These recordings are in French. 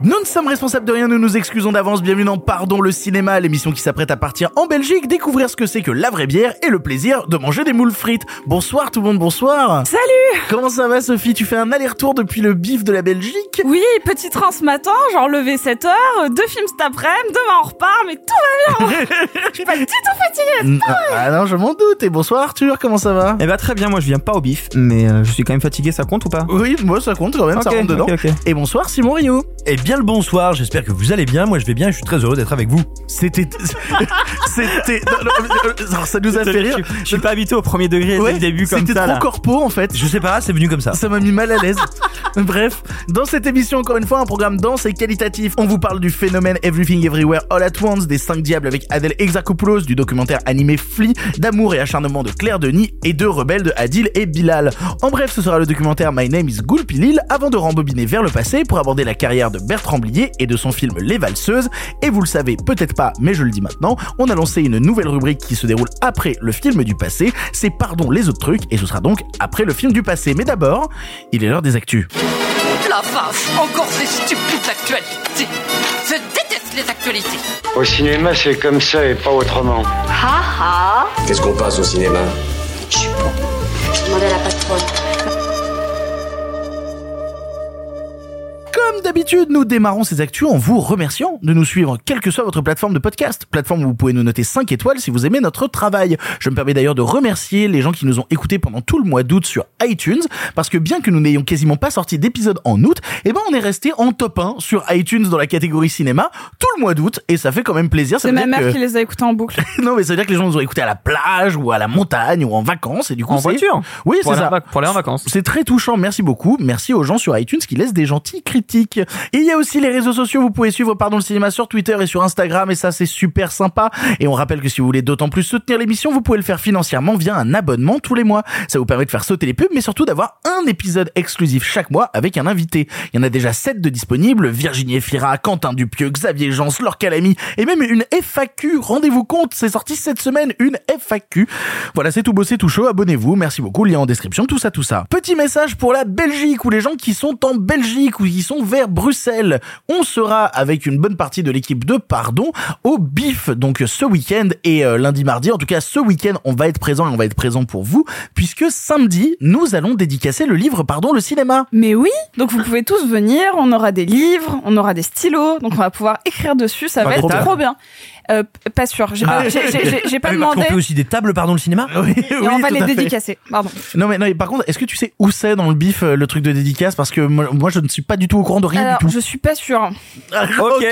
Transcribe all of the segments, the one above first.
Nous ne sommes responsables de rien, nous nous excusons d'avance. Bienvenue dans Pardon le cinéma, l'émission qui s'apprête à partir en Belgique, découvrir ce que c'est que la vraie bière et le plaisir de manger des moules frites. Bonsoir tout le monde, bonsoir. Salut Comment ça va Sophie? Tu fais un aller-retour depuis le bif de la Belgique? Oui, petit train ce matin, genre levé 7 heures, deux films cet après-midi, demain on repart, mais tout va bien Je suis pas du tout fatiguée Mm, Ah non, je m'en doute. Et bonsoir Arthur, comment ça va? Eh bah très bien, moi je viens pas au bif, mais euh, je suis quand même fatigué, ça compte ou pas? Oui, moi ça compte quand même, ça rentre dedans. Et bonsoir Simon Rio. Eh bien le bonsoir, j'espère que vous allez bien, moi je vais bien je suis très heureux d'être avec vous. C'était... C'était... euh, ça nous a fait rire. je suis pas habitué au premier degré dès Ouais, le début comme C'était ça trop là. corpo en fait. Je sais pas, c'est venu comme ça. Ça m'a mis mal à l'aise. Bref, dans cette émission, encore une fois, un programme dense et qualitatif. On vous parle du phénomène Everything Everywhere All at Once, des 5 diables avec Adèle Exarchopoulos, du documentaire animé Flea, d'amour et acharnement de Claire Denis et de rebelles de Adil et Bilal. En bref, ce sera le documentaire My Name is Goulpilil avant de rembobiner vers le passé pour aborder la carrière de Bertrand Blier et de son film Les Valseuses. Et vous le savez peut-être pas, mais je le dis maintenant, on a lancé une nouvelle rubrique qui se déroule après le film du passé. C'est Pardon les autres trucs et ce sera donc après le film du passé. Mais d'abord, il est l'heure des actus. La vache, encore ces stupides actualités. Je déteste les actualités. Au cinéma, c'est comme ça et pas autrement. Ha ha Qu'est-ce qu'on passe au cinéma? Je suis bon. Je demandais à la patronne. Comme d'habitude, nous démarrons ces actus en vous remerciant de nous suivre, quelle que soit votre plateforme de podcast. Plateforme où vous pouvez nous noter 5 étoiles si vous aimez notre travail. Je me permets d'ailleurs de remercier les gens qui nous ont écoutés pendant tout le mois d'août sur iTunes, parce que bien que nous n'ayons quasiment pas sorti d'épisode en août, eh ben on est resté en top 1 sur iTunes dans la catégorie cinéma tout le mois d'août, et ça fait quand même plaisir. C'est ma mère que- qui les a écoutés en boucle. non, mais ça veut dire que les gens nous ont écoutés à la plage, ou à la montagne, ou en vacances, et du coup En voiture Oui, c'est ça. pour aller en vacances. C'est très touchant, merci beaucoup. Merci aux gens sur iTunes qui laissent des gentils critiques. Il y a aussi les réseaux sociaux, vous pouvez suivre Pardon le cinéma sur Twitter et sur Instagram et ça c'est super sympa. Et on rappelle que si vous voulez d'autant plus soutenir l'émission, vous pouvez le faire financièrement via un abonnement tous les mois. Ça vous permet de faire sauter les pubs mais surtout d'avoir un épisode exclusif chaque mois avec un invité. Il y en a déjà 7 de disponibles, Virginie Efira, Quentin Dupieux, Xavier Jans, Laure Calamy et même une FAQ. Rendez-vous compte, c'est sorti cette semaine, une FAQ. Voilà, c'est tout c'est tout chaud, abonnez-vous, merci beaucoup, lien en description, tout ça, tout ça. Petit message pour la Belgique ou les gens qui sont en Belgique ou qui sont vers Bruxelles. On sera avec une bonne partie de l'équipe de Pardon au BIF, donc ce week-end et euh, lundi, mardi. En tout cas, ce week-end, on va être présent et on va être présent pour vous puisque samedi, nous allons dédicacer le livre Pardon le cinéma. Mais oui, donc vous pouvez tous venir, on aura des livres, on aura des stylos, donc on va pouvoir écrire dessus, ça va être trop bien. Euh, pas sûr, j'ai pas, Ah. j'ai- j'ai- j'ai- j'ai pas Ah oui, parce qu'on demandé. fait aussi des tables, pardon, le cinéma Oui, Et oui, on va les dédicacer. Pardon. Non mais, non mais par contre, est-ce que tu sais où c'est dans le BIF euh, le truc de dédicace? Parce que moi, moi, je ne suis pas du tout au courant de rien Alors, du tout. je suis pas sûre. ok.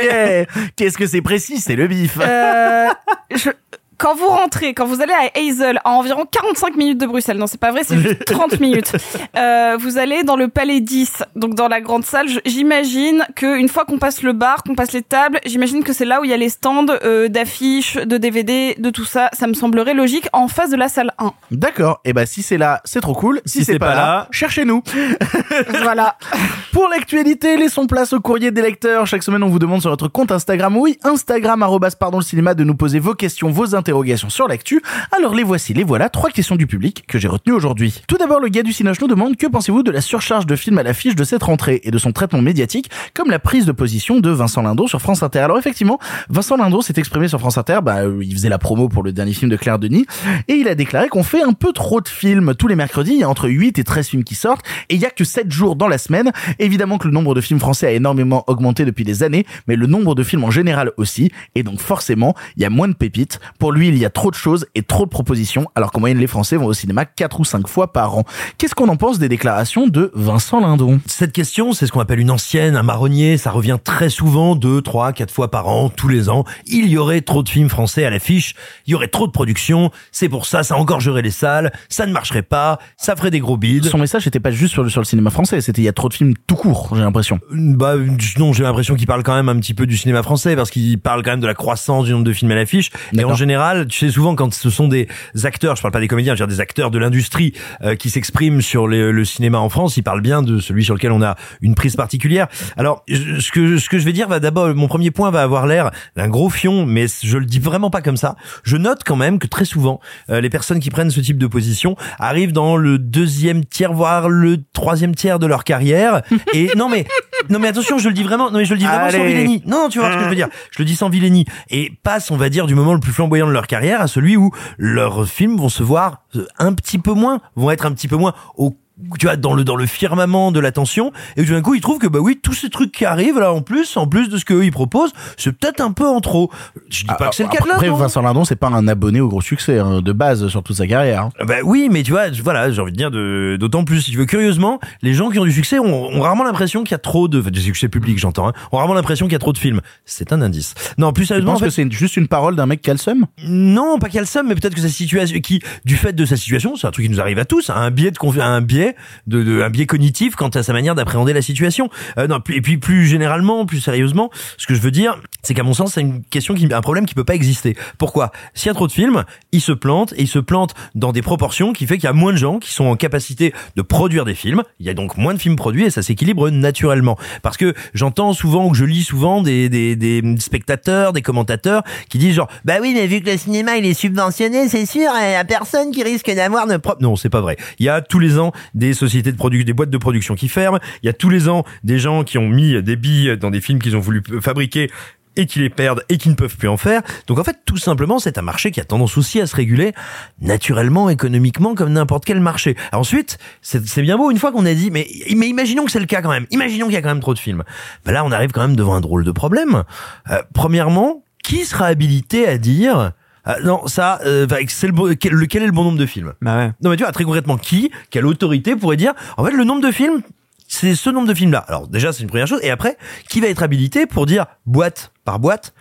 Qu'est-ce que c'est précis? C'est le BIF. Euh, je- quand vous rentrez, quand vous allez à Hazel, à environ 45 minutes de Bruxelles, non c'est pas vrai, c'est juste 30 minutes, euh, vous allez dans le Palais 10, donc dans la grande salle. J'imagine que une fois qu'on passe le bar, qu'on passe les tables, j'imagine que c'est là où il y a les stands euh, d'affiches, de DVD, de tout ça. Ça me semblerait logique en face de la salle 1. D'accord. Et bah si c'est là, c'est trop cool. Si, c'est pas, là, cherchez-nous. voilà. Pour l'actualité, laissons place au courrier des lecteurs. Chaque semaine, on vous demande sur notre compte Instagram, oui, Instagram arrobas, pardon le cinéma, de nous poser vos questions, vos interrogations sur l'actu. Alors les voici, les voilà, trois questions du public que j'ai retenues aujourd'hui. Tout d'abord, le gars du Cinoche nous demande que pensez-vous de la surcharge de films à l'affiche de cette rentrée et de son traitement médiatique, comme la prise de position de Vincent Lindon sur France Inter? Alors effectivement, Vincent Lindon s'est exprimé sur France Inter, bah, euh, il faisait la promo pour le dernier film de Claire Denis, et il a déclaré qu'on fait un peu trop de films. Tous les mercredis, il y a entre 8 et 13 films qui sortent, et il y a que 7 jours dans la semaine. Évidemment que le nombre de films français a énormément augmenté depuis des années, mais le nombre de films en général aussi, et donc forcément, il y a moins de pépites. Pour lui, il y a trop de choses et trop de propositions, alors qu'en moyenne, les Français vont au cinéma 4 ou 5 fois par an. Qu'est-ce qu'on en pense des déclarations de Vincent Lindon? Cette question, c'est ce qu'on appelle une ancienne, un marronnier. Ça revient très souvent, deux, trois, quatre fois par an, tous les ans. Il y aurait trop de films français à l'affiche. Il y aurait trop de production. C'est pour ça, ça engorgerait les salles. Ça ne marcherait pas. Ça ferait des gros bides. Son message n'était pas juste sur le, sur le cinéma français, c'était il y a trop de films tout court, j'ai l'impression. Bah non, j'ai l'impression qu'il parle quand même un petit peu du cinéma français parce qu'il parle quand même de la croissance du nombre de films à l'affiche. Et en général, général, tu sais souvent quand ce sont des acteurs, je parle pas des comédiens, je veux dire des acteurs de l'industrie euh, qui s'expriment sur les- le cinéma en France, ils parlent bien de celui sur lequel on a une prise particulière. Alors, ce que ce que je vais dire va d'abord, mon premier point va avoir l'air d'un gros fion, mais je le dis vraiment pas comme ça. Je note quand même que très souvent, euh, les personnes qui prennent ce type de position arrivent dans le deuxième tiers, voire le troisième tiers de leur carrière. Et non mais non mais attention, je le dis vraiment, non mais je le dis vraiment sans vilainie. Non, non, tu vois ce que je veux dire. Je le dis sans vilainie. Et passe, on va dire, du moment le plus flamboyant de leur carrière à celui où leurs films vont se voir euh, un petit peu moins, vont être un petit peu moins au tu vois dans le dans le firmament de l'attention et tout d'un coup ils trouvent que bah oui tous ces trucs qui arrivent là en plus en plus de ce qu'eux ils proposent c'est peut-être un peu en trop je dis pas que c'est le cas de là Après, non. Vincent Lindon, c'est pas un abonné au gros succès hein, de base sur toute sa carrière. hein. Bah oui, mais tu vois, voilà, j'ai envie de dire de d'autant plus si tu veux. Curieusement, les gens qui ont du succès ont, ont rarement l'impression qu'il y a trop de enfin, du succès public, j'entends, hein, ont rarement l'impression qu'il y a trop de films. C'est un indice. Non, plus Je sérieusement, pense en fait, que c'est juste une parole d'un mec seum? non, pas seum, mais peut-être que sa situation, qui, du fait de sa situation, c'est un truc qui nous arrive à tous, a un biais de, un biais de, de- un biais cognitif quant à sa manière d'appréhender la situation. Euh, non, et puis plus généralement, plus sérieusement, ce que je veux dire, c'est qu'à mon sens, c'est une question qui, un problème qui peut pas exister. Pourquoi? S'il y a trop de films, ils se plantent et ils se plantent dans des proportions qui fait qu'il y a moins de gens qui sont en capacité de produire des films. Il y a donc moins de films produits et ça s'équilibre naturellement. Parce que j'entends souvent ou que je lis souvent des, des, des spectateurs, des commentateurs qui disent genre bah oui mais vu que le cinéma il est subventionné c'est sûr il y a personne qui risque d'avoir de propre non c'est pas vrai il y a tous les ans des sociétés de production des boîtes de production qui ferment il y a tous les ans des gens qui ont mis des billes dans des films qu'ils ont voulu fabriquer et qui les perdent et qui ne peuvent plus en faire. Donc en fait, tout simplement, c'est un marché qui a tendance aussi à se réguler naturellement, économiquement, comme n'importe quel marché. Ensuite, c'est bien beau une fois qu'on a dit, mais, mais imaginons que c'est le cas quand même. Imaginons qu'il y a quand même trop de films. Ben là, on arrive quand même devant un drôle de problème. Euh, premièrement, qui sera habilité à dire ah, non, ça, euh, c'est le, bon- quel, est le bon nombre de films? Bah ouais. Non, mais tu vois, très concrètement, qui, quelle autorité pourrait dire, en fait, le nombre de films, c'est ce nombre de films-là. Alors, déjà, c'est une première chose. Et après, qui va être habilité pour dire, boîte par boîte,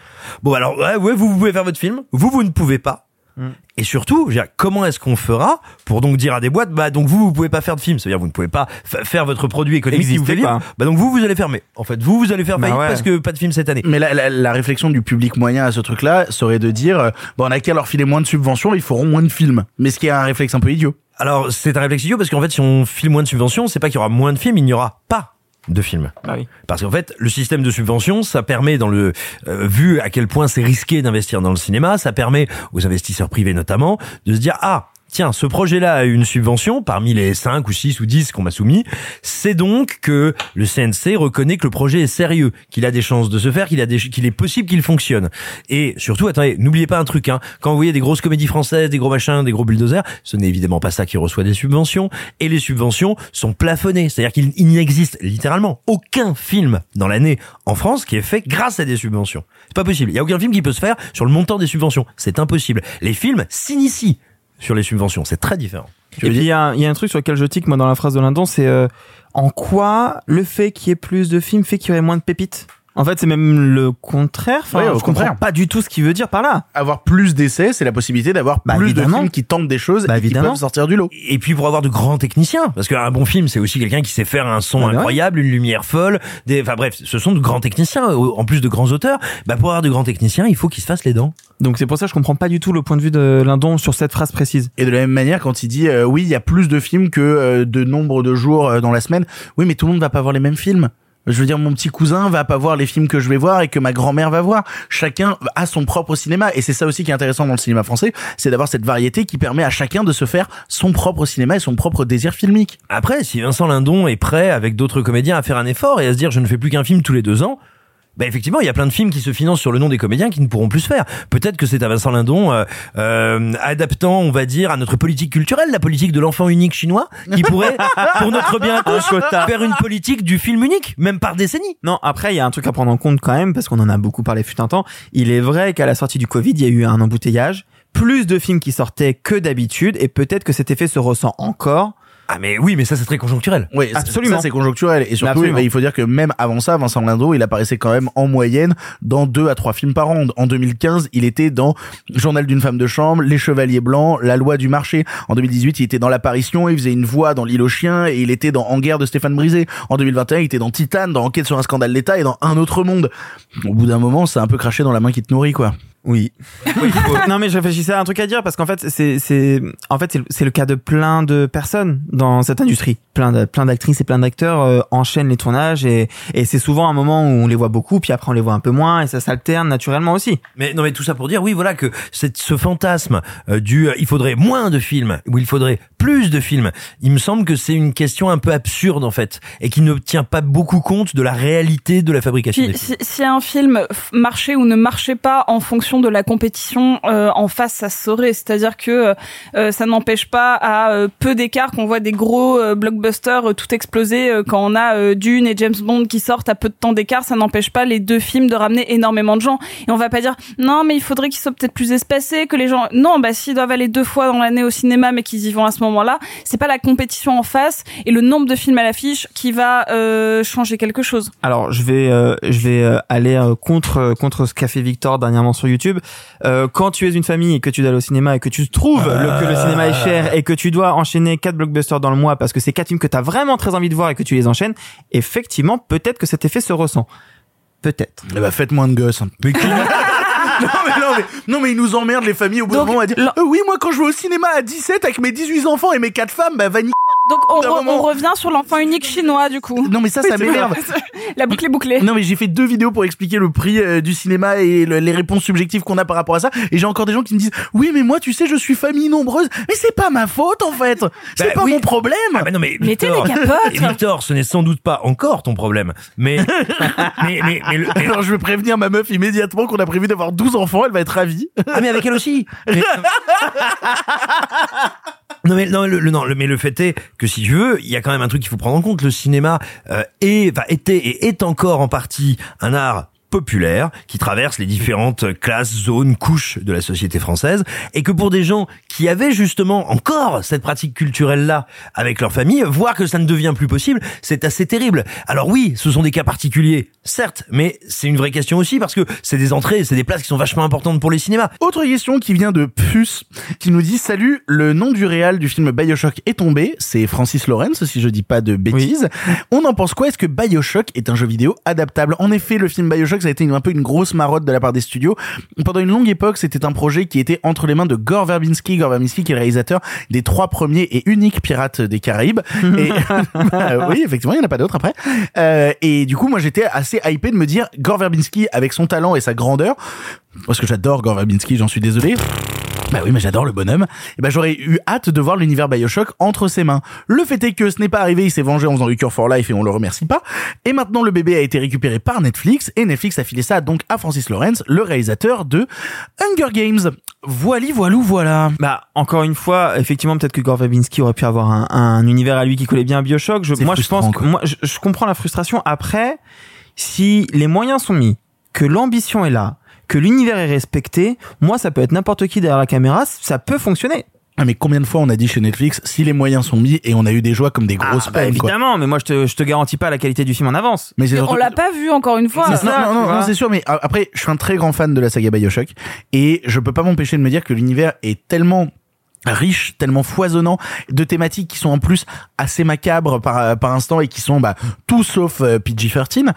bon, alors, ouais, ouais, vous, vous pouvez faire votre film, vous, vous ne pouvez pas. Et surtout, je veux dire, comment est-ce qu'on fera pour donc dire à des boîtes, bah donc vous, vous pouvez pas faire de film, c'est-à-dire vous ne pouvez pas fa- faire votre produit économique qui vous bah donc vous, vous allez fermer. En fait, vous, vous allez faire Bah faillite ouais. parce que pas de film cette année. Mais la, la- la réflexion du public moyen à ce truc-là serait de dire, euh, bon, on a qu'à leur filer moins de subventions, ils feront moins de films. Mais ce qui est un réflexe un peu idiot. Alors, c'est un réflexe idiot parce qu'en fait, si on file moins de subventions, c'est pas qu'il y aura moins de films, il n'y aura pas de films. Bah oui. Parce qu'en fait, le système de subvention, ça permet, dans le euh, vu à quel point c'est risqué d'investir dans le cinéma, ça permet aux investisseurs privés notamment de se dire ah tiens, ce projet-là a une subvention parmi les 5 ou 6 ou 10 qu'on m'a soumis, c'est donc que le CNC reconnaît que le projet est sérieux, qu'il a des chances de se faire, qu'il est possible qu'il fonctionne. Et surtout, attendez, n'oubliez pas un truc, hein, quand vous voyez des grosses comédies françaises, des gros machins, des gros bulldozers, ce n'est évidemment pas ça qui reçoit des subventions, et les subventions sont plafonnées, c'est-à-dire qu'il il n'existe littéralement aucun film dans l'année en France qui est fait grâce à des subventions. C'est pas possible. Il y a aucun film qui peut se faire sur le montant des subventions. C'est impossible. Les films s'initient sur les subventions. C'est très différent. Et puis il y, a un- il y a un truc sur lequel je tique moi dans la phrase de Lindon, c'est euh, en quoi le fait qu'il y ait plus de films fait qu'il y aurait moins de pépites? En fait, c'est même le contraire. Enfin, Ouais, au je comprends contraire. pas du tout ce qu'il veut dire par là. Avoir plus d'essais, c'est la possibilité d'avoir Bah, plus évidemment. de films qui tentent des choses Bah, et qui peuvent sortir du lot. Et puis pour avoir de grands techniciens, parce qu'un bon film, c'est aussi quelqu'un qui sait faire un son Ah bah ouais. incroyable, une lumière folle, des, enfin bref, ce sont de grands techniciens, en plus de grands auteurs. Bah pour avoir de grands techniciens, il faut qu'ils se fassent les dents. Donc c'est pour ça que je comprends pas du tout le point de vue de Lindon sur cette phrase précise. Et de la même manière, quand il dit euh, oui, il y a plus de films que euh, de nombre de jours euh, dans la semaine, oui, mais tout le monde va pas voir les mêmes films. Je veux dire, mon petit cousin va pas voir les films que je vais voir et que ma grand-mère va voir. Chacun a son propre cinéma. Et c'est ça aussi qui est intéressant dans le cinéma français, c'est d'avoir cette variété qui permet à chacun de se faire son propre cinéma et son propre désir filmique. Après, si Vincent Lindon est prêt avec d'autres comédiens à faire un effort et à se dire je ne fais plus qu'un film tous les deux ans, bah effectivement, il y a plein de films qui se financent sur le nom des comédiens qui ne pourront plus se faire. Peut-être que c'est à Vincent Lindon, euh, euh, adaptant, on va dire, à notre politique culturelle, la politique de l'enfant unique chinois, qui pourrait, pour notre bien faire une politique du film unique, même par décennie. Non, après, il y a un truc à prendre en compte quand même, parce qu'on en a beaucoup parlé fut un temps. Il est vrai qu'à la sortie du Covid, il y a eu un embouteillage, plus de films qui sortaient que d'habitude, et peut-être que cet effet se ressent encore. Ah mais oui, mais ça c'est très conjoncturel. Oui, Absolument. Ça, c'est conjoncturel. Et surtout, bah, il faut dire que même avant ça, Vincent Lindon, il apparaissait quand même en moyenne dans deux à trois films par an. En 2015, il était dans Journal d'une femme de chambre, Les Chevaliers Blancs, La Loi du Marché. En 2018, il était dans L'Apparition, il faisait une voix dans L'île aux chiens et il était dans En guerre de Stéphane Brisé. En 2021, il était dans Titane, dans Enquête sur un scandale d'État et dans Un autre monde. Au bout d'un moment, c'est un peu craché dans la main qui te nourrit, quoi. Oui. Non mais je réfléchissais à un truc à dire parce qu'en fait c'est c'est en fait c'est le- cas de plein de personnes dans cette industrie. Plein de plein d'actrices et plein d'acteurs euh, enchaînent les tournages et et c'est souvent un moment où on les voit beaucoup puis après on les voit un peu moins et ça s'alterne naturellement aussi. Mais non, mais tout ça pour dire, oui, voilà que c'est ce fantasme euh, du, euh, il faudrait moins de films ou il faudrait plus de films. Il me semble que c'est une question un peu absurde en fait et qui ne tient pas beaucoup compte de la réalité de la fabrication Puis, des films. si, si un film marchait ou ne marchait pas en fonction de la compétition euh, en face, ça se saurait. C'est-à-dire que euh, ça n'empêche pas à euh, peu d'écart qu'on voit des gros euh, blockbusters euh, tout exploser euh, quand on a euh, Dune et James Bond qui sortent à peu de temps d'écart. Ça n'empêche pas les deux films de ramener énormément de gens. Et on va pas dire non, mais il faudrait qu'ils soient peut-être plus espacés, que les gens. Non, bah s'ils doivent aller deux fois dans l'année au cinéma, mais qu'ils y vont à ce moment-là, c'est pas la compétition en face et le nombre de films à l'affiche qui va euh, changer quelque chose. Alors je vais euh, je vais euh, aller euh, contre contre ce qu'a fait Victor dernièrement sur YouTube. Euh, quand tu es une famille et que tu dois aller au cinéma et que tu trouves le- que le cinéma est cher et que tu dois enchaîner quatre blockbusters dans le mois parce que c'est quatre films que tu as vraiment très envie de voir et que tu les enchaînes, effectivement peut-être que cet effet se ressent. Peut-être. Eh bah, faites moins de gosses. Mais qui- non, mais, non, mais, non, mais ils nous emmerdent, les familles, au bout d'un moment, à dire Euh, Oui, moi, quand je vais au cinéma à 17 avec mes 18 enfants et mes 4 femmes, bah, va ni- Donc on, D'un re- moment- on revient sur l'enfant unique chinois du coup. Non, mais ça, ça Oui, m'énerve. La boucle est bouclée. Non mais j'ai fait deux vidéos pour expliquer le prix euh, du cinéma et le- les réponses subjectives qu'on a par rapport à ça et j'ai encore des gens qui me disent oui mais moi tu sais je suis famille nombreuse mais c'est pas ma faute en fait c'est Bah pas oui. mon problème Ah bah non mais Victor, des capotes. et Victor, ce n'est sans doute pas encore ton problème, mais mais mais, mais, le- mais- alors je vais prévenir ma meuf immédiatement qu'on a prévu d'avoir 12 enfants elle va être ravie ah mais avec elle aussi. Mais- non mais non le, non mais le fait est que si tu veux, il y a quand même un truc qu'il faut prendre en compte. Le cinéma euh, est, enfin, était et est encore en partie un art populaire qui traverse les différentes classes, zones, couches de la société française et que pour des gens qui avaient justement encore cette pratique culturelle là avec leur famille, voir que ça ne devient plus possible, c'est assez terrible. Alors oui, ce sont des cas particuliers, certes, mais c'est une vraie question aussi parce que c'est des entrées, c'est des places qui sont vachement importantes pour les cinémas. autre question qui vient de Puce qui nous dit salut le nom du réal du film Bioshock est tombé. C'est Francis Lawrence si je dis pas de bêtises. On en pense quoi? Est-ce que Bioshock est un jeu vidéo adaptable en effet le film Bioshock ça a été une- un peu une grosse marotte de la part des studios. Pendant une longue époque c'était un projet qui était entre les mains de Gore Verbinski. Gore Verbinski qui est le réalisateur des trois premiers et uniques pirates des Caraïbes. Et Bah oui effectivement il n'y en a pas d'autres après. Euh, et du coup moi j'étais assez hypé de me dire Gore Verbinski avec son talent et sa grandeur parce que j'adore Gore Verbinski j'en suis désolé bah oui, mais j'adore le bonhomme. Et ben j'aurais eu hâte de voir l'univers Bioshock entre ses mains. Le fait est que ce n'est pas arrivé, il s'est vengé en faisant du Cure for Life et on le remercie pas. Et maintenant le bébé a été récupéré par Netflix et Netflix a filé ça donc à Francis Lawrence, le réalisateur de Hunger Games. Voili voilou voilà. Bah encore une fois, effectivement peut-être que Gore Verbinski aurait pu avoir un, un univers à lui qui collait bien à BioShock. Je, moi je pense que moi je, je comprends la frustration. Après, si les moyens sont mis, que l'ambition est là, que l'univers est respecté, moi ça peut être n'importe qui derrière la caméra, ça peut fonctionner. Ah mais combien de fois on a dit chez Netflix si les moyens sont mis et on a eu des joies comme des grosses Ah, bah, peines quoi. évidemment, mais moi je te, je te garantis pas la qualité du film en avance. Mais on l'a pas vu encore une fois. Non, ça, non, non, c'est sûr, mais a- après, je suis un très grand fan de la saga Bioshock et je peux pas m'empêcher de me dire que l'univers est tellement riche, tellement foisonnant de thématiques qui sont en plus assez macabres par, par instant et qui sont bah, tout sauf euh, PG-13.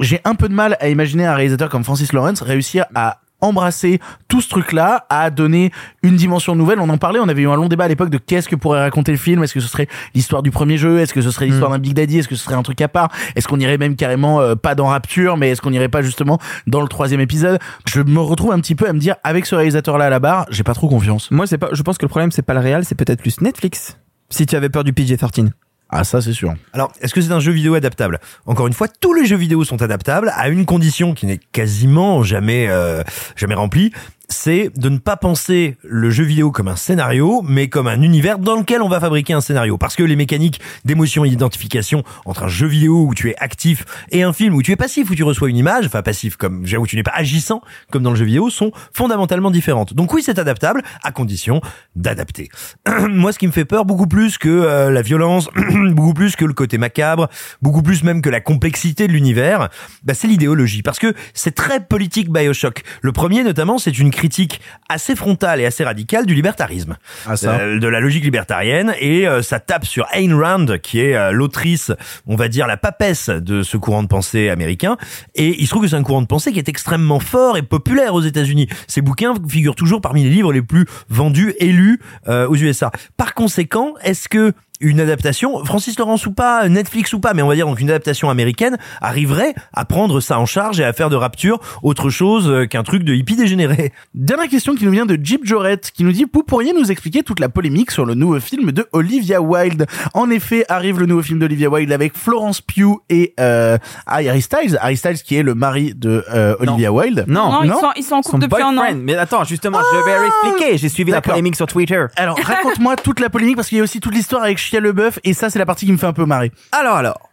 J'ai un peu de mal à imaginer un réalisateur comme Francis Lawrence réussir à embrasser tout ce truc-là, à donner une dimension nouvelle. On en parlait, on avait eu un long débat à l'époque de qu'est-ce que pourrait raconter le film. Est-ce que ce serait l'histoire du premier jeu? Est-ce que ce serait l'histoire d'un Big Daddy? Est-ce que ce serait un truc à part? Est-ce qu'on irait même carrément euh, pas dans Rapture, mais est-ce qu'on irait pas justement dans le troisième épisode? Je me retrouve un petit peu à me dire, avec ce réalisateur-là à la barre, j'ai pas trop confiance. Moi c'est pas, je pense que le problème c'est pas le réel, c'est peut-être plus Netflix. Si tu avais peur du PG-13. Ah ça c'est sûr. Alors, est-ce que c'est un jeu vidéo adaptable? Encore une fois, tous les jeux vidéo sont adaptables à une condition qui n'est quasiment jamais euh, jamais remplie, c'est de ne pas penser le jeu vidéo comme un scénario, mais comme un univers dans lequel on va fabriquer un scénario. Parce que les mécaniques d'émotion et d'identification entre un jeu vidéo où tu es actif et un film où tu es passif, où tu reçois une image, enfin passif comme où tu n'es pas agissant comme dans le jeu vidéo, sont fondamentalement différentes. Donc oui, c'est adaptable à condition d'adapter. Moi, ce qui me fait peur beaucoup plus que euh, la violence, beaucoup plus que le côté macabre, beaucoup plus même que la complexité de l'univers, bah, c'est l'idéologie. Parce que c'est très politique Bioshock. Le premier, notamment, c'est une critique assez frontale et assez radicale du libertarisme, Ah, ça. Euh, de la logique libertarienne, et euh, ça tape sur Ayn Rand, qui est euh, l'autrice, on va dire la papesse de ce courant de pensée américain. Et il se trouve que c'est un courant de pensée qui est extrêmement fort et populaire aux États-Unis. Ces bouquins figurent toujours parmi les livres les plus vendus et lus aux USA. Par conséquent, est-ce que une adaptation, Francis Lawrence ou pas, Netflix ou pas, mais on va dire donc une adaptation américaine arriverait à prendre ça en charge et à faire de Rapture autre chose euh, qu'un truc de hippie dégénéré. Dernière question qui nous vient de Jeep Jorette, qui nous dit Vous pourriez nous expliquer toute la polémique sur le nouveau film de Olivia Wilde En effet, arrive le nouveau film d'Olivia Wilde avec Florence Pugh et euh, Harry Styles. Harry Styles qui est le mari de euh, Olivia Wilde. Non, Non, ils sont, ils sont en couple depuis un an. Mais attends, justement, je vais expliquer. J'ai suivi la polémique sur Twitter. Alors, raconte-moi toute la polémique parce qu'il y a aussi toute l'histoire avec Shia et ça, c'est la partie qui me fait un peu marrer. Alors, alors.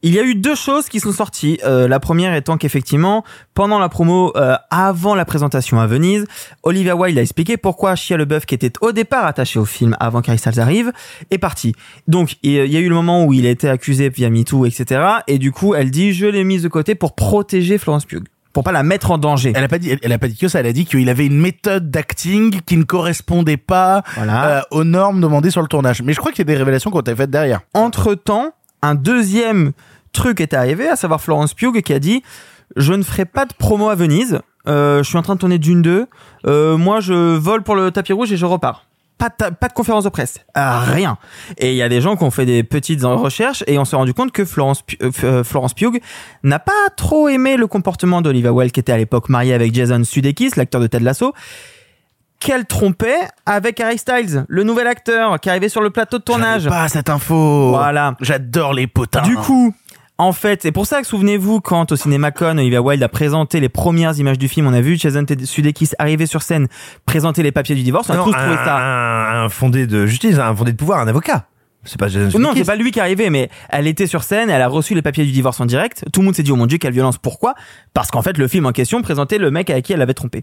Il y a eu deux choses qui sont sorties. Euh, la première étant qu'effectivement, pendant la promo, euh, avant la présentation à Venise, Olivia Wilde a expliqué pourquoi Shia LeBeouf, qui était au départ attaché au film avant qu'Harry arrive, est parti. Donc, il y a eu le moment où il a été accusé via MeToo, etc. Et du coup, elle dit, je l'ai mise de côté pour protéger Florence Pugh. Pour pas la mettre en danger. Elle a pas dit, elle, elle a pas dit que ça. Elle a dit qu'il avait une méthode d'acting qui ne correspondait pas Voilà. euh, aux normes demandées sur le tournage. Mais je crois qu'il y a des révélations qu'on t'a faites derrière. Entre temps, un deuxième truc est arrivé, à savoir Florence Pugh qui a dit je ne ferai pas de promo à Venise. Euh, je suis en train de tourner Dune 2. Euh, moi, je vole pour le tapis rouge et je repars. Pas de, pas de conférence de presse, Ah, rien. Et il y a des gens qui ont fait des petites recherches et on s'est rendu compte que Florence, euh, euh, Florence Pugh n'a pas trop aimé le comportement d'Olivia Wilde, qui était à l'époque mariée avec Jason Sudeikis, l'acteur de Ted Lasso, qu'elle trompait avec Harry Styles, le nouvel acteur qui arrivait sur le plateau de tournage. Pas cette info. Voilà. J'adore les potins. Du coup, en fait, c'est pour ça que souvenez-vous quand au cinéma Con, Olivia Wilde a présenté les premières images du film, on a vu Jason Sudeikis arriver sur scène, présenter les papiers du divorce, on a Non, tous un, trouvé ça. un, un fondé de justice, un fondé de pouvoir, un avocat. C'est pas Jason Non, c'est pas lui qui est arrivé, mais elle était sur scène, elle a reçu les papiers du divorce en direct. Tout le monde s'est dit, oh mon dieu, quelle violence. Pourquoi? Parce qu'en fait, le film en question présentait le mec avec qui elle avait trompé.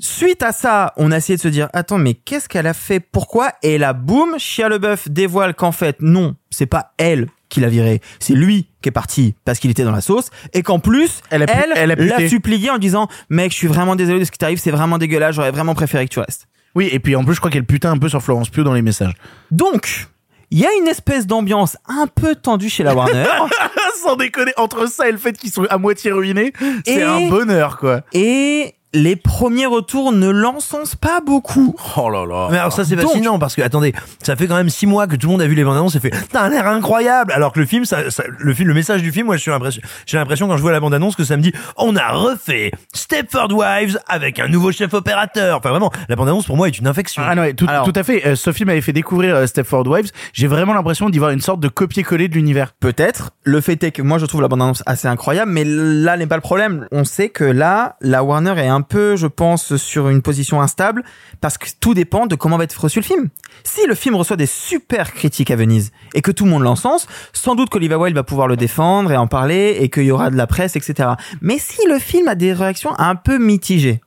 Suite à ça, on a essayé de se dire, attends, mais qu'est-ce qu'elle a fait? Pourquoi? Et là, boum, Chia Leboeuf dévoile qu'en fait, non, c'est pas elle qui l'a viré, c'est lui qui est parti parce qu'il était dans la sauce, et qu'en plus, Elle a pu- elle, elle l'a supplié en disant, mec, je suis vraiment désolé de ce qui t'arrive, c'est vraiment dégueulasse, j'aurais vraiment préféré que tu restes. Oui, et puis en plus, je crois qu'elle putain un peu sur Florence Pugh dans les messages. Donc, il y a une espèce d'ambiance un peu tendue chez la Warner. Sans déconner, entre ça et le fait qu'ils sont à moitié ruinés, c'est un bonheur, quoi. et les premiers retours ne l'encensent pas beaucoup. Oh là là. Mais alors ça c'est Donc- fascinant parce que attendez, ça fait quand même six mois que tout le monde a vu les bandes annonces et fait t'as un air incroyable alors que le film, ça, ça- le film, le message du film, moi je suis l'impression, j'ai l'impression quand je vois la bande annonce que ça me dit on a refait Stepford Wives avec un nouveau chef opérateur. Enfin vraiment, la bande annonce pour moi est une infection. Ah non, ouais, tout, Alors- tout à fait. Euh, Sophie m'avait fait découvrir euh, Stepford Wives. J'ai vraiment l'impression d'y voir une sorte de copier-coller de l'univers. Peut-être. Le fait est que moi je trouve la bande-annonce assez incroyable, mais là n'est pas le problème. On sait que là, la Warner est un peu, je pense, sur une position instable parce que tout dépend de comment va être reçu le film. Si le film reçoit des super critiques à Venise et que tout le monde l'encense, sans doute qu'Olivia Wilde va pouvoir le défendre et en parler et qu'il y aura de la presse, etc. Mais si le film a des réactions un peu mitigées,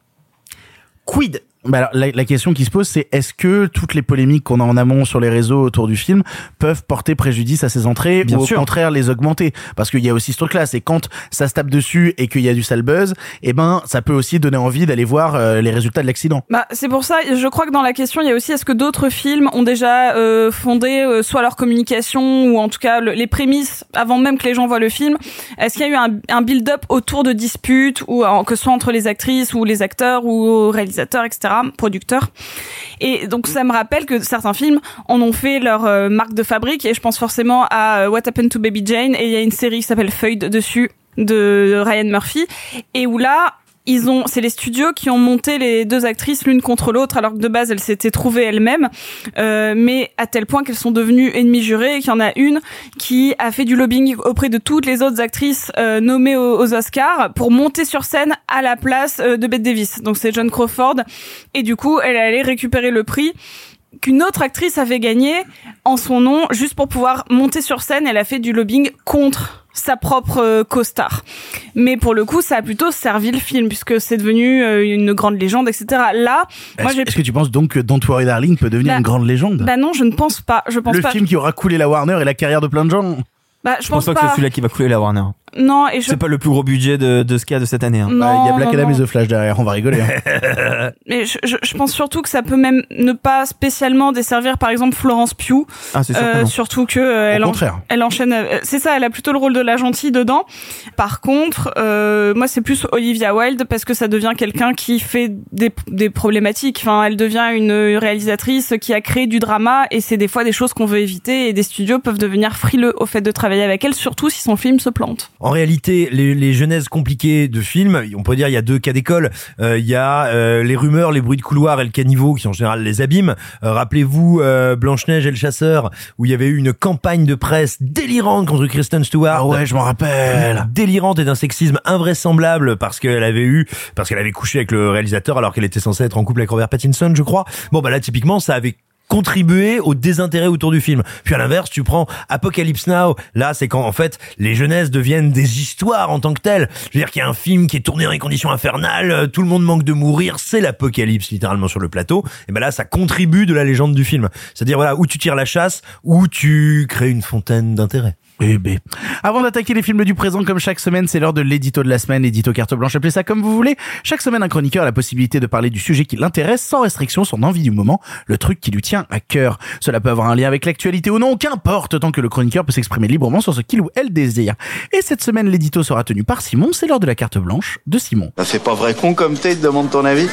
quid Bah alors, la, la question qui se pose, c'est est-ce que toutes les polémiques qu'on a en amont sur les réseaux autour du film peuvent porter préjudice à ses entrées Bien ou sûr. au contraire les augmenter? Parce qu'il y a aussi ce truc-là, c'est quand ça se tape dessus et qu'il y a du sale buzz, eh ben ça peut aussi donner envie d'aller voir euh, les résultats de l'accident. Bah, c'est pour ça, je crois que dans la question, il y a aussi est-ce que d'autres films ont déjà euh, fondé euh, soit leur communication ou en tout cas le- les prémices avant même que les gens voient le film? Est-ce qu'il y a eu un, un build-up autour de disputes ou que ce soit entre les actrices ou les acteurs ou réalisateurs, etc., producteurs. Et donc ça me rappelle que certains films en ont fait leur euh, marque de fabrique. Et je pense forcément à euh, What Happened to Baby Jane. Et il y a une série qui s'appelle Feuille dessus de Ryan Murphy. Et où là ils ont, c'est les studios qui ont monté les deux actrices l'une contre l'autre, alors que de base elles s'étaient trouvées elles-mêmes, euh, mais à tel point qu'elles sont devenues ennemies jurées et qu'il y en a une qui a fait du lobbying auprès de toutes les autres actrices euh, nommées aux, Oscars pour monter sur scène à la place euh, de Bette Davis. Donc c'est John Crawford, et du coup elle allait récupérer le prix qu'une autre actrice avait gagné en son nom juste pour pouvoir monter sur scène. Elle a fait du lobbying contre sa propre euh, co-star. Mais pour le coup, ça a plutôt servi le film puisque c'est devenu euh, une grande légende, etc. Là, moi j'ai est-ce que tu penses donc que Don't Worry Darling peut devenir Bah, une grande légende? bah non, je ne pense pas. Je pense Le pas. film qui aura coulé la Warner et la carrière de plein de gens. Bah, je, Je pense pas que c'est celui-là qui va couler la Warner. Non, et je C'est pas le plus gros budget de, de ce qu'il y a de cette année. hein. Non, Bah, Il y a Black non, Adam non. et The Flash derrière, on va rigoler. hein. Mais je, je, je pense surtout que ça peut même ne pas spécialement desservir, par exemple, Florence Pugh. Ah, c'est sûr Euh, surtout que euh, elle, Au en- contraire. elle enchaîne. euh, C'est ça, elle a plutôt le rôle de la gentille dedans. Par contre, euh, moi, c'est plus Olivia Wilde parce que ça devient quelqu'un qui fait des, des problématiques. Enfin, elle devient une réalisatrice qui a créé du drama et c'est des fois des choses qu'on veut éviter et des studios peuvent devenir frileux au fait de travailler avec elle, surtout si son film se plante. En réalité, les, les genèses compliquées de films, on peut dire il y a deux cas d'école. Euh, Il y a euh, les rumeurs, les bruits de couloir et le caniveau qui en général les abîment. Euh, Rappelez-vous euh, Blanche-Neige et le chasseur où il y avait eu une campagne de presse délirante contre Kristen Stewart. Ah ouais, je m'en rappelle. Délirante et d'un sexisme invraisemblable parce qu'elle avait eu, parce qu'elle avait couché avec le réalisateur alors qu'elle était censée être en couple avec Robert Pattinson, je crois. Bon bah là typiquement ça avait contribué au désintérêt autour du film. Puis à l'inverse, tu prends Apocalypse Now, là c'est quand en fait les jeunesses deviennent des histoires en tant que telles. Je veux dire qu'il y a un film qui est tourné dans des conditions infernales, euh, tout le monde manque de mourir, c'est l'apocalypse littéralement sur le plateau. Et ben là ça contribue de la légende du film. C'est-à-dire voilà, où tu tires la chasse, où tu crées une fontaine d'intérêt. Eh ben. Avant d'attaquer les films du présent comme chaque semaine, c'est l'heure de l'édito de la semaine, édito carte blanche, appelez ça comme vous voulez. Chaque semaine, un chroniqueur a la possibilité de parler du sujet qui l'intéresse sans restriction, son envie du moment, le truc qui lui tient à cœur. Cela peut avoir un lien avec l'actualité ou non, qu'importe, tant que le chroniqueur peut s'exprimer librement sur ce qu'il ou elle désire. Et cette semaine, l'édito sera tenu par Simon, c'est l'heure de la carte blanche de Simon. Ça fait pas vrai con comme t'es, te demande ton avis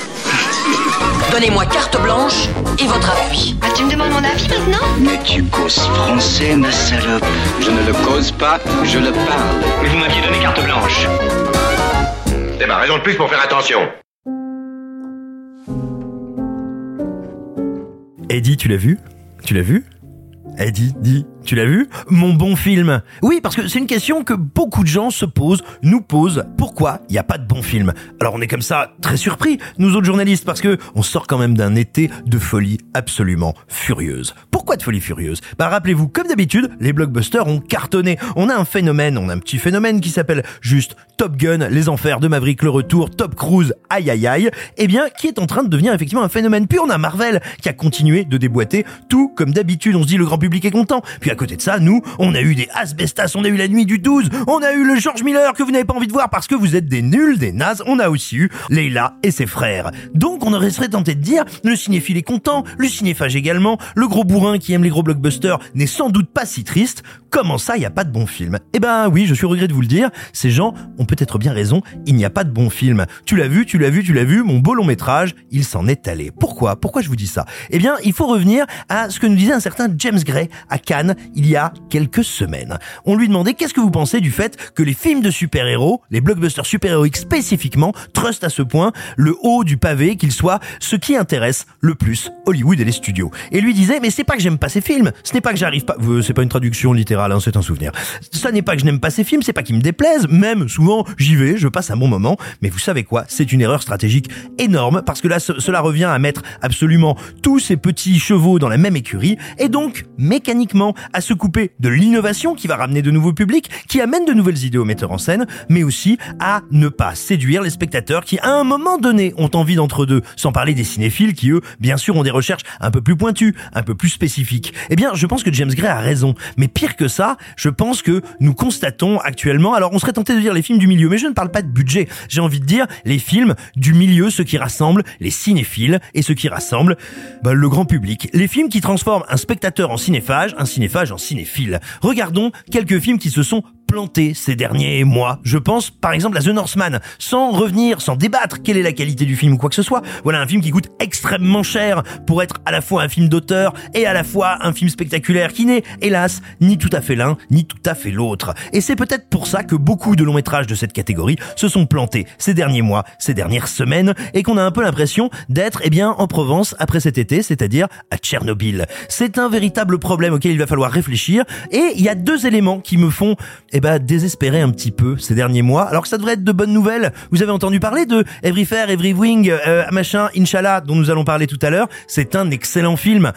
Donnez-moi carte blanche et votre appui. Ah, tu me demandes mon avis maintenant Mais tu causes français, ma salope. Je ne le cause pas, je le parle. Mais vous m'aviez donné carte blanche. C'est ma raison de plus pour faire attention. Eddie, tu l'as vu? Tu l'as vu? Eddie, dis, tu l'as vu Mon bon film. Oui, parce que c'est une question que beaucoup de gens se posent, nous posent. Pourquoi il n'y a pas de bon film? Alors on est comme ça très surpris, nous autres journalistes, parce que on sort quand même d'un été de folie absolument furieuse. Pourquoi de folie furieuse? Bah rappelez-vous, comme d'habitude, les blockbusters ont cartonné. On a un phénomène, on a un petit phénomène qui s'appelle juste Top Gun, Les Enfers de Maverick, le retour, Top Cruise, aïe aïe aïe, eh bien qui est en train de devenir effectivement un phénomène. Puis on a Marvel qui a continué de déboîter tout comme d'habitude. On se dit le grand public est content. Puis côté de ça, nous, on a eu des Asbestas, on a eu la nuit du 12, on a eu le George Miller que vous n'avez pas envie de voir parce que vous êtes des nuls, des nazes. On a aussi eu Leila et ses frères. Donc on aurait serait tenté de dire le cinéphile est content, le cinéphage également, le gros bourrin qui aime les gros blockbusters n'est sans doute pas si triste. Comment ça, il n'y a pas de bon film? Eh ben oui, je suis regret de vous le dire, ces gens ont peut-être bien raison, il n'y a pas de bon film. Tu l'as vu, tu l'as vu, tu l'as vu, mon beau long métrage, il s'en est allé. Pourquoi? Pourquoi je vous dis ça? Eh bien, il faut revenir à ce que nous disait un certain James Gray à Cannes il y a quelques semaines. On lui demandait qu'est-ce que vous pensez du fait que les films de super-héros, les blockbusters super-héroïques spécifiquement, trustent à ce point le haut du pavé qu'ils soient ce qui intéresse le plus Hollywood et les studios. Et lui disait, mais c'est pas que j'aime pas ces films, ce n'est pas que j'arrive pas, c'est pas une traduction littérale, hein, c'est un souvenir. Ça n'est pas que je n'aime pas ces films, c'est pas qu'ils me déplaisent, même souvent j'y vais, je passe un bon moment, mais vous savez quoi, c'est une erreur stratégique énorme, parce que là ce- cela revient à mettre absolument tous ces petits chevaux dans la même écurie, et donc mécaniquement à se couper de l'innovation qui va ramener de nouveaux publics, qui amène de nouvelles idées aux metteurs en scène, mais aussi à ne pas séduire les spectateurs qui à un moment donné ont envie d'entre deux, sans parler des cinéphiles qui eux, bien sûr, ont des recherches un peu plus pointues, un peu plus spécifiques. Eh bien, je pense que James Gray a raison, mais pire que ça, je pense que nous constatons actuellement, alors on serait tenté de dire les films du milieu, mais je ne parle pas de budget, j'ai envie de dire les films du milieu, ceux qui rassemblent les cinéphiles et ceux qui rassemblent bah, le grand public. Les films qui transforment un spectateur en cinéphage, un cinéphage en cinéphile. Regardons quelques films qui se sont plantés ces derniers mois. Je pense par exemple à The Northman, sans revenir, sans débattre quelle est la qualité du film ou quoi que ce soit. Voilà un film qui coûte extrêmement cher pour être à la fois un film d'auteur et à la fois un film spectaculaire qui n'est, hélas, ni tout à fait l'un, ni tout à fait l'autre. Et c'est peut-être pour ça que beaucoup de longs métrages de cette catégorie se sont plantés ces derniers mois, ces dernières semaines, et qu'on a un peu l'impression d'être, eh bien, en Provence après cet été, c'est-à-dire à Tchernobyl. C'est un véritable problème auquel il va falloir réfléchir, et il y a deux éléments qui me font, ben, désespérer un petit peu ces derniers mois, alors que ça devrait être de bonnes nouvelles. Vous avez entendu parler de Every Fair, Every Wing, euh, machin, Inch'Allah, dont nous allons parler tout à l'heure. C'est un excellent film.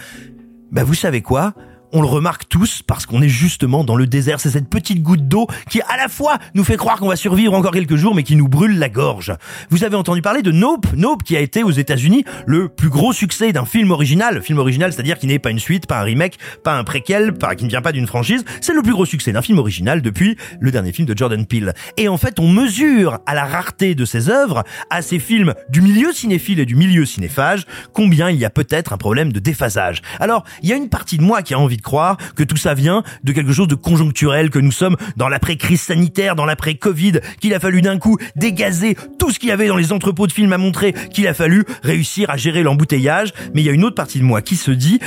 Bah, vous savez quoi? On le remarque tous parce qu'on est justement dans le désert. C'est cette petite goutte d'eau qui à la fois nous fait croire qu'on va survivre encore quelques jours mais qui nous brûle la gorge. Vous avez entendu parler de Nope, Nope qui a été aux États-Unis le plus gros succès d'un film original. Film original, c'est-à-dire qui n'est pas une suite, pas un remake, pas un préquel, qui ne vient pas d'une franchise. C'est le plus gros succès d'un film original depuis le dernier film de Jordan Peele. Et en fait, on mesure à la rareté de ses œuvres, à ces films du milieu cinéphile et du milieu cinéphage, combien il y a peut-être un problème de déphasage. Alors, il y a une partie de moi qui a envie croire que tout ça vient de quelque chose de conjoncturel, que nous sommes dans l'après-crise sanitaire, dans l'après-Covid, qu'il a fallu d'un coup dégazer tout ce qu'il y avait dans les entrepôts de films à montrer, qu'il a fallu réussir à gérer l'embouteillage. Mais il y a une autre partie de moi qui se dit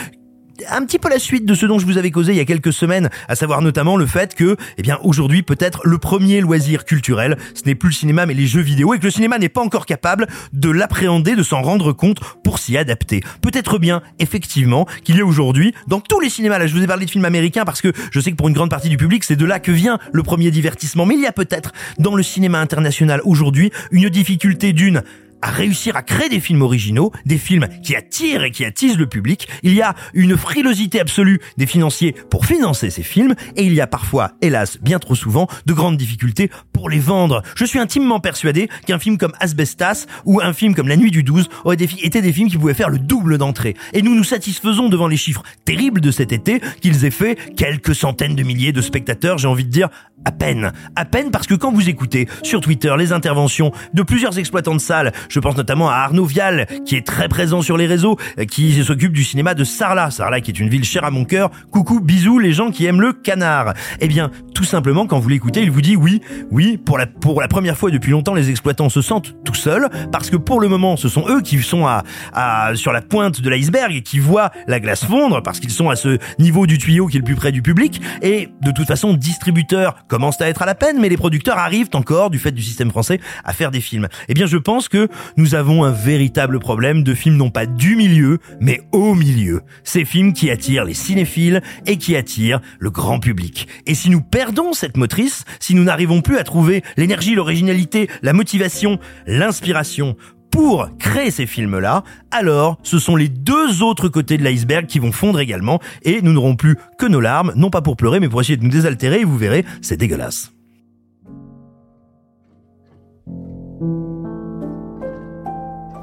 un petit peu la suite de ce dont je vous avais causé il y a quelques semaines, à savoir notamment le fait que, eh bien, aujourd'hui, peut-être le premier loisir culturel, ce n'est plus le cinéma mais les jeux vidéo et que le cinéma n'est pas encore capable de l'appréhender, de s'en rendre compte pour s'y adapter. Peut-être bien, effectivement, qu'il y a aujourd'hui, dans tous les cinémas, là, je vous ai parlé de films américains parce que je sais que pour une grande partie du public, c'est de là que vient le premier divertissement, mais il y a peut-être dans le cinéma international aujourd'hui une difficulté d'une à réussir à créer des films originaux, des films qui attirent et qui attisent le public. Il y a une frilosité absolue des financiers pour financer ces films et il y a parfois, hélas, bien trop souvent, de grandes difficultés pour les vendre. Je suis intimement persuadé qu'un film comme Asbestas ou un film comme La Nuit du 12 auraient été des films qui pouvaient faire le double d'entrée. Et nous nous satisfaisons devant les chiffres terribles de cet été qu'ils aient fait quelques centaines de milliers de spectateurs, j'ai envie de dire à peine. À peine parce que quand vous écoutez sur Twitter les interventions de plusieurs exploitants de salles, je pense notamment à Arnaud Vial, qui est très présent sur les réseaux, qui s'occupe du cinéma de Sarlat. Sarlat qui est une ville chère à mon cœur. Coucou, bisous les gens qui aiment le canard. Eh bien, tout simplement, quand vous l'écoutez, il vous dit oui, oui, pour la, pour la première fois depuis longtemps, les exploitants se sentent tout seuls, parce que pour le moment, ce sont eux qui sont à, à sur la pointe de l'iceberg qui voient la glace fondre, parce qu'ils sont à ce niveau du tuyau qui est le plus près du public, et de toute façon, distributeurs commencent à être à la peine, mais les producteurs arrivent encore, du fait du système français, à faire des films. Eh bien, je pense que nous avons un véritable problème de films non pas du milieu, mais au milieu. Ces films qui attirent les cinéphiles et qui attirent le grand public. Et si nous perdons cette motrice, si nous n'arrivons plus à trouver l'énergie, l'originalité, la motivation, l'inspiration pour créer ces films-là, alors ce sont les deux autres côtés de l'iceberg qui vont fondre également et nous n'aurons plus que nos larmes, non pas pour pleurer mais pour essayer de nous désaltérer et vous verrez, c'est dégueulasse.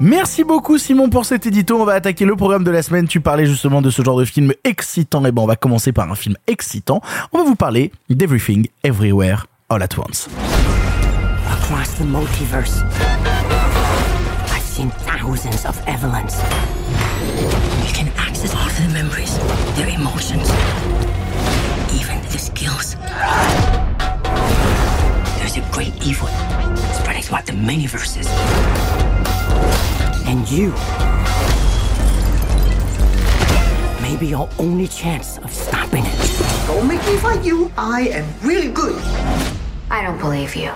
Merci beaucoup Simon pour cet édito. On va attaquer le programme de la semaine. Tu parlais justement de ce genre de film excitant. Et ben on va commencer par un film excitant. On va vous parler d'Everything Everywhere All at Once. Across the multiverse. seen thousands of Evelyns. You can access all their memories, their emotions, even their skills. There's a great evil spreading throughout the many verses. And you may be our only chance of stopping it. Don't make me fight you. I am really good. I don't believe you.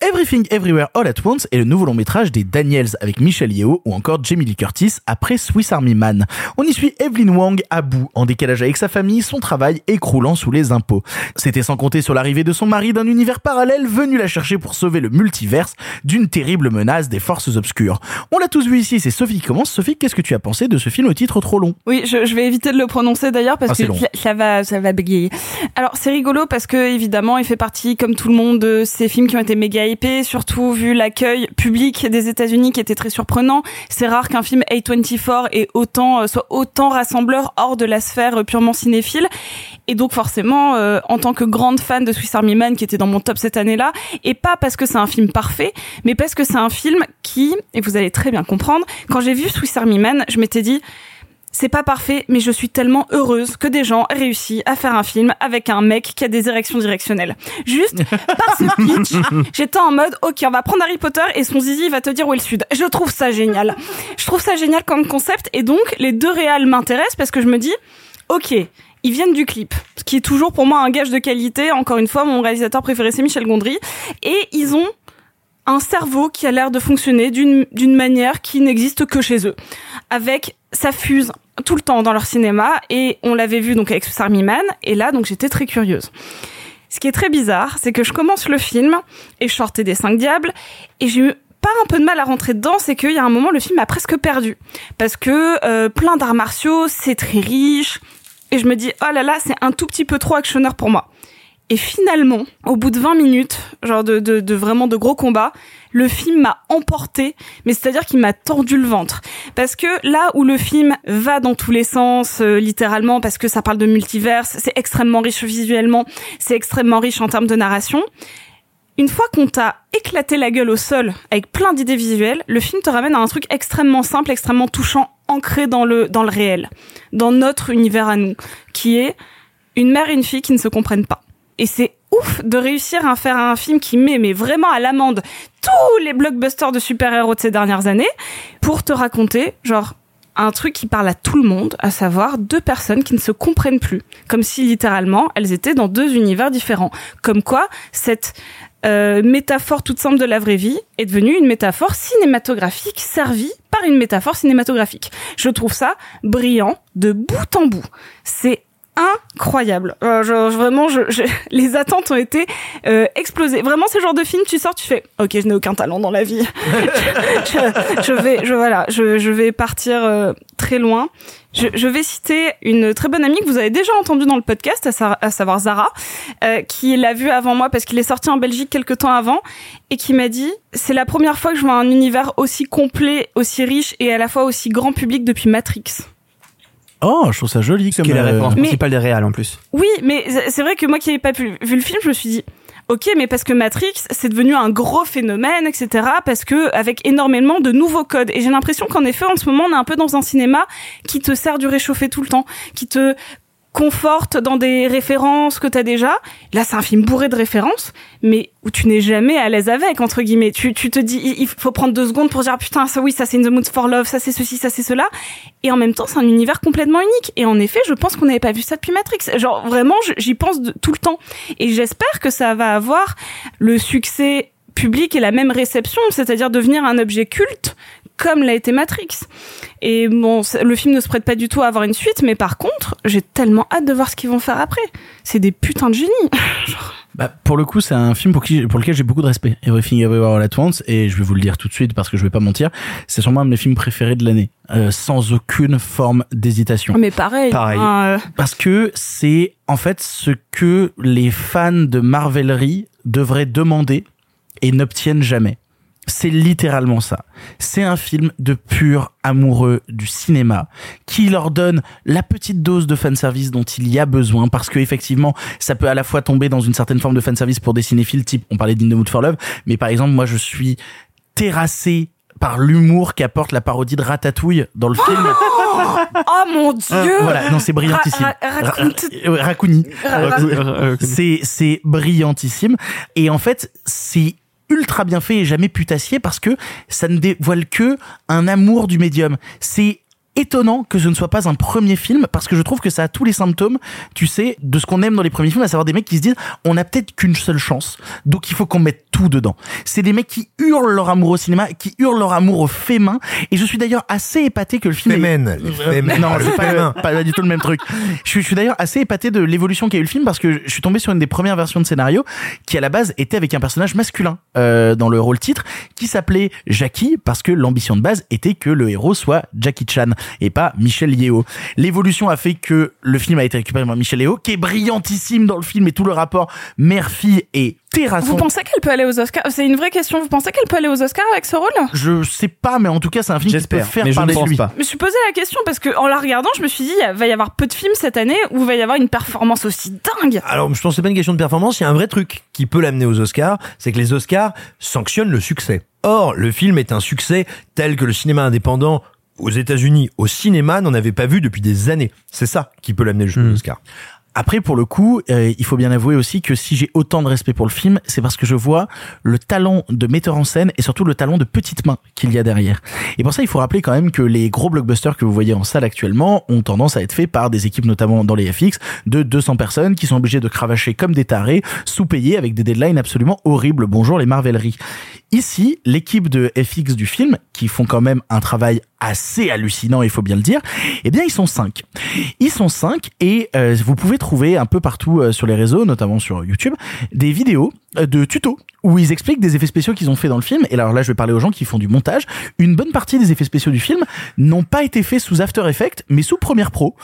Everything Everywhere All at Once est le nouveau long métrage des Daniels avec Michelle Yeoh ou encore Jamie Lee Curtis après Swiss Army Man. On y suit Evelyn Wang à bout, en décalage avec sa famille, son travail écroulant sous les impôts. C'était sans compter sur l'arrivée de son mari d'un univers parallèle venu la chercher pour sauver le multiverse d'une terrible menace des forces obscures. On l'a tous vu ici, c'est Sophie qui commence. Sophie, qu'est-ce que tu as pensé de ce film au titre trop long? Oui, je, je, vais éviter de le prononcer d'ailleurs parce Ah, que ça, ça va, ça va bégayer. Alors c'est rigolo parce que évidemment il fait partie, comme tout le monde, de ces films qui ont été méga hypés, surtout vu l'accueil public des États-Unis qui était très surprenant. C'est rare qu'un film A24 ait autant, euh, soit autant rassembleur hors de la sphère euh, purement cinéphile. Et donc forcément, euh, en tant que grande fan de Swiss Army Man qui était dans mon top cette année-là, et pas parce que c'est un film parfait, mais parce que c'est un film qui, et vous allez très bien comprendre, quand j'ai vu Swiss Army Man, je m'étais dit c'est pas parfait, mais je suis tellement heureuse que des gens aient réussi à faire un film avec un mec qui a des érections directionnelles. Juste par ce pitch, j'étais en mode, ok, on va prendre Harry Potter et son zizi va te dire où est le sud. Je trouve ça génial. Je trouve ça génial comme concept et donc les deux réals m'intéressent parce que je me dis, ok, ils viennent du clip, ce qui est toujours pour moi un gage de qualité. Encore une fois, mon réalisateur préféré c'est Michel Gondry et ils ont un cerveau qui a l'air de fonctionner d'une manière qui n'existe que chez eux. Avec ça fuse tout le temps dans leur cinéma et on l'avait vu donc avec Swiss Army Man et là donc j'étais très curieuse. Ce qui est très bizarre, c'est que je commence le film et je sortais des cinq diables et j'ai eu pas un peu de mal à rentrer dedans, c'est qu'il y a un moment le film m'a presque perdu parce que euh, plein d'arts martiaux, c'est très riche et je me dis oh là là, c'est un tout petit peu trop actionneur pour moi. Et finalement, au bout de 20 minutes, genre de, de, de vraiment de gros combats, le film m'a emporté, mais c'est-à-dire qu'il m'a tordu le ventre. Parce que là où le film va dans tous les sens, euh, littéralement, parce que ça parle de multiverse, c'est extrêmement riche visuellement, c'est extrêmement riche en termes de narration, une fois qu'on t'a éclaté la gueule au sol avec plein d'idées visuelles, le film te ramène à un truc extrêmement simple, extrêmement touchant, ancré dans le, dans le réel, dans notre univers à nous, qui est une mère et une fille qui ne se comprennent pas. Et c'est ouf de réussir à faire un film qui met mais vraiment à l'amende tous les blockbusters de super-héros de ces dernières années pour te raconter genre un truc qui parle à tout le monde, à savoir deux personnes qui ne se comprennent plus, comme si littéralement elles étaient dans deux univers différents. Comme quoi cette euh, métaphore toute simple de la vraie vie est devenue une métaphore cinématographique servie par une métaphore cinématographique. Je trouve ça brillant de bout en bout. C'est incroyable. Euh, vraiment, je, je- les attentes ont été euh, explosées. Vraiment, ce genre de film, tu sors, tu fais, ok, je n'ai aucun talent dans la vie. je, vais, je voilà, je, vais partir euh, très loin. Je, vais citer une très bonne amie que vous avez déjà entendue dans le podcast, à savoir Zara, euh, qui l'a vu avant moi parce qu'il est sorti en Belgique quelques temps avant et qui m'a dit c'est la première fois que je vois un univers aussi complet, aussi riche et à la fois aussi grand public depuis Matrix. Oh, je trouve ça joli comme Qui est la euh, référence Mais- principale des réals en plus. Oui, mais c'est- vrai que moi qui n'avais pas pu, vu le film, je me suis dit, ok, mais parce que Matrix, c'est devenu un gros phénomène, etc. Parce que avec énormément de nouveaux codes. Et j'ai l'impression qu'en effet, en ce moment, on est un peu dans un cinéma qui te sert du réchauffé tout le temps, qui te conforte dans des références que t'as déjà. Là, c'est un film bourré de références, mais où tu n'es jamais à l'aise avec, entre guillemets. Tu, tu te dis, il faut prendre deux secondes pour dire, ah, putain, ça oui, ça c'est In the Mood for Love, ça c'est ceci, ça c'est cela. Et en même temps, c'est un univers complètement unique. Et en effet, je pense qu'on n'avait pas vu ça depuis Matrix. Genre, vraiment, j'y pense tout le temps. Et j'espère que ça va avoir le succès public et la même réception, c'est-à-dire devenir un objet culte comme l'a été Matrix. Et bon, le film ne se prête pas du tout à avoir une suite, mais par contre, j'ai tellement hâte de voir ce qu'ils vont faire après. C'est des putains de génies. Bah, pour le coup, c'est un film pour, qui, pour lequel j'ai beaucoup de respect. Everything Everywhere All At Once, et je vais vous le dire tout de suite parce que je vais pas mentir, c'est sûrement un de mes films préférés de l'année, euh, sans aucune forme d'hésitation. Mais pareil. Pareil. hein, euh, Parce que c'est en fait ce que les fans de Marvelerie devraient demander et n'obtiennent jamais. C'est littéralement ça. C'est un film de pur amoureux du cinéma qui leur donne la petite dose de fanservice dont il y a besoin parce que effectivement, ça peut à la fois tomber dans une certaine forme de fanservice pour des cinéphiles type, on parlait d'In the Mood for Love, mais par exemple, moi je suis terrassé par l'humour qu'apporte la parodie de Ratatouille dans le film. Oh mon dieu Voilà, non, c'est brillantissime. Racouni. Ra- Euh, c'est brillantissime et en fait c'est ultra bien fait et jamais putassier parce que ça ne dévoile que un amour du médium. C'est étonnant que ce ne soit pas un premier film parce que je trouve que ça a tous les symptômes, tu sais, de ce qu'on aime dans les premiers films, à savoir des mecs qui se disent on a peut-être qu'une seule chance, donc il faut qu'on mette tout dedans. C'est des mecs qui hurlent leur amour au cinéma, qui hurlent leur amour au fait main, et je suis d'ailleurs assez épaté que le film. Femen, les Euh, non, c'est pas, pas du tout le même truc. Je suis, je suis d'ailleurs assez épaté de l'évolution qu'a eu le film parce que je suis tombé sur une des premières versions de scénario qui à la base était avec un personnage masculin euh, dans le rôle titre qui s'appelait Jackie parce que l'ambition de base était que le héros soit Jackie Chan et pas Michel Yeo. L'évolution a fait que le film a été récupéré par Michel Yeo qui est brillantissime dans le film et tout le rapport mère-fille est terrassant. Vous pensez qu'elle peut aller aux Oscars? C'est une vraie question. Vous pensez qu'elle peut aller aux Oscars avec ce rôle? Je sais pas, mais en tout cas, c'est un film qui peut J'espère, faire mais je parler ne de pense lui. pas. Je me suis posé la question parce que en la regardant, je me suis dit, il va y avoir peu de films cette année où il va y avoir une performance aussi dingue. Alors, je pense que c'est pas une question de performance, il y a un vrai truc qui peut l'amener aux Oscars, c'est que les Oscars sanctionnent le succès. Or, le film est un succès tel que le cinéma indépendant aux États-Unis, au cinéma, n'en avait pas vu depuis des années. C'est ça qui peut l'amener jusqu'aux Oscars. Après, pour le coup, euh, il faut bien avouer aussi que si j'ai autant de respect pour le film, c'est parce que je vois le talent de metteur en scène et surtout le talent de petite main qu'il y a derrière. Et pour ça, il faut rappeler quand même que les gros blockbusters que vous voyez en salle actuellement ont tendance à être faits par des équipes, notamment dans les FX, de 200 personnes qui sont obligées de cravacher comme des tarés, sous-payés avec des deadlines absolument horribles. Bonjour les Marveleries. Ici, l'équipe de FX du film, qui font quand même un travail assez hallucinant, il faut bien le dire. Eh bien, ils sont cinq. Ils sont cinq et euh, vous pouvez trouver un peu partout euh, sur les réseaux, notamment sur YouTube, des vidéos de tutos où ils expliquent des effets spéciaux qu'ils ont fait dans le film. Et alors là, je vais parler aux gens qui font du montage. Une bonne partie des effets spéciaux du film n'ont pas été faits sous After Effects, mais sous Premiere Pro,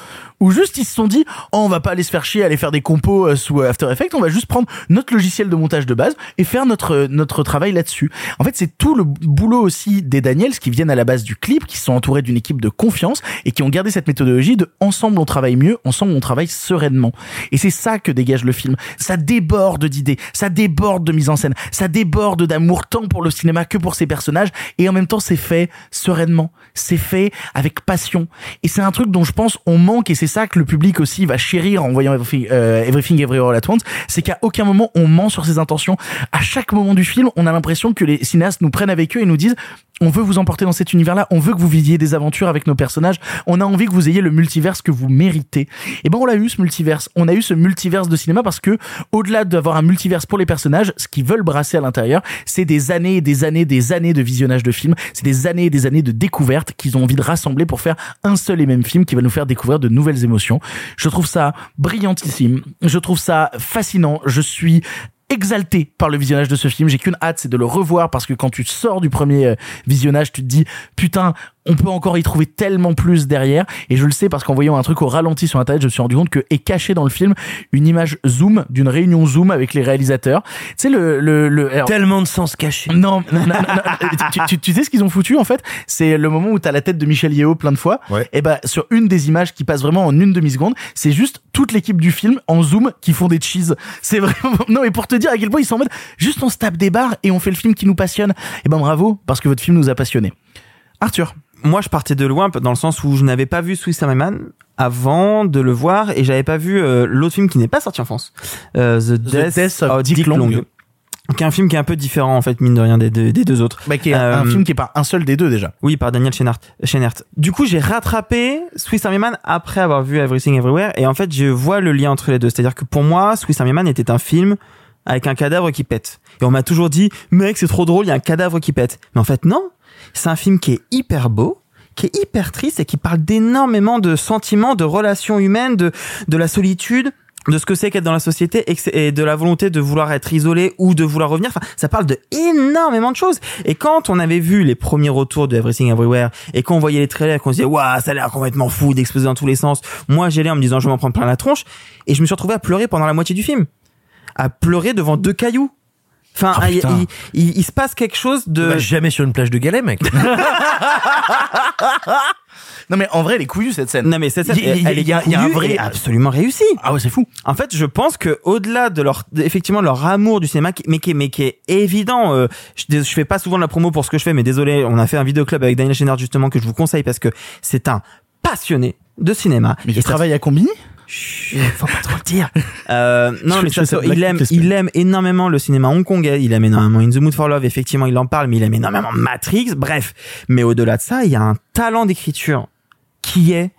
où juste ils se sont dit, oh, on va pas aller se faire chier, aller faire des compos euh, sous After Effects, on va juste prendre notre logiciel de montage de base et faire notre notre travail là-dessus. En fait, c'est tout le boulot aussi des Daniels qui viennent à la base du clip, qui sont entourés d'une équipe de confiance et qui ont gardé cette méthodologie de ensemble on travaille mieux, ensemble on travaille sereinement. Et c'est ça que dégage le film. Ça déborde d'idées, ça déborde de mise en scène, ça déborde d'amour tant pour le cinéma que pour ses personnages et en même temps c'est fait sereinement, c'est fait avec passion. Et c'est un truc dont je pense on manque et c'est ça que le public aussi va chérir en voyant Everything, euh, Everything Everywhere All At Once, c'est qu'à aucun moment on ment sur ses intentions. À chaque moment du film, on a l'impression que les cinéastes nous prennent avec eux et nous disent on veut vous emporter dans cet univers-là, on veut que vous viviez des aventures avec nos personnages, on a envie que vous ayez le multiverse que vous méritez. Et ben on l'a eu ce multiverse, on a eu ce multiverse de cinéma parce que au-delà d'avoir un multiverse pour les personnages, ce qu'ils veulent brasser à l'intérieur, c'est des années et des années, des années de visionnage de films, c'est des années et des années de découvertes qu'ils ont envie de rassembler pour faire un seul et même film qui va nous faire découvrir de nouvelles émotions. Je trouve ça brillantissime, je trouve ça fascinant, je suis exalté par le visionnage de ce film. J'ai qu'une hâte, c'est de le revoir parce que quand tu sors du premier euh, visionnage, tu te dis putain, on peut encore y trouver tellement plus derrière. Et je le sais parce qu'en voyant un truc au ralenti sur internet, je me suis rendu compte que est caché dans le film une image zoom d'une réunion zoom avec les réalisateurs. Tu sais le le, le alors- Tellement de sens caché. non, non, non, non, non. tu, tu, tu sais ce qu'ils ont foutu en fait? C'est le moment où t'as la tête de Michel Yeo plein de fois. Et ben sur une des images qui passe vraiment en une demi seconde, c'est juste toute l'équipe du film en zoom qui font des cheese. C'est vraiment non mais pour te dire à quel point ils sont en mode juste on se tape des barres et on fait le film qui nous passionne. Et ben bravo parce que votre film nous a passionné. Arthur. Moi, je partais de loin dans le sens où je n'avais pas vu Swiss Army Man avant de le voir et j'avais pas vu euh, l'autre film qui n'est pas sorti en France, euh, The, Death, Death of of Dick Dick Long. Long. Qui est un film qui est un peu différent en fait mine de rien des deux, des deux autres. Bah, qui est un Euh, film qui est pas un seul des deux déjà. Oui, par Daniel Scheinert. Scheinert. Du coup, j'ai rattrapé Swiss Army Man après avoir vu Everything Everywhere et en fait, je vois le lien entre les deux. C'est-à-dire que pour moi, Swiss Army Man était un film avec un cadavre qui pète. Et on m'a toujours dit, mec, c'est trop drôle, il y a un cadavre qui pète. Mais en fait, non. C'est un film qui est hyper beau, qui est hyper triste et qui parle d'énormément de sentiments, de relations humaines, de, de la solitude de ce que c'est qu'être dans la société et de la volonté de vouloir être isolé ou de vouloir revenir. Enfin, ça parle de énormément de choses. Et quand on avait vu les premiers retours de Everything Everywhere et qu'on voyait les trailers, qu'on se disait, waouh, ça a l'air complètement fou d'exploser dans tous les sens. Moi, j'allais en me disant, je vais m'en prendre plein la tronche. Et je me suis retrouvé à pleurer pendant la moitié du film. À pleurer devant deux cailloux. Enfin, Oh, il, il- il- il se passe quelque chose de... Bah, jamais sur une plage de galets, mec. Non mais en vrai, elle est couillue cette scène. Non mais cette scène, elle est il y a- un vrai- absolument réussie. Ah ouais, c'est fou. En fait, je pense que au-delà de leur, effectivement, leur amour du cinéma, mais qui, est- mais qui est évident. euh, je, je fais pas souvent de la promo pour ce que je fais, mais désolé, on a fait un vidéoclub avec Daniel Schneider justement que je vous conseille parce que c'est un passionné de cinéma. Mais tu travailles à Combini? Chut, faut pas trop le dire. Euh, non, mais ça, il aime, il aime énormément le cinéma hongkongais. Il aime énormément In the Mood for Love. Effectivement, il en parle, mais il aime énormément Matrix. Bref. Mais au-delà de ça, il y a un talent d'écriture qui est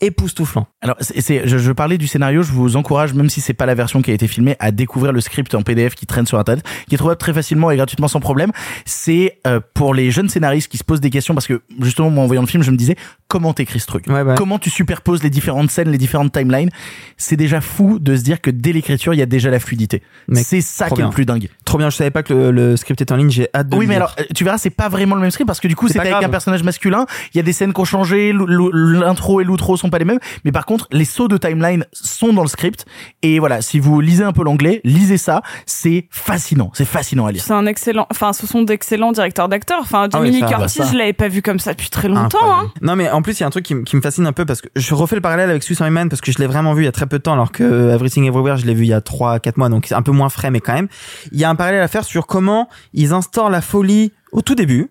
époustouflant. Alors, c'est, c'est- je, je parlais du scénario, je vous encourage, même si c'est pas la version qui a été filmée, à découvrir le script en PDF qui traîne sur Internet, qui est trouvable très facilement et gratuitement sans problème. C'est euh, pour les jeunes scénaristes qui se posent des questions, parce que justement, moi, en voyant le film, je me disais, comment t'écris ce truc? Ouais, ouais. Comment tu superposes les différentes scènes, les différentes timelines? C'est déjà fou de se dire que dès l'écriture, il y a déjà la fluidité. Mec, C'est ça qui est le plus dingue. Trop bien. Je savais pas que le, le script était en ligne. J'ai hâte de Oui, mais alors, euh, tu verras, c'est pas vraiment le même script parce que du coup, C'est c'était avec grave. un personnage masculin. Il y a des scènes qui ont changé, l'intro et l'outro sont pas les mêmes. Mais par contre, les sauts de timeline sont dans le script. Et voilà, si vous lisez un peu l'anglais, lisez ça. C'est fascinant. C'est fascinant à lire. C'est un excellent, enfin, ce sont d'excellents directeurs d'acteurs. Enfin, Ah oui, bah, Curtis, je l'avais pas vu comme ça depuis très longtemps. Hein. Non, mais en plus, il y a un truc qui, qui me fascine un peu parce que je refais le parallèle avec Army Man parce que je l'ai vraiment vu il y a très peu de temps alors que euh, Everything Everywhere, je l'ai vu il y a 3-4 mois, donc c'est un peu moins frais, mais quand même. Il y a un parallèle à faire sur comment ils instaurent la folie au tout début,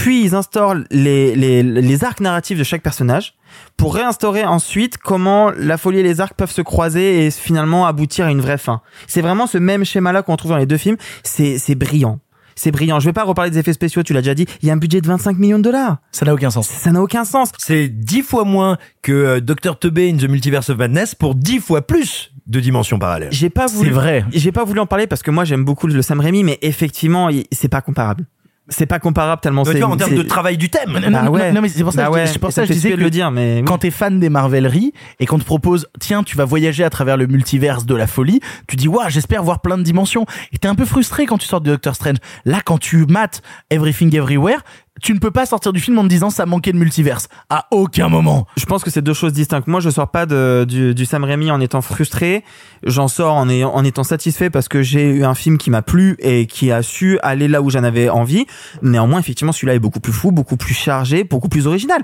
puis ils instaurent les, les, les arcs narratifs de chaque personnage pour réinstaurer ensuite comment la folie et les arcs peuvent se croiser et finalement aboutir à une vraie fin. C'est vraiment ce même schéma-là qu'on trouve dans les deux films. C'est, c'est brillant. C'est brillant. Je vais pas reparler des effets spéciaux, tu l'as déjà dit. Il y a un budget de 25 millions de dollars. Ça n'a aucun sens. Ça n'a aucun sens. C'est dix fois moins que euh, Dr. Tebey in the Multiverse of Madness pour dix fois plus de dimensions parallèles. J'ai pas voulu. C'est vrai. J'ai pas voulu en parler parce que moi j'aime beaucoup le Sam Raimi, mais effectivement, c'est pas comparable. C'est pas comparable tellement c'est en termes de travail du thème. Non, Bah non, ouais. non, mais c'est pour ça, Bah que je- ouais. c'est pour Et ça ça que je fait disais que de le dire, mais oui. quand t'es fan des Marveleries et qu'on te propose, tiens, tu vas voyager à travers le multiverse de la folie, tu dis, waouh, j'espère voir plein de dimensions. Et t'es un peu frustré quand tu sors de Doctor Strange. Là, quand tu mates Everything Everywhere, tu ne peux pas sortir du film en te disant ça manquait de multiverse. À aucun moment. Je pense que c'est deux choses distinctes. Moi, je sors pas de, du, du Sam Raimi en étant frustré. J'en sors en, ayant, en étant satisfait parce que j'ai eu un film qui m'a plu et qui a su aller là où j'en avais envie. Néanmoins, effectivement, celui-là est beaucoup plus fou, beaucoup plus chargé, beaucoup plus original.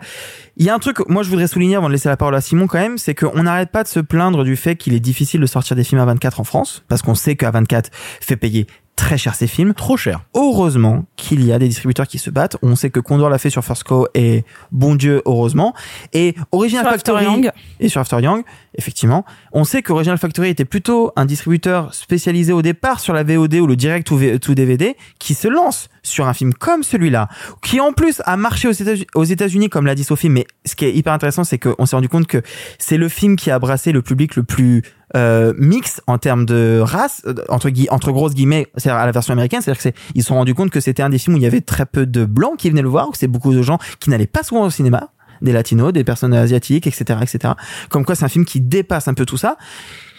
Il y a un truc, moi, je voudrais souligner avant de laisser la parole à Simon quand même, c'est qu'on n'arrête pas de se plaindre du fait qu'il est difficile de sortir des films à 24 en France parce qu'on sait qu'à 24 fait payer très cher ces films. Trop cher. Heureusement qu'il y a des distributeurs qui se battent. On sait que Condor l'a fait sur First Co et bon Dieu, heureusement. Et Original Sur Factory After Yang. et sur After Young, effectivement. On sait que Original Factory était plutôt un distributeur spécialisé au départ sur la VOD ou le direct to DVD qui se lance sur un film comme celui-là, qui en plus a marché aux États-Unis comme l'a dit Sophie, mais ce qui est hyper intéressant, c'est qu'on s'est rendu compte que c'est le film qui a brassé le public le plus euh, mix en termes de race euh, entre grosses guillemets c'est à la version américaine c'est-à-dire que c'est ils se sont rendus compte que c'était un des films où il y avait très peu de blancs qui venaient le voir que c'est beaucoup de gens qui n'allaient pas souvent au cinéma des latinos des personnes asiatiques etc etc comme quoi c'est un film qui dépasse un peu tout ça.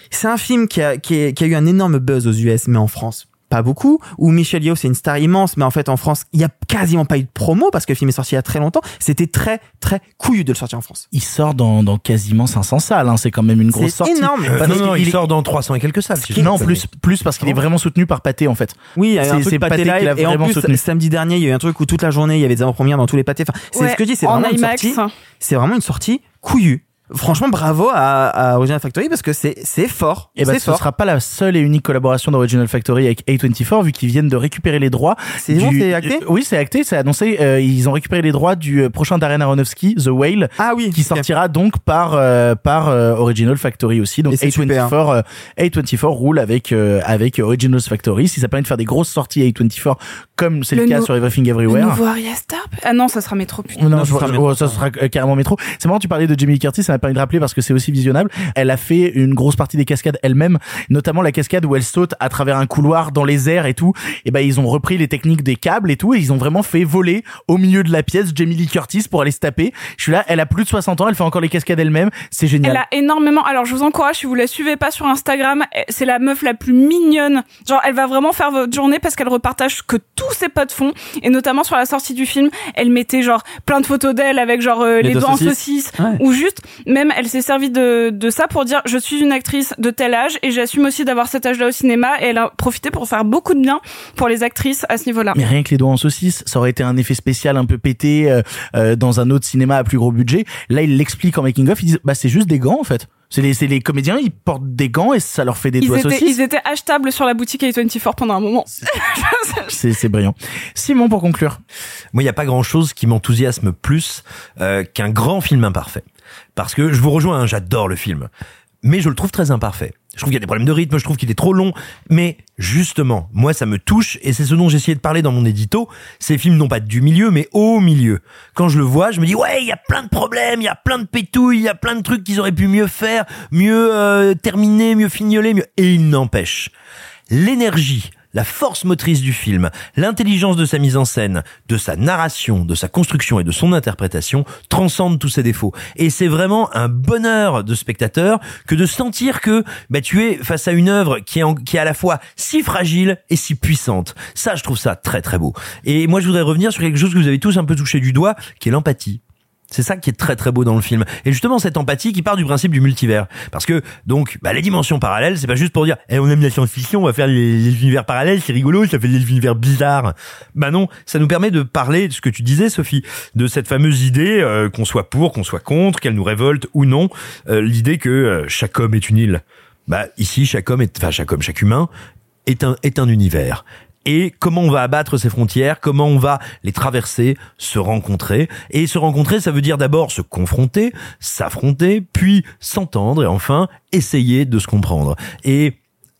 C'est un film qui, a, qui a eu un énorme buzz aux US mais en France pas beaucoup, où Michel Yeoh c'est une star immense, mais en fait en France il y a quasiment pas eu de promo parce que le film est sorti il y a très longtemps. C'était très très couillu de le sortir en France. Il sort dans, dans quasiment 500 salles, hein. c'est quand même une grosse C'est sortie. énorme. Euh, non, non, il est- sort dans 300 et quelques salles. si Non, plus, plus parce qu'il est vraiment soutenu par Pathé en fait. Oui, il y a eu un C'est- pâté Pathé qui l'a live et en vraiment plus soutenu. samedi dernier il y a eu un truc où toute la journée il y avait des avant-premières dans tous les pâtés. Enfin, c'est Ouais, ce que je dis, c'est en vraiment une IMAX. sortie. C'est vraiment une sortie couillue. Franchement, bravo à, à Original Factory parce que c'est c'est fort. Et ben, c'est ce fort. sera pas la seule et unique collaboration d'Original Factory avec A24 vu qu'ils viennent de récupérer les droits. C'est bon, c'est acté euh, Oui, c'est acté, c'est annoncé. euh, ils ont récupéré les droits du euh, prochain Darren Aronofsky, The Whale, Ah oui, qui sortira donc par euh, par euh, Original Factory aussi. Donc Et c'est super. A24 euh, A24 roule avec euh, avec Original Factory. Si ça permet de faire des grosses sorties A24 comme c'est le, Le cas sur Everything Le Everywhere. nouveau Arya Starp? Ah non, ça sera métro putain. Non, Non, ça sera métro. oh, ça sera carrément métro. C'est marrant, tu parlais de Jamie Lee Curtis, ça m'a permis de rappeler parce que c'est aussi visionnable. Elle a fait une grosse partie des cascades elle-même, notamment la cascade où elle saute à travers un couloir dans les airs et tout. Et ben ils ont repris les techniques des câbles et tout et ils ont vraiment fait voler au milieu de la pièce Jamie Lee Curtis pour aller se taper. Je suis là, elle a plus de 60 ans, elle fait encore les cascades elle-même, c'est génial. Elle a énormément. Alors, je vous encourage, si vous la suivez pas sur Instagram, eh, c'est la meuf la plus mignonne. Genre, elle va vraiment faire votre journée parce qu'elle repartage ce que tous ses potes font. Et notamment sur la sortie du film, elle mettait genre plein de photos d'elle avec genre euh, Les les, doigts en saucisses. saucisse. Ouais. Ou juste, même, elle s'est servie de, de ça pour dire, je suis une actrice de tel âge et j'assume aussi d'avoir cet âge-là au cinéma. Et elle a profité pour faire beaucoup de bien pour les actrices à ce niveau-là. Mais rien que les doigts en saucisse, ça aurait été un effet spécial un peu pété euh, euh, dans un autre cinéma à plus gros budget. Là, il l'explique en making of, ils disent bah c'est juste des gants en fait. C'est les, c'est les comédiens, ils portent des gants et ça leur fait des Ils doigts étaient, saucisses. ils étaient achetables sur la boutique A24 pendant un moment. C'est c'est brillant. Simon pour conclure. Moi, il n'y a pas grand-chose qui m'enthousiasme plus euh, qu'un grand film imparfait. Parce que je vous rejoins, hein, j'adore le film. Mais je le trouve très imparfait. Je trouve qu'il y a des problèmes de rythme, je trouve qu'il est trop long. Mais justement, moi, ça me touche, et c'est ce dont essayé de parler dans mon édito. Ces films non pas du milieu, mais au milieu. Quand je le vois, je me dis, ouais, il y a plein de problèmes, il y a plein de pétouilles, il y a plein de trucs qu'ils auraient pu mieux faire, mieux euh, terminer, mieux fignoler, mieux... Et il n'empêche. L'énergie, la force motrice du film, l'intelligence de sa mise en scène, de sa narration, de sa construction et de son interprétation transcendent tous ses défauts. Et c'est vraiment un bonheur de spectateur que de sentir que bah, tu es face à une œuvre qui est, qui est à la fois si fragile et si puissante. Ça, je trouve ça très très beau. Et moi, je voudrais revenir sur quelque chose que vous avez tous un peu touché du doigt, qui est l'empathie. C'est ça qui est très très beau dans le film. Et justement cette empathie qui part du principe du multivers. Parce que donc bah, les dimensions parallèles, c'est pas juste pour dire eh, on aime la science-fiction, on va faire les, univers parallèles, c'est rigolo, ça fait des univers bizarres. Bah non, ça nous permet de parler de ce que tu disais Sophie, de cette fameuse idée euh, qu'on soit pour, qu'on soit contre, qu'elle nous révolte ou non, euh, l'idée que euh, chaque homme est une île. Bah ici chaque homme est enfin chaque homme, chaque humain est un est un univers et comment on va abattre ces frontières, comment on va les traverser, se rencontrer. Et se rencontrer, ça veut dire d'abord se confronter, s'affronter, puis s'entendre et enfin essayer de se comprendre. Et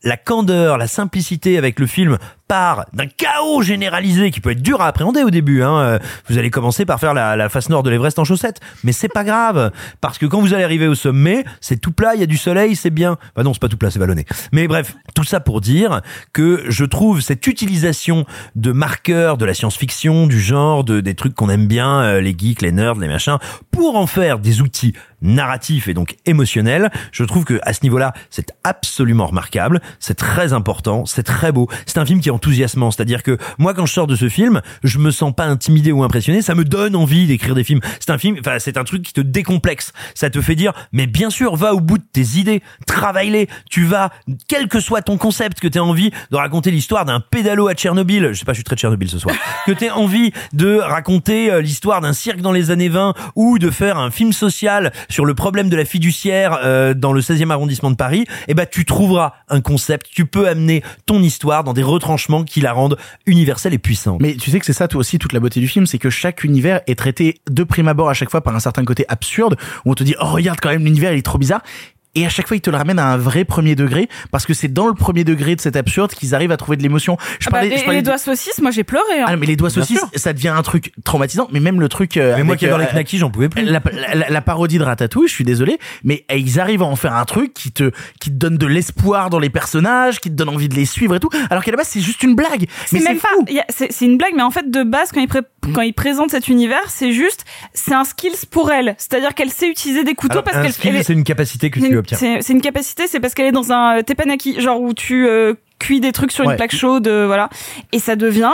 la candeur, la simplicité avec le film part d'un chaos généralisé qui peut être dur à appréhender au début. Hein. Vous allez commencer par faire la, face nord de l'Everest en chaussettes, mais c'est pas grave parce que quand vous allez arriver au sommet, c'est tout plat, il y a du soleil, c'est bien. Bah non, c'est pas tout plat, c'est vallonné. Mais bref, tout ça pour dire que je trouve cette utilisation de marqueurs de la science-fiction, du genre, de des trucs qu'on aime bien, euh, les geeks, les nerds, les machins, pour en faire des outils narratifs et donc émotionnels. Je trouve que à ce niveau-là, c'est absolument remarquable, c'est très important, c'est très beau. C'est un film qui est c'est-à-dire que moi quand je sors de ce film, je me sens pas intimidé ou impressionné, ça me donne envie d'écrire des films. C'est un film, enfin c'est un truc qui te décomplexe. Ça te fait dire mais bien sûr, va au bout de tes idées, travaille-les. Tu vas quel que soit ton concept que tu envie de raconter l'histoire d'un pédalo à Tchernobyl, je sais pas, je suis très Tchernobyl ce soir. que tu envie de raconter euh, l'histoire d'un cirque dans les années 20 ou de faire un film social sur le problème de la fiduciaire euh, dans le 16e arrondissement de Paris, eh ben tu trouveras un concept, tu peux amener ton histoire dans des retranchements qui la rendent universelle et puissante. Mais tu sais que c'est ça toi aussi toute la beauté du film, c'est que chaque univers est traité de prime abord à chaque fois par un certain côté absurde où on te dit oh regarde quand même l'univers il est trop bizarre et à chaque fois, ils te le ramènent à un vrai premier degré parce que c'est dans le premier degré de cet absurde qu'ils arrivent à trouver de l'émotion. Je Ah bah, parlais, les, je parlais les de- doigts saucisses, moi j'ai pleuré. Hein. Ah, mais les doigts saucisses, ça devient un truc traumatisant. Mais même le truc. euh, Mais moi qui est dans euh, les knackis, j'en pouvais plus. La, la- la parodie de Ratatouille, je suis désolé, mais euh, ils arrivent à en faire un truc qui te qui te donne de l'espoir dans les personnages, qui te donne envie de les suivre et tout. Alors qu'à la base, c'est juste une blague. Mais C'est même pas, fou. c'est une blague, mais en fait de base quand il pré- quand il présente cet univers, c'est juste, c'est un skills pour elle. C'est-à-dire qu'elle sait utiliser des couteaux Alors, parce qu'elle c'est une capacité que tu C'est une capacité, c'est parce qu'elle est dans un euh, teppanyaki, genre où tu euh, cuis des trucs sur Ouais. une plaque chaude, euh, voilà, et ça devient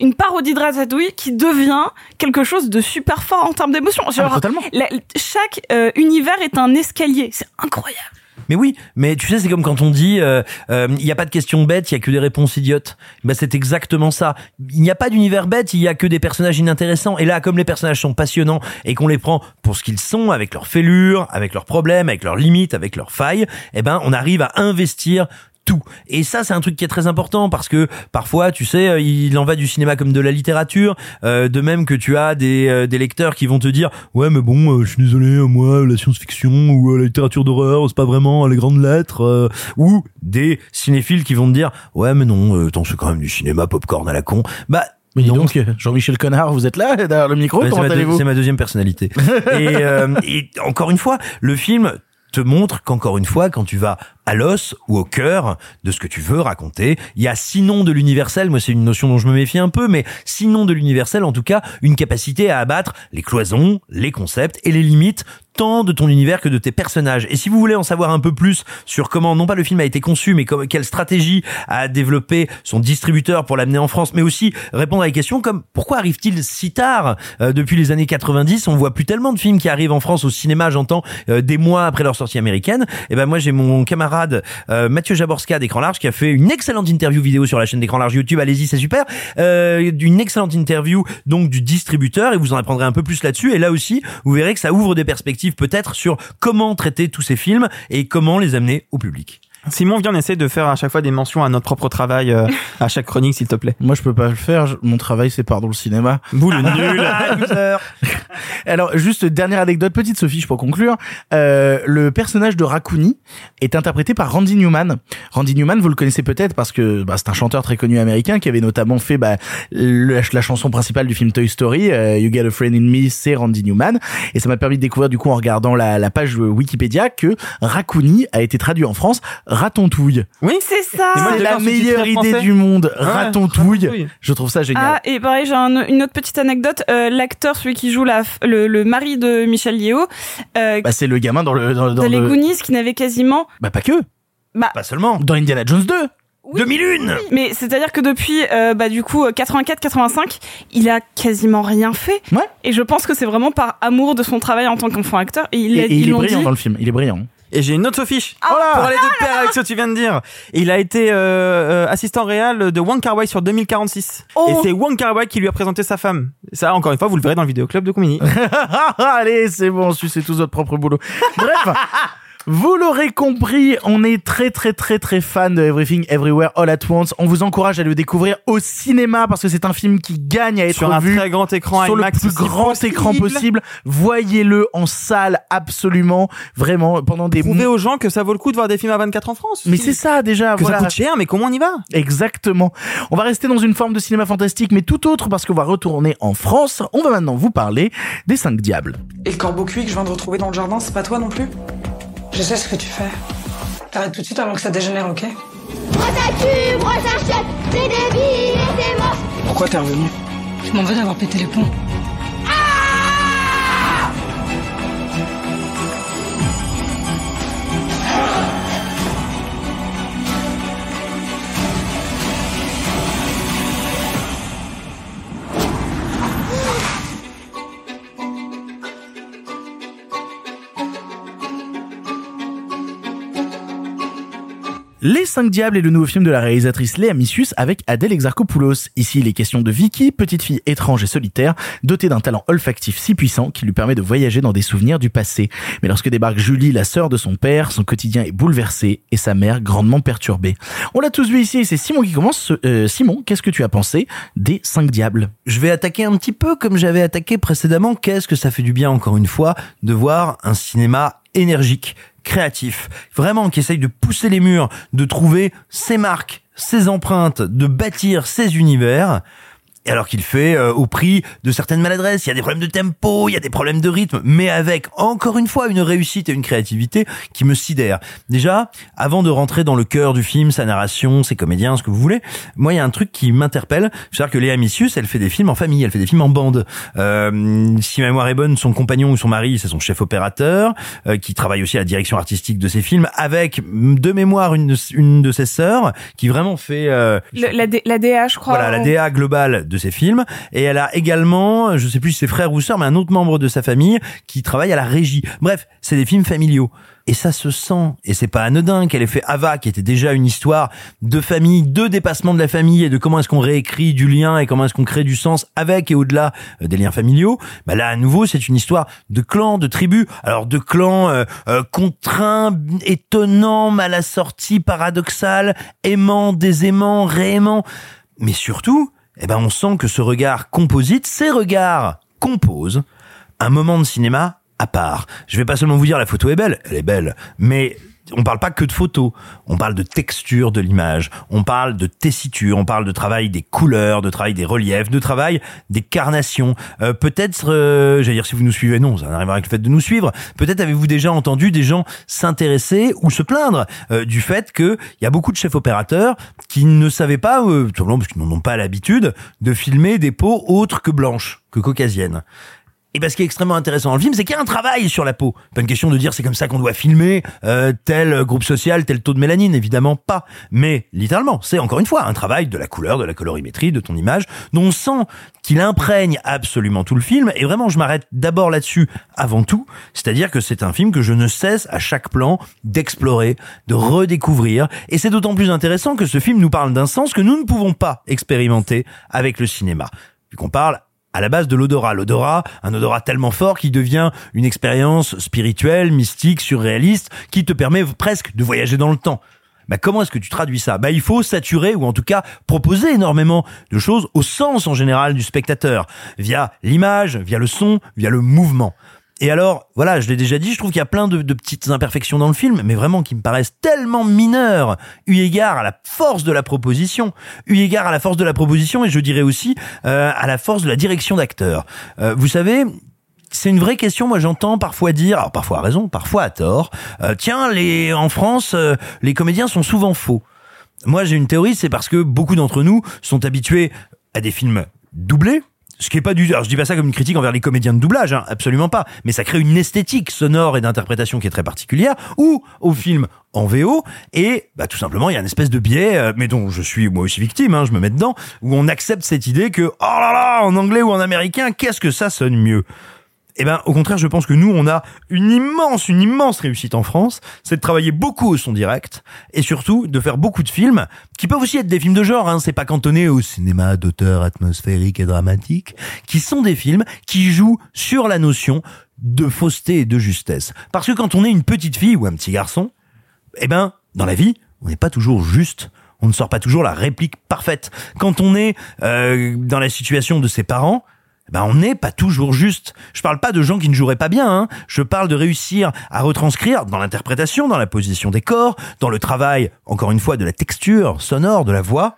une parodie de Ratatouille qui devient quelque chose de super fort en termes d'émotion. Ah, totalement. la- chaque euh, univers est un escalier, c'est incroyable. Mais oui, mais tu sais, c'est comme quand on dit euh, euh, il n'y a pas de questions bêtes, il y a que des réponses idiotes. Bah, c'est exactement ça. Il n'y a pas d'univers bête, il y a que des personnages inintéressants. Et là, comme les personnages sont passionnants et qu'on les prend pour ce qu'ils sont, avec leurs fêlures, avec leurs problèmes, avec leurs limites, avec leurs failles, eh ben, on arrive à investir tout. Et ça, c'est un truc qui est très important parce que parfois, tu sais, euh, il en va du cinéma comme de la littérature. euh, de même que tu as des, euh, des lecteurs qui vont te dire, ouais, mais bon, euh, je suis désolé, euh, moi, la science-fiction ou euh, la littérature d'horreur, c'est pas vraiment les grandes lettres. euh, ou des cinéphiles qui vont te dire, ouais, mais non, euh, attends, c'est quand même du cinéma popcorn à la con. Bah, Mais dis non, donc, Jean-Michel Connard, vous êtes là derrière le micro c'est Comment allez-vous c'est ma deuxième personnalité. et, euh, et encore une fois, le film te montre qu'encore une fois, quand tu vas à l'os ou au cœur de ce que tu veux raconter, il y a sinon de l'universel, moi c'est une notion dont je me méfie un peu, mais sinon de l'universel, en tout cas, une capacité à abattre les cloisons, les concepts et les limites tant de ton univers que de tes personnages. Et si vous voulez en savoir un peu plus sur comment, non pas le film a été conçu, mais comme, quelle stratégie a développé son distributeur pour l'amener en France, mais aussi répondre à des questions comme pourquoi arrive-t-il si tard Euh, depuis les années 90 On voit plus tellement de films qui arrivent en France au cinéma, j'entends, euh, des mois après leur sortie américaine. Et ben moi j'ai mon camarade euh, Mathieu Jaborska d'Écran Large qui a fait une excellente interview vidéo sur la chaîne d'Écran Large YouTube. Allez-y, c'est super. Euh, d'une excellente interview donc du distributeur et vous en apprendrez un peu plus là-dessus. Et là aussi, vous verrez que ça ouvre des perspectives peut-être sur comment traiter tous ces films et comment les amener au public. Simon, viens, on essaie de faire à chaque fois des mentions à notre propre travail euh, à chaque chronique, s'il te plaît. Moi, je peux pas le faire. je- Mon travail, c'est pardon le cinéma. Boule nul. Alors, juste dernière anecdote, petite Sophie, pour conclure. Euh, le personnage de Raccoon est interprété par Randy Newman. Randy Newman, vous le connaissez peut-être parce que bah, c'est un chanteur très connu américain qui avait notamment fait bah, le- la chanson principale du film Toy Story, euh, You Get a Friend in Me, c'est Randy Newman. Et ça m'a permis de découvrir du coup en regardant la, la page Wikipédia que Raccoon a été traduit en France Ratontouille. Oui, C'est ça. C'est la meilleure français. idée du monde. Ouais, Ratontouille. Ratontouille. Je trouve ça génial. Ah, et pareil, j'ai un- une autre petite anecdote. Euh, L'acteur, celui qui joue la, le, le mari de Michel Yeo, euh, Bah, c'est le gamin dans le dans, dans les le Goonies, qui n'avait quasiment. bah pas que Bah, Pas seulement. dans Indiana Jones 2 2001 mais c'est-à-dire que depuis, euh, bah, du coup, 84-85, il a quasiment rien fait. Ouais. Et je pense que c'est vraiment par amour de son travail en tant qu'enfant acteur. Et, il et, a- et ils il est brillant dit. dans le film il est brillant Et j'ai une autre fiche Ah, pour aller de pair avec ce que tu viens de dire. Il a été euh, euh, assistant réel de Wong Kar Wai sur 2046. Oh. Et c'est Wong Kar Wai qui lui a présenté sa femme. Ça, encore une fois, vous le verrez dans le vidéoclub de Comini. Allez, c'est bon, sucez tous votre propre boulot. Bref, Vous l'aurez compris, on est très très très très fan de Everything Everywhere All at Once. On vous encourage à le découvrir au cinéma parce que c'est un film qui gagne à être Sur un vu très grand écran sur IMAX le plus grand possible. écran possible. Voyez-le en salle absolument, vraiment pendant des Prouvez aux gens que ça vaut le coup de voir des films à 24 en France. Mais c'est ça déjà. Que voilà. ça coûte cher, mais comment on y va? Exactement. On va rester dans une forme de cinéma fantastique, mais tout autre parce qu'on va retourner en France. On va maintenant vous parler des cinq diables. Et le corbeau cuit que je viens de retrouver dans le jardin, c'est pas toi non plus? Je sais ce que tu fais. T'arrêtes tout de suite avant que ça dégénère, ok Brosse à tube, brosse à chiottes, c'est débile et moche. Pourquoi t'es revenu? Je m'en veux d'avoir pété les plombs. Les cinq diables est le nouveau film de la réalisatrice Léa Missius avec Adèle Exarchopoulos. Ici, il est question de Vicky, petite fille étrange et solitaire, dotée d'un talent olfactif si puissant qu'il lui permet de voyager dans des souvenirs du passé. Mais lorsque débarque Julie, la sœur de son père, son quotidien est bouleversé et sa mère grandement perturbée. On l'a tous vu ici et c'est Simon qui commence. Euh, Simon, qu'est-ce que tu as pensé des cinq diables? Je vais attaquer un petit peu comme j'avais attaqué précédemment. Qu'est-ce que ça fait du bien, encore une fois, de voir un cinéma énergique, créatif, vraiment qui essaye de pousser les murs, de trouver ses marques, ses empreintes, de bâtir ses univers. Et alors qu'il fait euh, au prix de certaines maladresses, il y a des problèmes de tempo, il y a des problèmes de rythme, mais avec encore une fois une réussite et une créativité qui me sidèrent. Déjà, avant de rentrer dans le cœur du film, sa narration, ses comédiens, ce que vous voulez, moi il y a un truc qui m'interpelle, c'est-à-dire que Léa Missius, elle fait des films en famille, elle fait des films en bande. Euh, si ma mémoire est bonne, son compagnon ou son mari, c'est son chef opérateur, euh, qui travaille aussi à la direction artistique de ses films, avec de mémoire une de, une de ses sœurs, qui vraiment fait euh, Le- la, D- la DA, je crois. voilà, la DA globale de ses films. Et elle a également, je sais plus si c'est frère ou sœur, mais un autre membre de sa famille qui travaille à la régie. Bref, c'est des films familiaux. Et ça se sent. Et c'est pas anodin qu'elle ait fait Ava, qui était déjà une histoire de famille, de dépassement de la famille et de comment est-ce qu'on réécrit du lien et comment est-ce qu'on crée du sens avec et au-delà euh, des liens familiaux. Bah là, à nouveau, c'est une histoire de clans, de tribus. Alors, de clans euh, euh, contraints, étonnants, mal assortis, paradoxal, aimants, désaimants, réaimants. Mais surtout, eh ben, on sent que ce regard composite, ces regards composent un moment de cinéma à part. Je vais pas seulement vous dire la photo est belle, elle est belle, mais on parle pas que de photos, on parle de texture de l'image, on parle de tessiture, on parle de travail des couleurs, de travail des reliefs, de travail des carnations. Euh, peut-être, euh, j'allais dire si vous nous suivez, non, ça n'a rien le fait de nous suivre. Peut-être avez-vous déjà entendu des gens s'intéresser ou se plaindre euh, du fait qu'il y a beaucoup de chefs opérateurs qui ne savaient pas, euh, tout simplement parce qu'ils n'en ont pas l'habitude, de filmer des peaux autres que blanches, que caucasiennes. Et ben, ce qui est extrêmement intéressant dans le film, c'est qu'il y a un travail sur la peau. Pas une question de dire c'est comme ça qu'on doit filmer euh, tel groupe social, tel taux de mélanine, évidemment pas. Mais littéralement, c'est encore une fois un travail de la couleur, de la colorimétrie, de ton image, dont on sent qu'il imprègne absolument tout le film. Et vraiment, je m'arrête d'abord là-dessus avant tout. C'est-à-dire que c'est un film que je ne cesse à chaque plan d'explorer, de redécouvrir. Et c'est d'autant plus intéressant que ce film nous parle d'un sens que nous ne pouvons pas expérimenter avec le cinéma. Vu qu'on parle à la base de l'odorat. L'odorat, un odorat tellement fort qui devient une expérience spirituelle, mystique, surréaliste, qui te permet presque de voyager dans le temps. Bah comment est-ce que tu traduis ça? Bah il faut saturer ou en tout cas proposer énormément de choses au sens en général du spectateur, via l'image, via le son, via le mouvement. Et alors, voilà, je l'ai déjà dit, je trouve qu'il y a plein de, de petites imperfections dans le film, mais vraiment qui me paraissent tellement mineures, eu égard à la force de la proposition, eu égard à la force de la proposition, et je dirais aussi euh, à la force de la direction d'acteur. Euh, vous savez, c'est une vraie question. Moi, j'entends parfois dire, alors parfois à raison, parfois à tort. euh, tiens, les en France, euh, les comédiens sont souvent faux. Moi, j'ai une théorie, c'est parce que beaucoup d'entre nous sont habitués à des films doublés. Ce qui est pas du, alors je dis pas ça comme une critique envers les comédiens de doublage, hein, absolument pas. Mais ça crée une esthétique sonore et d'interprétation qui est très particulière. Ou au film en VO et bah tout simplement il y a une espèce de biais, euh, mais dont je suis moi aussi victime, hein, je me mets dedans, où on accepte cette idée que oh là là, en anglais ou en américain, qu'est-ce que ça sonne mieux? Eh ben, au contraire, je pense que nous, on a une immense, une immense réussite en France, c'est de travailler beaucoup au son direct et surtout de faire beaucoup de films qui peuvent aussi être des films de genre. Hein, c'est pas cantonné au cinéma d'auteur atmosphérique et dramatique, qui sont des films qui jouent sur la notion de fausseté et de justesse. Parce que quand on est une petite fille ou un petit garçon, eh ben, dans la vie, on n'est pas toujours juste. On ne sort pas toujours la réplique parfaite. Quand on est euh, dans la situation de ses parents, ben on n'est pas toujours juste. Je parle pas de gens qui ne joueraient pas bien. Hein. Je parle de réussir à retranscrire dans l'interprétation, dans la position des corps, dans le travail, encore une fois, de la texture sonore de la voix,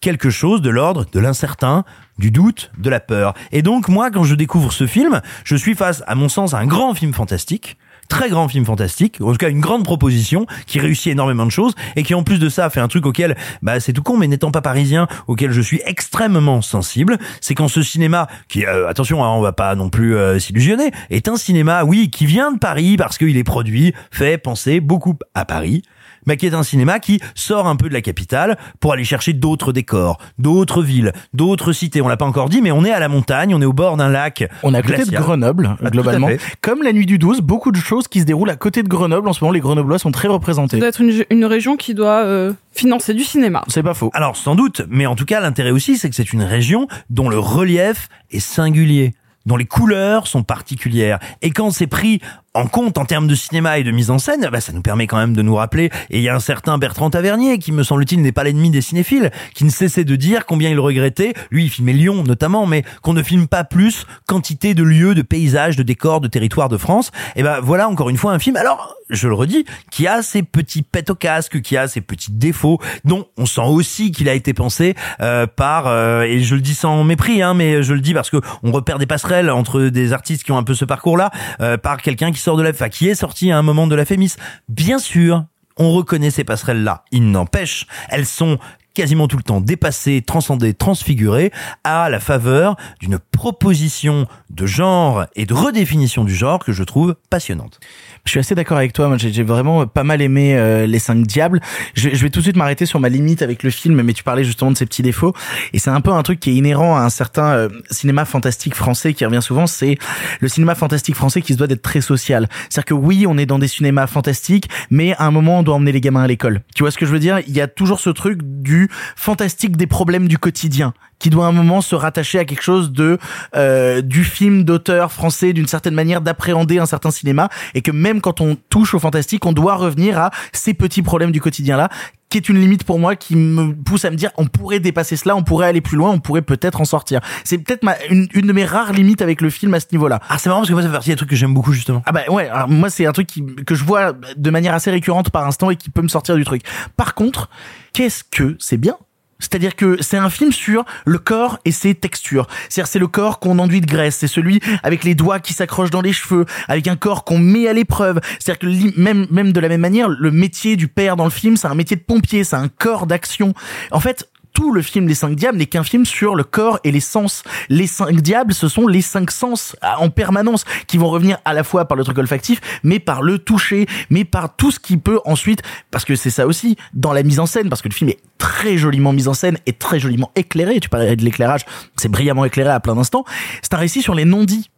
quelque chose de l'ordre de l'incertain, du doute, de la peur. Et donc moi, quand je découvre ce film, je suis face, à mon sens, à un grand film fantastique très grand film fantastique, en tout cas une grande proposition qui réussit énormément de choses et qui en plus de ça fait un truc auquel, bah c'est tout con, mais n'étant pas parisien, auquel je suis extrêmement sensible, c'est quand ce cinéma, qui euh, attention, hein, on va pas non plus euh, s'illusionner, est un cinéma, oui, qui vient de Paris parce qu'il est produit, fait penser beaucoup à Paris, mais qui est un cinéma qui sort un peu de la capitale pour aller chercher d'autres décors, d'autres villes, d'autres cités. On l'a pas encore dit, mais on est à la montagne, on est au bord d'un lac. On est à côté de Grenoble, Ah, globalement. Comme la nuit du 12, beaucoup de choses qui se déroulent à côté de Grenoble. En ce moment, les Grenoblois sont très représentés. Ça doit être une, une région qui doit euh, financer du cinéma. C'est pas faux. Alors sans doute, mais en tout cas l'intérêt aussi c'est que c'est une région dont le relief est singulier dont les couleurs sont particulières. Et quand c'est pris en compte en termes de cinéma et de mise en scène, bah, ça nous permet quand même de nous rappeler, et il y a un certain Bertrand Tavernier, qui me semble-t-il n'est pas l'ennemi des cinéphiles, qui ne cessait de dire combien il regrettait, lui il filmait Lyon notamment, mais qu'on ne filme pas plus quantité de lieux, de paysages, de décors, de territoires de France. Et ben voilà encore une fois un film, alors je le redis, qui a ses petits pets au casque, qui a ses petits défauts, dont on sent aussi qu'il a été pensé euh, par, euh, et je le dis sans mépris, hein, mais je le dis parce que on repère des passerelles entre des artistes qui ont un peu ce parcours-là, euh, par quelqu'un qui sort de la, qui est sorti à un moment de la Fémis. Bien sûr, on reconnaît ces passerelles-là. Il n'empêche, elles sont quasiment tout le temps dépassées, transcendées, transfigurées à la faveur d'une proposition de genre et de redéfinition du genre que je trouve passionnante. Je suis assez d'accord avec toi. Moi, j'ai vraiment pas mal aimé euh, les cinq diables. Je, vais tout de suite m'arrêter sur ma limite avec le film, mais tu parlais justement de ces petits défauts, et c'est un peu un truc qui est inhérent à un certain euh, cinéma fantastique français qui revient souvent. C'est le cinéma fantastique français qui se doit d'être très social. C'est-à-dire que oui, on est dans des cinémas fantastiques, mais à un moment, on doit emmener les gamins à l'école. Tu vois ce que je veux dire? Il y a toujours ce truc du fantastique des problèmes du quotidien qui doit à un moment se rattacher à quelque chose de euh, du film d'auteur français d'une certaine manière d'appréhender un certain cinéma et que même quand on touche au fantastique on doit revenir à ces petits problèmes du quotidien là qui est une limite pour moi qui me pousse à me dire on pourrait dépasser cela on pourrait aller plus loin on pourrait peut-être en sortir c'est peut-être ma une, une de mes rares limites avec le film à ce niveau là Ah c'est marrant parce que moi ça fait partie des trucs que j'aime beaucoup justement. ah bah ouais, alors moi c'est un truc qui, que je vois de manière assez récurrente par instant et qui peut me sortir du truc. Par contre, qu'est-ce que c'est bien c'est-à-dire que c'est un film sur le corps et ses textures. C'est-à-dire c'est le corps qu'on enduit de graisse, c'est celui avec les doigts qui s'accrochent dans les cheveux, avec un corps qu'on met à l'épreuve. C'est-à-dire que même de la même manière, le métier du père dans le film, c'est un métier de pompier, c'est un corps d'action. En fait, tout le film Les Cinq Diables n'est qu'un film sur le corps et les sens. Les Cinq Diables, ce sont les cinq sens ah, en permanence qui vont revenir à la fois par le truc olfactif, mais par le toucher, mais par tout ce qui peut ensuite, parce que c'est ça aussi, dans la mise en scène, parce que le film est très joliment mis en scène et très joliment éclairé. Tu parlais de l'éclairage, c'est brillamment éclairé à plein d'instants. C'est un récit sur les non-dits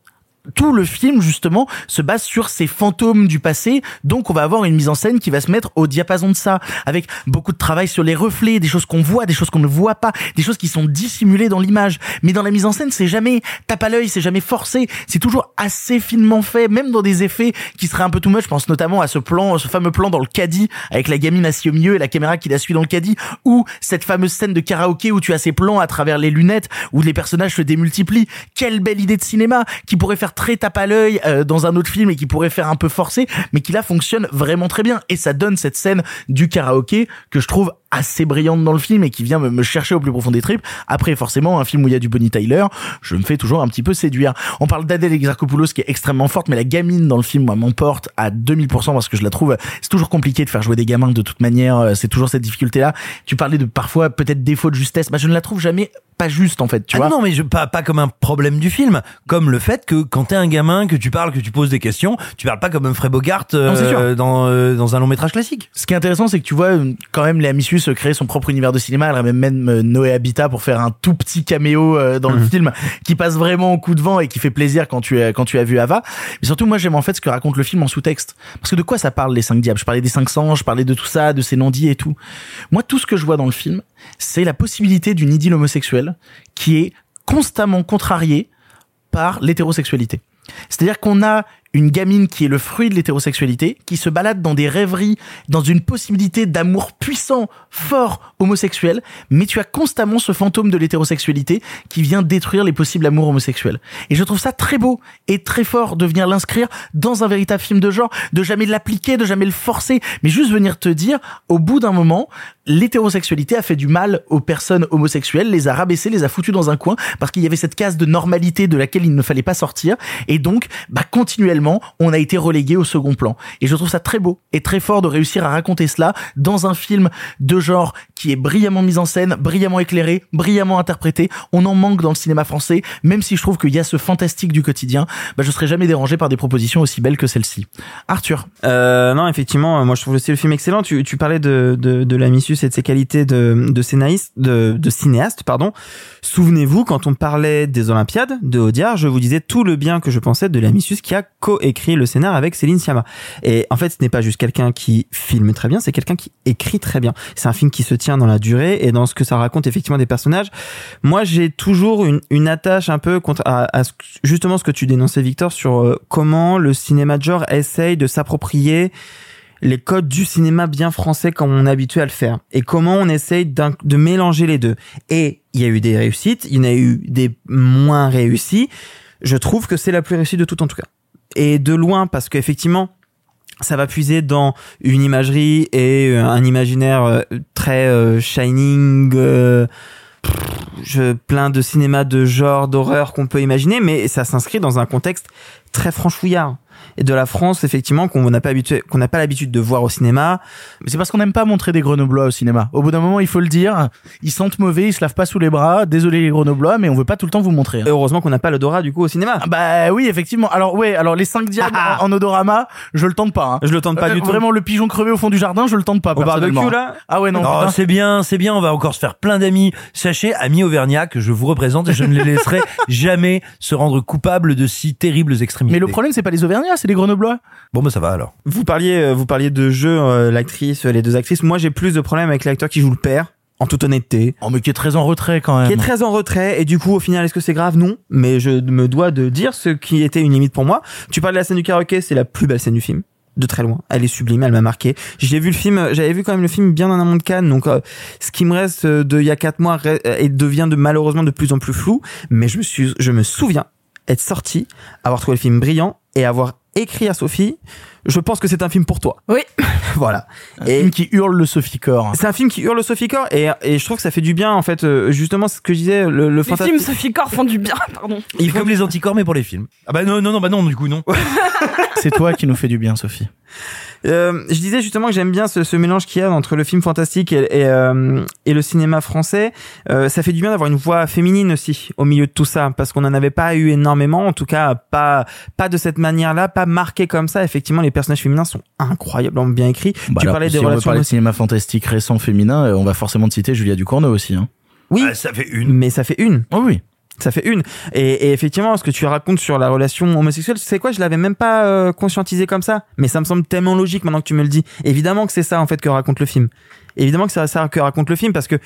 tout le film justement se base sur ces fantômes du passé. Donc on va avoir une mise en scène qui va se mettre au diapason de ça avec beaucoup de travail sur les reflets des choses qu'on voit des choses qu'on ne voit pas des choses qui sont dissimulées dans l'image. Mais dans la mise en scène c'est jamais tape à l'œil c'est jamais forcé. C'est toujours assez finement fait même dans des effets qui seraient un peu too much. Je pense notamment à ce plan ce fameux plan dans le caddie avec la gamine assise au milieu et la caméra qui la suit dans le caddie ou cette fameuse scène de karaoké où tu as ces plans à travers les lunettes où les personnages se démultiplient. Quelle belle idée de cinéma qui pourrait faire très tape à l'œil euh, dans un autre film et qui pourrait faire un peu forcé mais qui là fonctionne vraiment très bien et ça donne cette scène du karaoké que je trouve assez brillante dans le film et qui vient me, chercher au plus profond des tripes. Après, forcément, un film où il y a du Bonnie Tyler, je me fais toujours un petit peu séduire. On parle d'Adèle Exarchopoulos qui est extrêmement forte, mais la gamine dans le film, m'emporte à 2000% parce que je la trouve, c'est toujours compliqué de faire jouer des gamins de toute manière, euh, c'est toujours cette difficulté-là. Tu parlais de parfois peut-être défaut de justesse, bah, je ne la trouve jamais pas juste en fait, tu Ah vois. non, mais je, pas, pas comme un problème du film, comme le fait que quand t'es un gamin, que tu parles, que tu poses des questions, tu parles pas comme Humphrey Bogart euh, Non, dans, euh, dans un long métrage classique. Ce qui est intéressant, c'est que tu vois, euh, quand même, Léa Missus se crée son propre univers de cinéma. Elle ramène même euh, Noé Habitat pour faire un tout petit caméo euh, dans le Mhm. film qui passe vraiment au coup de vent et qui fait plaisir quand tu as, quand tu as vu Ava. Mais surtout, moi, j'aime en fait ce que raconte le film en sous-texte. Parce que de quoi ça parle, les cinq diables? Je parlais des cinq sangs, je parlais de tout ça, de ces non-dits et tout. Moi, tout ce que je vois dans le film, c'est la possibilité d'une idylle homosexuelle qui est constamment contrariée par l'hétérosexualité. C'est-à-dire qu'on a une gamine qui est le fruit de l'hétérosexualité, qui se balade dans des rêveries, dans une possibilité d'amour puissant, fort, homosexuel, mais tu as constamment ce fantôme de l'hétérosexualité qui vient détruire les possibles amours homosexuels. Et je trouve ça très beau et très fort de venir l'inscrire dans un véritable film de genre, de jamais l'appliquer, de jamais le forcer, mais juste venir te dire, au bout d'un moment, l'hétérosexualité a fait du mal aux personnes homosexuelles, les a rabaissées, les a foutues dans un coin, parce qu'il y avait cette case de normalité de laquelle il ne fallait pas sortir, et donc, bah, continuellement, on a été relégué au second plan. Et je trouve ça très beau et très fort de réussir à raconter cela dans un film de genre qui est brillamment mis en scène, brillamment éclairé, brillamment interprété. On en manque dans le cinéma français, même si je trouve qu'il y a ce fantastique du quotidien, bah, je serais jamais dérangé par des propositions aussi belles que celle-ci. Arthur. Euh, non, effectivement, moi je trouve aussi le film excellent. Tu, tu parlais de, de, de Lamicius et de ses qualités de, de scénariste, de, de cinéaste, pardon. Souvenez-vous, quand on parlait des Olympiades de Audiard, je vous disais tout le bien que je pensais de Lamicius qui a coécrit le scénar avec Céline Sciamma. Et en fait, ce n'est pas juste quelqu'un qui filme très bien, c'est quelqu'un qui écrit très bien. C'est un film qui se tient dans la durée et dans ce que ça raconte effectivement des personnages. Moi, j'ai toujours une, attache un peu contre à, ce- justement ce que tu dénonçais, Victor, sur euh, comment le cinéma de genre essaye de s'approprier les codes du cinéma bien français comme on est habitué à le faire et comment on essaye de mélanger les deux. Et il y a eu des réussites, il y en a eu des moins réussies. Je trouve que c'est la plus réussie de toutes en tout cas. Et de loin parce qu'effectivement, ça va puiser dans une imagerie et euh, un imaginaire euh, très euh, shining, plein de cinéma de genre, d'horreur qu'on peut imaginer, mais ça s'inscrit dans un contexte très franchouillard. Et de la France, effectivement, qu'on n'a pas habitué, qu'on n'a pas l'habitude de voir au cinéma. Mais c'est parce qu'on n'aime pas montrer des grenoblois au cinéma. Au bout d'un moment, il faut le dire, ils sentent mauvais, ils se lavent pas sous les bras. Désolé les grenoblois, mais on veut pas tout le temps vous montrer. hein. Et heureusement qu'on n'a pas l'odorat du coup au cinéma. Ah Bah oui, effectivement. Alors ouais, alors les 5 diables en, en odorama, je le tente pas. hein. Je le tente pas Euh, du tout. Vraiment le pigeon crevé au fond du jardin, je le tente pas. Au barbecue, là Ah ouais non. Oh, c'est bien, c'est bien, on va encore se faire plein d'amis. Sachez, amis auvergnats, que je vous représente et je ne les laisserai jamais se rendre coupables de si terribles extrémités. Mais le problème c'est pas les auvergnats, c'est les grenoblois. Bon, bah ça va alors. Vous parliez, euh, vous parliez de jeu, euh, l'actrice, euh, les deux actrices. Moi, j'ai plus de problèmes avec l'acteur qui joue le père, en toute honnêteté. Oh mais qui est très en retrait quand même. Qui est très en retrait, et du coup, au final, est-ce que c'est grave? Non. Mais je me dois de dire ce qui était une limite pour moi. Tu parles de la scène du karaoké, c'est la plus belle scène du film. De très loin. Elle est sublime, elle m'a marqué. J'ai vu le film, j'avais vu quand même le film bien en amont de Cannes, donc euh, ce qui me reste euh, de il y a quatre mois euh, et devient de malheureusement de plus en plus flou. Mais je me suis, je me souviens être sorti, avoir trouvé le film brillant et avoir écrit à Sophie, je pense que c'est un film pour toi. Oui. voilà. Un film qui hurle le Sophie Core. C'est un film qui hurle le Sophie Core et, et je trouve que ça fait du bien en fait. euh, justement, ce que je disais, le, le Les films Sophie Corps font du bien, pardon. Il faut comme les anticorps, mais pour les films. Ah bah non, non, non, bah non, du coup, non. C'est toi qui nous fais du bien, Sophie. Euh, je disais justement que j'aime bien ce, ce mélange qu'il y a entre le film fantastique et, et, euh, et le cinéma français. Euh, ça fait du bien d'avoir une voix féminine aussi au milieu de tout ça, parce qu'on n'en avait pas eu énormément, en tout cas pas pas de cette manière-là, pas marqué comme ça. Effectivement, les personnages féminins sont incroyablement bien écrits. Bah tu alors, parlais si des on veut parler de cinéma fantastique récent féminin, euh, on va forcément te citer Julia Ducournau aussi. Hein. Oui, Ah, ça fait une. mais ça fait une. Oh oui. Ça fait une. Et, effectivement, ce que tu racontes sur la relation homosexuelle, c'est quoi? Je l'avais même pas euh, conscientisé comme ça. Mais ça me semble tellement logique maintenant que tu me le dis. Évidemment que c'est ça en fait que raconte le film. Évidemment que c'est ça que raconte le film parce que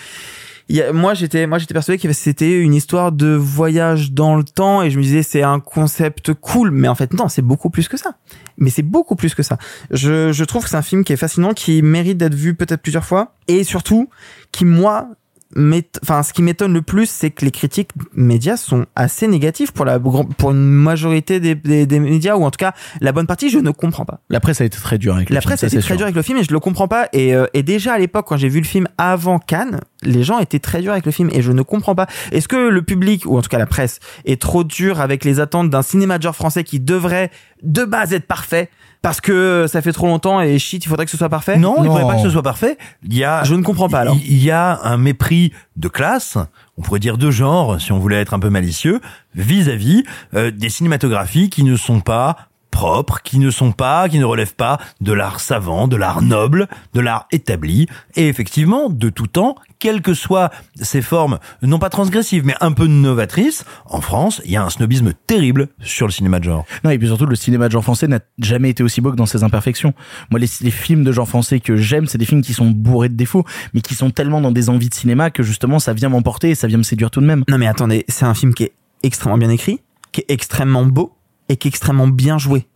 y a- moi j'étais moi j'étais persuadé que c'était une histoire de voyage dans le temps et je me disais c'est un concept cool mais en fait non c'est beaucoup plus que ça mais c'est beaucoup plus que ça je, je trouve que c'est un film qui est fascinant qui mérite d'être vu peut-être plusieurs fois et surtout qui moi enfin ce qui m'étonne le plus c'est que les critiques médias sont assez négatifs pour la pour une majorité des, des, des médias ou en tout cas la bonne partie je ne comprends pas La presse a été très dure avec le la film, presse ça, a été très dure avec le film et je le comprends pas. Et, euh, et déjà à l'époque, quand j'ai vu le film avant Cannes, les gens étaient très durs avec le film et je ne comprends pas. Est-ce que le public, ou en tout cas la presse, est trop dur avec les attentes d'un cinéma de genre français qui devrait de base être parfait? Parce que ça fait trop longtemps et shit, il faudrait que ce soit parfait Non, il faudrait pas que ce soit parfait. Il y a, Je ne comprends pas alors. Il il y a un mépris de classe, on pourrait dire de genre, si on voulait être un peu malicieux, vis-à-vis euh, des cinématographies qui ne sont pas propres, qui ne sont pas, qui ne relèvent pas de l'art savant, de l'art noble, de l'art établi, et effectivement, de tout temps, quelles que soient ces formes, non pas transgressives, mais un peu novatrices, en France, il y a un snobisme terrible sur le cinéma de genre. Non, et puis surtout, le cinéma de genre français n'a jamais été aussi beau que dans ses imperfections. Moi, les, les films de genre français que j'aime, c'est des films qui sont bourrés de défauts, mais qui sont tellement dans des envies de cinéma que justement, ça vient m'emporter et ça vient me séduire tout de même. Non mais attendez, c'est un film qui est extrêmement bien écrit, qui est extrêmement beau et qui est extrêmement bien joué.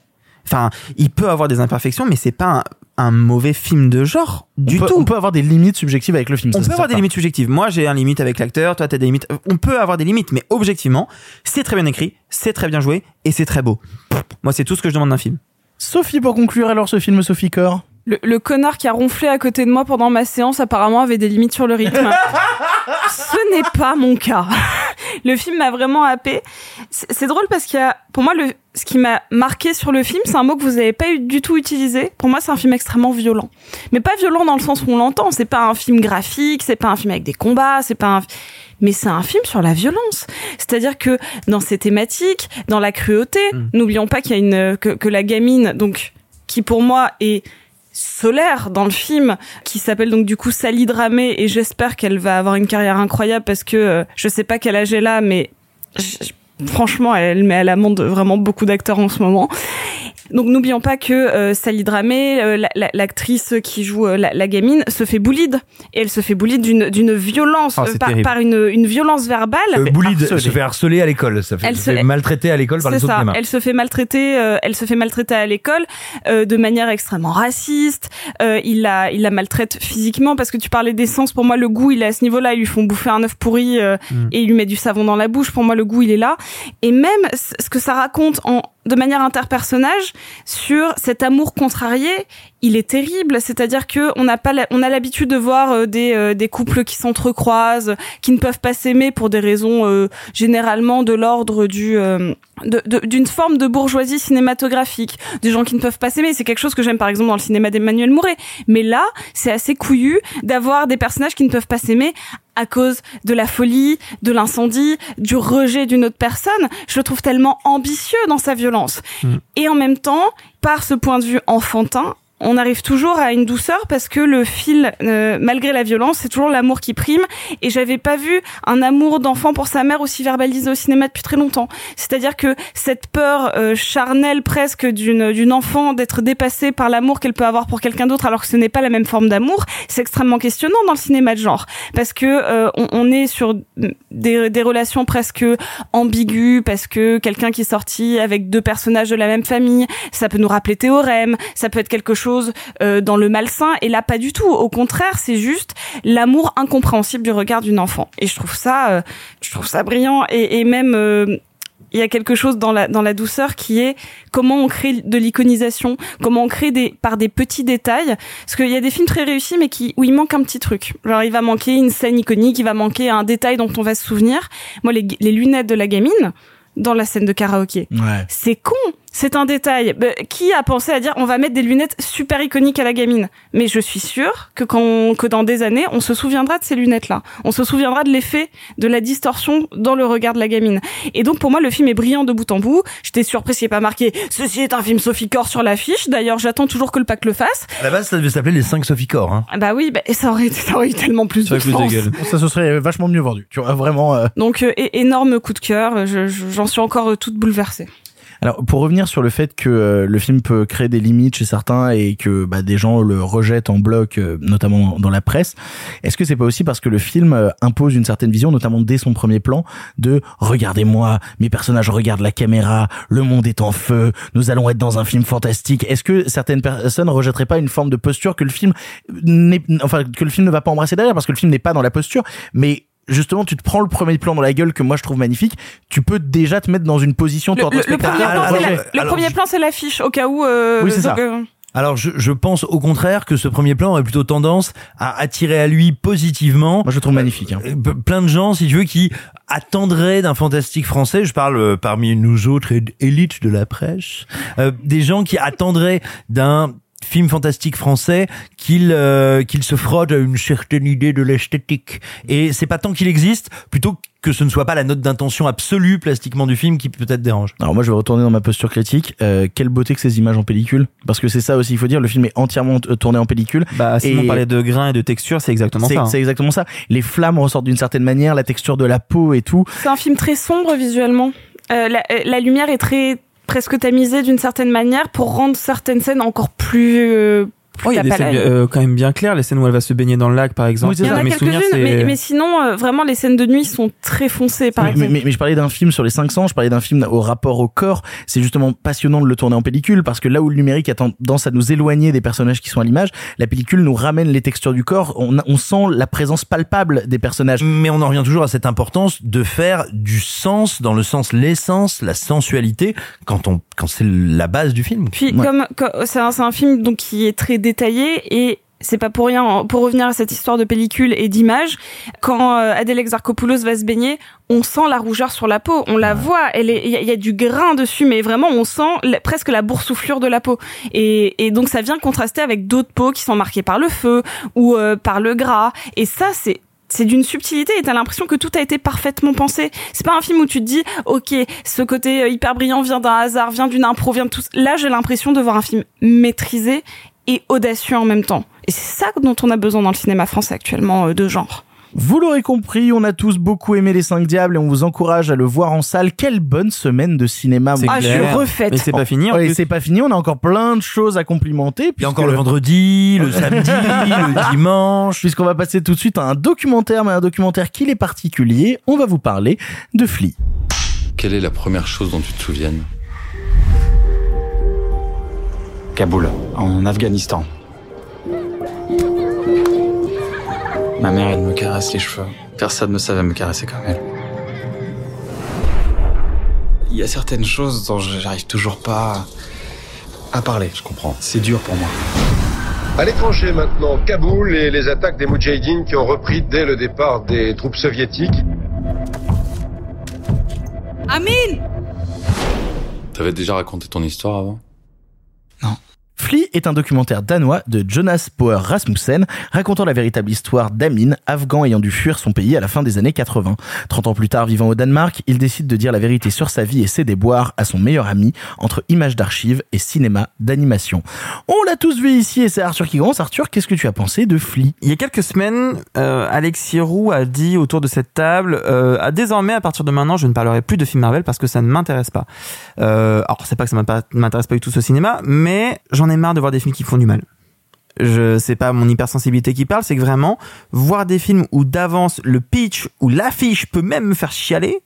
Enfin, il peut avoir des imperfections, mais c'est pas un, un mauvais film de genre du on peut, tout. On peut avoir des limites subjectives avec le film. On ça, peut avoir des limites subjectives. Moi, j'ai un limite avec l'acteur, toi, t'as des limites. On peut avoir des limites, mais objectivement, c'est très bien écrit, c'est très bien joué et c'est très beau. Moi, c'est tout ce que je demande d'un film. Sophie, pour conclure alors ce film Sophie Core Le, le connard qui a ronflé à côté de moi pendant ma séance apparemment avait des limites sur le rythme. Ce n'est pas mon cas. Le film m'a vraiment happé. C'est drôle parce qu'il y a, pour moi, le, ce qui m'a marqué sur le film, c'est un mot que vous n'avez pas du tout utilisé. Pour moi, c'est un film extrêmement violent. Mais pas violent dans le sens où on l'entend. C'est pas un film graphique, c'est pas un film avec des combats, c'est pas un, mais c'est un film sur la violence. C'est-à-dire que dans ses thématiques, dans la cruauté, n'oublions pas qu'il y a une, que, que la gamine, donc, qui pour moi est solaire dans le film qui s'appelle donc du coup Sally Dramé et j'espère qu'elle va avoir une carrière incroyable parce que euh, je sais pas quel âge elle a mais je- franchement elle met à l'amende vraiment beaucoup d'acteurs en ce moment donc n'oublions pas que euh, Sally Dramé euh, la- la- l'actrice qui joue euh, la, la gamine se fait boulide et elle se fait boulide d'une d'une violence Oh, euh, par, une, une violence verbale Euh, Boulide se fait harceler à l'école, ça fait, Elle se fait maltraiter à l'école par les c'est autres gamins. Elle se fait maltraiter. euh, elle se fait maltraiter à l'école euh, de manière extrêmement raciste. Euh, il la, il la maltraite physiquement parce que tu parlais d'essence. Pour moi, le goût, il est à ce niveau-là. Ils lui font bouffer un œuf pourri euh, Mm. et il lui met du savon dans la bouche. Pour moi, le goût, il est là. Et même ce que ça raconte en de manière interpersonnage sur cet amour contrarié, il est terrible. C'est-à-dire que on n'a pas, la- on a l'habitude de voir euh, des euh, des couples qui s'entrecroisent, qui ne peuvent pas s'aimer pour des raisons euh, généralement de l'ordre du euh, d'une forme de bourgeoisie cinématographique, des gens qui ne peuvent pas s'aimer. C'est quelque chose que j'aime par exemple dans le cinéma d'Emmanuel Mouret. Mais là, c'est assez couillu d'avoir des personnages qui ne peuvent pas s'aimer à cause de la folie, de l'incendie, du rejet d'une autre personne. Je le trouve tellement ambitieux dans sa violence. Et en même temps, par ce point de vue enfantin, on arrive toujours à une douceur parce que le fil, euh, malgré la violence, c'est toujours l'amour qui prime. Et j'avais pas vu un amour d'enfant pour sa mère aussi verbalisé au cinéma depuis très longtemps. C'est-à-dire que cette peur euh, charnelle presque d'une d'une enfant d'être dépassée par l'amour qu'elle peut avoir pour quelqu'un d'autre, alors que ce n'est pas la même forme d'amour, c'est extrêmement questionnant dans le cinéma de genre parce que euh, on, on est sur des, des relations presque ambiguës parce que quelqu'un qui est sorti avec deux personnages de la même famille, ça peut nous rappeler Théorème, ça peut être quelque chose euh, dans le malsain et là pas du tout. Au contraire, c'est juste l'amour incompréhensible du regard d'une enfant et je trouve ça, euh, je trouve ça brillant et, et même euh, il y a quelque chose dans la dans la douceur qui est comment on crée de l'iconisation, comment on crée des par des petits détails parce qu'il y a des films très réussis mais qui où il manque un petit truc. Genre il va manquer une scène iconique, il va manquer un détail dont on va se souvenir. Moi les, les lunettes de la gamine dans la scène de karaoké. Ouais. C'est con, c'est un détail. Bah, qui a pensé à dire on va mettre des lunettes super iconiques à la gamine? Mais je suis sûre que quand que dans des années, on se souviendra de ces lunettes-là. On se souviendra de l'effet de la distorsion dans le regard de la gamine. Et donc pour moi, le film est brillant de bout en bout. J'étais surprise qu'il n'y ait pas marqué ceci est un film Sophie Core sur l'affiche. D'ailleurs, j'attends toujours que le pack le fasse. À la base, ça devait s'appeler les 5 Sophie Core. Hein. Ah Bah oui, bah, et ça aurait, ça aurait eu tellement plus de sens. Ça se serait vachement mieux vendu. Tu vois, vraiment. euh, Donc euh, énorme coup de cœur. Je- je- J'en suis encore euh, toute bouleversée. Alors, pour revenir sur le fait que euh, le film peut créer des limites chez certains et que bah, des gens le rejettent en bloc, euh, notamment dans la presse, est-ce que c'est pas aussi parce que le film euh, impose une certaine vision, notamment dès son premier plan, de regardez-moi, mes personnages regardent la caméra, le monde est en feu, nous allons être dans un film fantastique. Est-ce que certaines personnes rejetteraient pas une forme de posture que le film n'est, enfin que le film ne va pas embrasser derrière, parce que le film n'est pas dans la posture, mais justement, tu te prends le premier plan dans la gueule que moi je trouve magnifique, tu peux déjà te mettre dans une position, toi, en Le, que le premier plan, la- le premier plan, c'est l'affiche, au cas où. euh, Oui, c'est ça. euh, Alors je, je pense au contraire que ce premier plan aurait plutôt tendance à attirer à lui positivement. Moi je le trouve magnifique. hein. Euh, pe- Plein de gens, si tu veux, qui attendraient d'un fantastique français. Je parle euh, parmi nous autres élites de la presse, euh, des gens qui attendraient d'un film fantastique français qu'il euh, qu'il se frotte à une certaine idée de l'esthétique. Et c'est pas tant qu'il existe, plutôt que ce ne soit pas la note d'intention absolue plastiquement du film qui peut-être dérange. Alors moi je vais retourner dans ma posture critique. Euh, quelle beauté que ces images en pellicule, parce que c'est ça aussi il faut dire. Le film est entièrement euh, tourné en pellicule. Bah, Simon Et- parlait de grains et de texture, c'est exactement ça. hein. c'est exactement ça. Les flammes ressortent d'une certaine manière, la texture de la peau et tout. C'est un film très sombre visuellement. Euh, la, euh, la lumière est très presque tamisée d'une certaine manière pour rendre certaines scènes encore plus euh, Oh, il y a des scènes euh, quand même bien claires, les scènes où elle va se baigner dans le lac, par exemple. Il y en a Mes souvenirs, quelques-unes, c'est- mais, mais sinon, euh, vraiment, les scènes de nuit sont très foncées, par mais, exemple. mais, mais je parlais d'un film sur les 500, je parlais d'un film au rapport au corps. C'est justement passionnant de le tourner en pellicule parce que là où le numérique a tendance à nous éloigner des personnages qui sont à l'image, la pellicule nous ramène les textures du corps. On, on sent la présence palpable des personnages. Mais on en revient toujours à cette importance de faire du sens dans le sens l'essence, la sensualité quand on quand c'est la base du film. Puis comme, comme- c'est un, c'est un film donc qui est très détaillé et c'est pas pour rien. Pour revenir à cette histoire de pellicule et d'image, quand euh, Adèle Exarchopoulos va se baigner, on sent la rougeur sur la peau, on la voit. Elle il y, a- il y a du grain dessus, mais vraiment on sent la- presque la boursouflure de la peau. Et, et donc ça vient contraster avec d'autres peaux qui sont marquées par le feu ou euh, par le gras. Et ça c'est c'est d'une subtilité et t'as l'impression que tout a été parfaitement pensé. C'est pas un film où tu te dis, ok, ce côté euh, hyper brillant vient d'un hasard, vient d'une impro, vient de tout. Là, j'ai l'impression de voir un film maîtrisé et audacieux en même temps. Et c'est ça dont on a besoin dans le cinéma français actuellement euh, de genre. Vous l'aurez compris, on a tous beaucoup aimé Les Cinq Diables et on vous encourage à le voir en salle. Quelle bonne semaine de cinéma. Ah, je clair. suis refaite. Mais c'est pas fini, en Ouais, c'est pas fini, on a encore plein de choses à complimenter. Il y a encore le vendredi, le samedi, le dimanche. Puisqu'on va passer tout de suite à un documentaire, mais un documentaire qui est particulier. On va vous parler de Flea. Quelle est la première chose dont tu te souviennes? Kaboul, en Afghanistan. Ma mère, elle me caresse les cheveux. Personne ne savait me caresser comme elle. Il y a certaines choses dont j'arrive toujours pas à parler. Je comprends. C'est dur pour moi. À l'étranger maintenant, Kaboul et les attaques des Moudjahidines qui ont repris dès le départ des troupes soviétiques. Amin T'avais déjà raconté ton histoire avant? Flea est un documentaire danois de Jonas Power Rasmussen racontant la véritable histoire d'Amin, afghan ayant dû fuir son pays à la fin des années 80. 30 ans plus tard, vivant au Danemark, il décide de dire la vérité sur sa vie et ses déboires à son meilleur ami entre images d'archives et cinéma d'animation. On l'a tous vu ici et c'est Arthur qui commence. Arthur, qu'est-ce que tu as pensé de Flea Il y a quelques semaines, euh, Alexis Roux a dit autour de cette table, euh, à désormais, à partir de maintenant, je ne parlerai plus de films Marvel parce que ça ne m'intéresse pas. Euh, alors, c'est pas que ça m'impa- m'intéresse pas du tout ce cinéma, mais j'en ai marre de voir des films qui font du mal. Je sais pas mon hypersensibilité qui parle, c'est que vraiment voir des films où d'avance le pitch ou l'affiche peut même me faire chialer.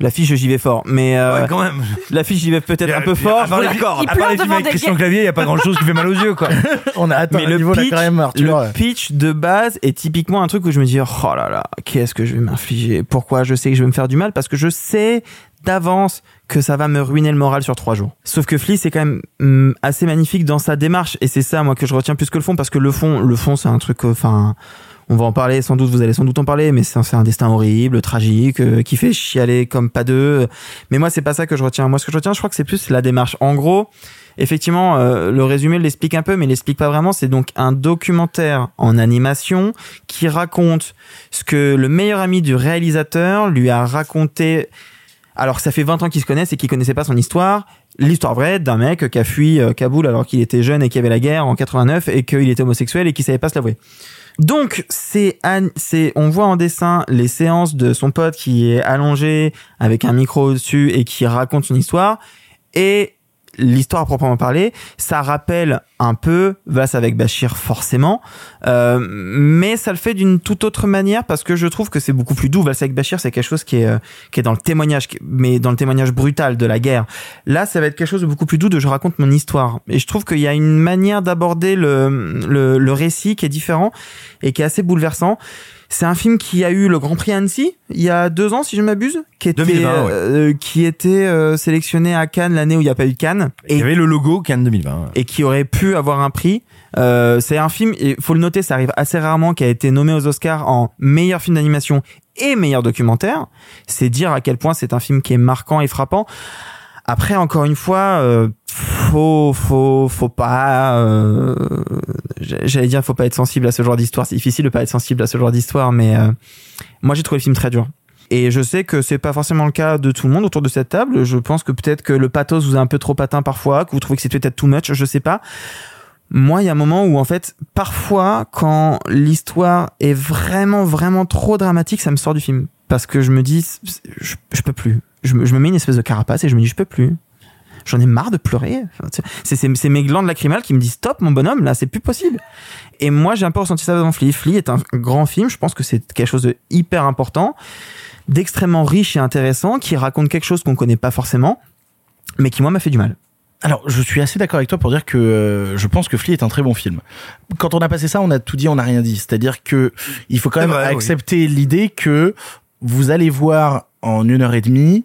L'affiche j'y vais fort, mais euh, Ouais, quand même. l'affiche j'y vais peut-être un peu fort. À part les, D'accord. à part les films avec Christian Clavier, il y a pas grand chose qui fait mal aux yeux, quoi. On a atteint Mais le niveau là pitch, quand même, Arthur. le pitch de base est typiquement un truc où je me dis oh là là, qu'est-ce que je vais m'infliger? Pourquoi je sais que je vais me faire du mal? Parce que je sais d'avance que ça va me ruiner le moral sur trois jours. Sauf que Flea c'est quand même hum, assez magnifique dans sa démarche et c'est ça moi que je retiens plus que le fond parce que le fond, le fond c'est un truc, euh, enfin. on va en parler sans doute, vous allez sans doute en parler, mais c'est un destin horrible, tragique, euh, qui fait chialer comme pas deux. Mais moi, c'est pas ça que je retiens. Moi, ce que je retiens, je crois que c'est plus la démarche. En gros, effectivement, euh, le résumé l'explique un peu, mais l'explique pas vraiment. C'est donc un documentaire en animation qui raconte ce que le meilleur ami du réalisateur lui a raconté. Alors ça fait 20 ans qu'ils se connaissent et qu'ils connaissaient pas son histoire. L'histoire vraie d'un mec qui a fui euh, Kaboul alors qu'il était jeune et qu'il y avait la guerre en 89 et qu'il était homosexuel et qu'il savait pas se l'avouer. Donc c'est c'est on voit en dessin les séances de son pote qui est allongé avec un micro au-dessus et qui raconte son histoire et l'histoire à proprement parler, ça rappelle un peu Vas avec Bachir forcément, euh, mais ça le fait d'une toute autre manière parce que je trouve que c'est beaucoup plus doux. Vas avec Bachir, c'est quelque chose qui est euh, qui est dans le témoignage, mais dans le témoignage brutal de la guerre. Là, ça va être quelque chose de beaucoup plus doux de je raconte mon histoire. Et je trouve qu'il y a une manière d'aborder le, le le récit qui est différent et qui est assez bouleversant. C'est un film qui a eu le Grand Prix Annecy il y a deux ans, si je m'abuse, qui était 2020, ouais. euh, qui était euh, sélectionné à Cannes l'année où il n'y a pas eu Cannes. Il y avait le logo Cannes 2020. Et qui aurait pu avoir un prix. Euh, c'est un film, il faut le noter, ça arrive assez rarement, qui a été nommé aux Oscars en meilleur film d'animation et meilleur documentaire. C'est dire à quel point c'est un film qui est marquant et frappant. Après, encore une fois, euh, faut, faut, faut pas. euh, J'allais dire, faut pas être sensible à ce genre d'histoire. C'est difficile de pas être sensible à ce genre d'histoire, mais euh, moi j'ai trouvé le film très dur. Et je sais que c'est pas forcément le cas de tout le monde autour de cette table. Je pense que peut-être que le pathos vous a un peu trop atteint parfois, que vous trouvez que c'est peut-être too much, je sais pas. Moi, il y a un moment où en fait, parfois, quand l'histoire est vraiment, vraiment trop dramatique, ça me sort du film parce que je me dis, je, je peux plus. Je je me mets une espèce de carapace et je me dis, je peux plus. J'en ai marre de pleurer. Enfin, C'est mes glandes lacrymales qui me disent stop, mon bonhomme, là, c'est plus possible. Et moi, j'ai un peu ressenti ça devant Flea. Flea est un grand film. Je pense que c'est quelque chose de hyper important, d'extrêmement riche et intéressant, qui raconte quelque chose qu'on connaît pas forcément, mais qui moi m'a fait du mal. Alors, je suis assez d'accord avec toi pour dire que euh, je pense que Flea est un très bon film. Quand on a passé ça, on a tout dit, on n'a rien dit. C'est-à-dire que il faut quand même vrai, oui. accepter l'idée que vous allez voir en une heure et demie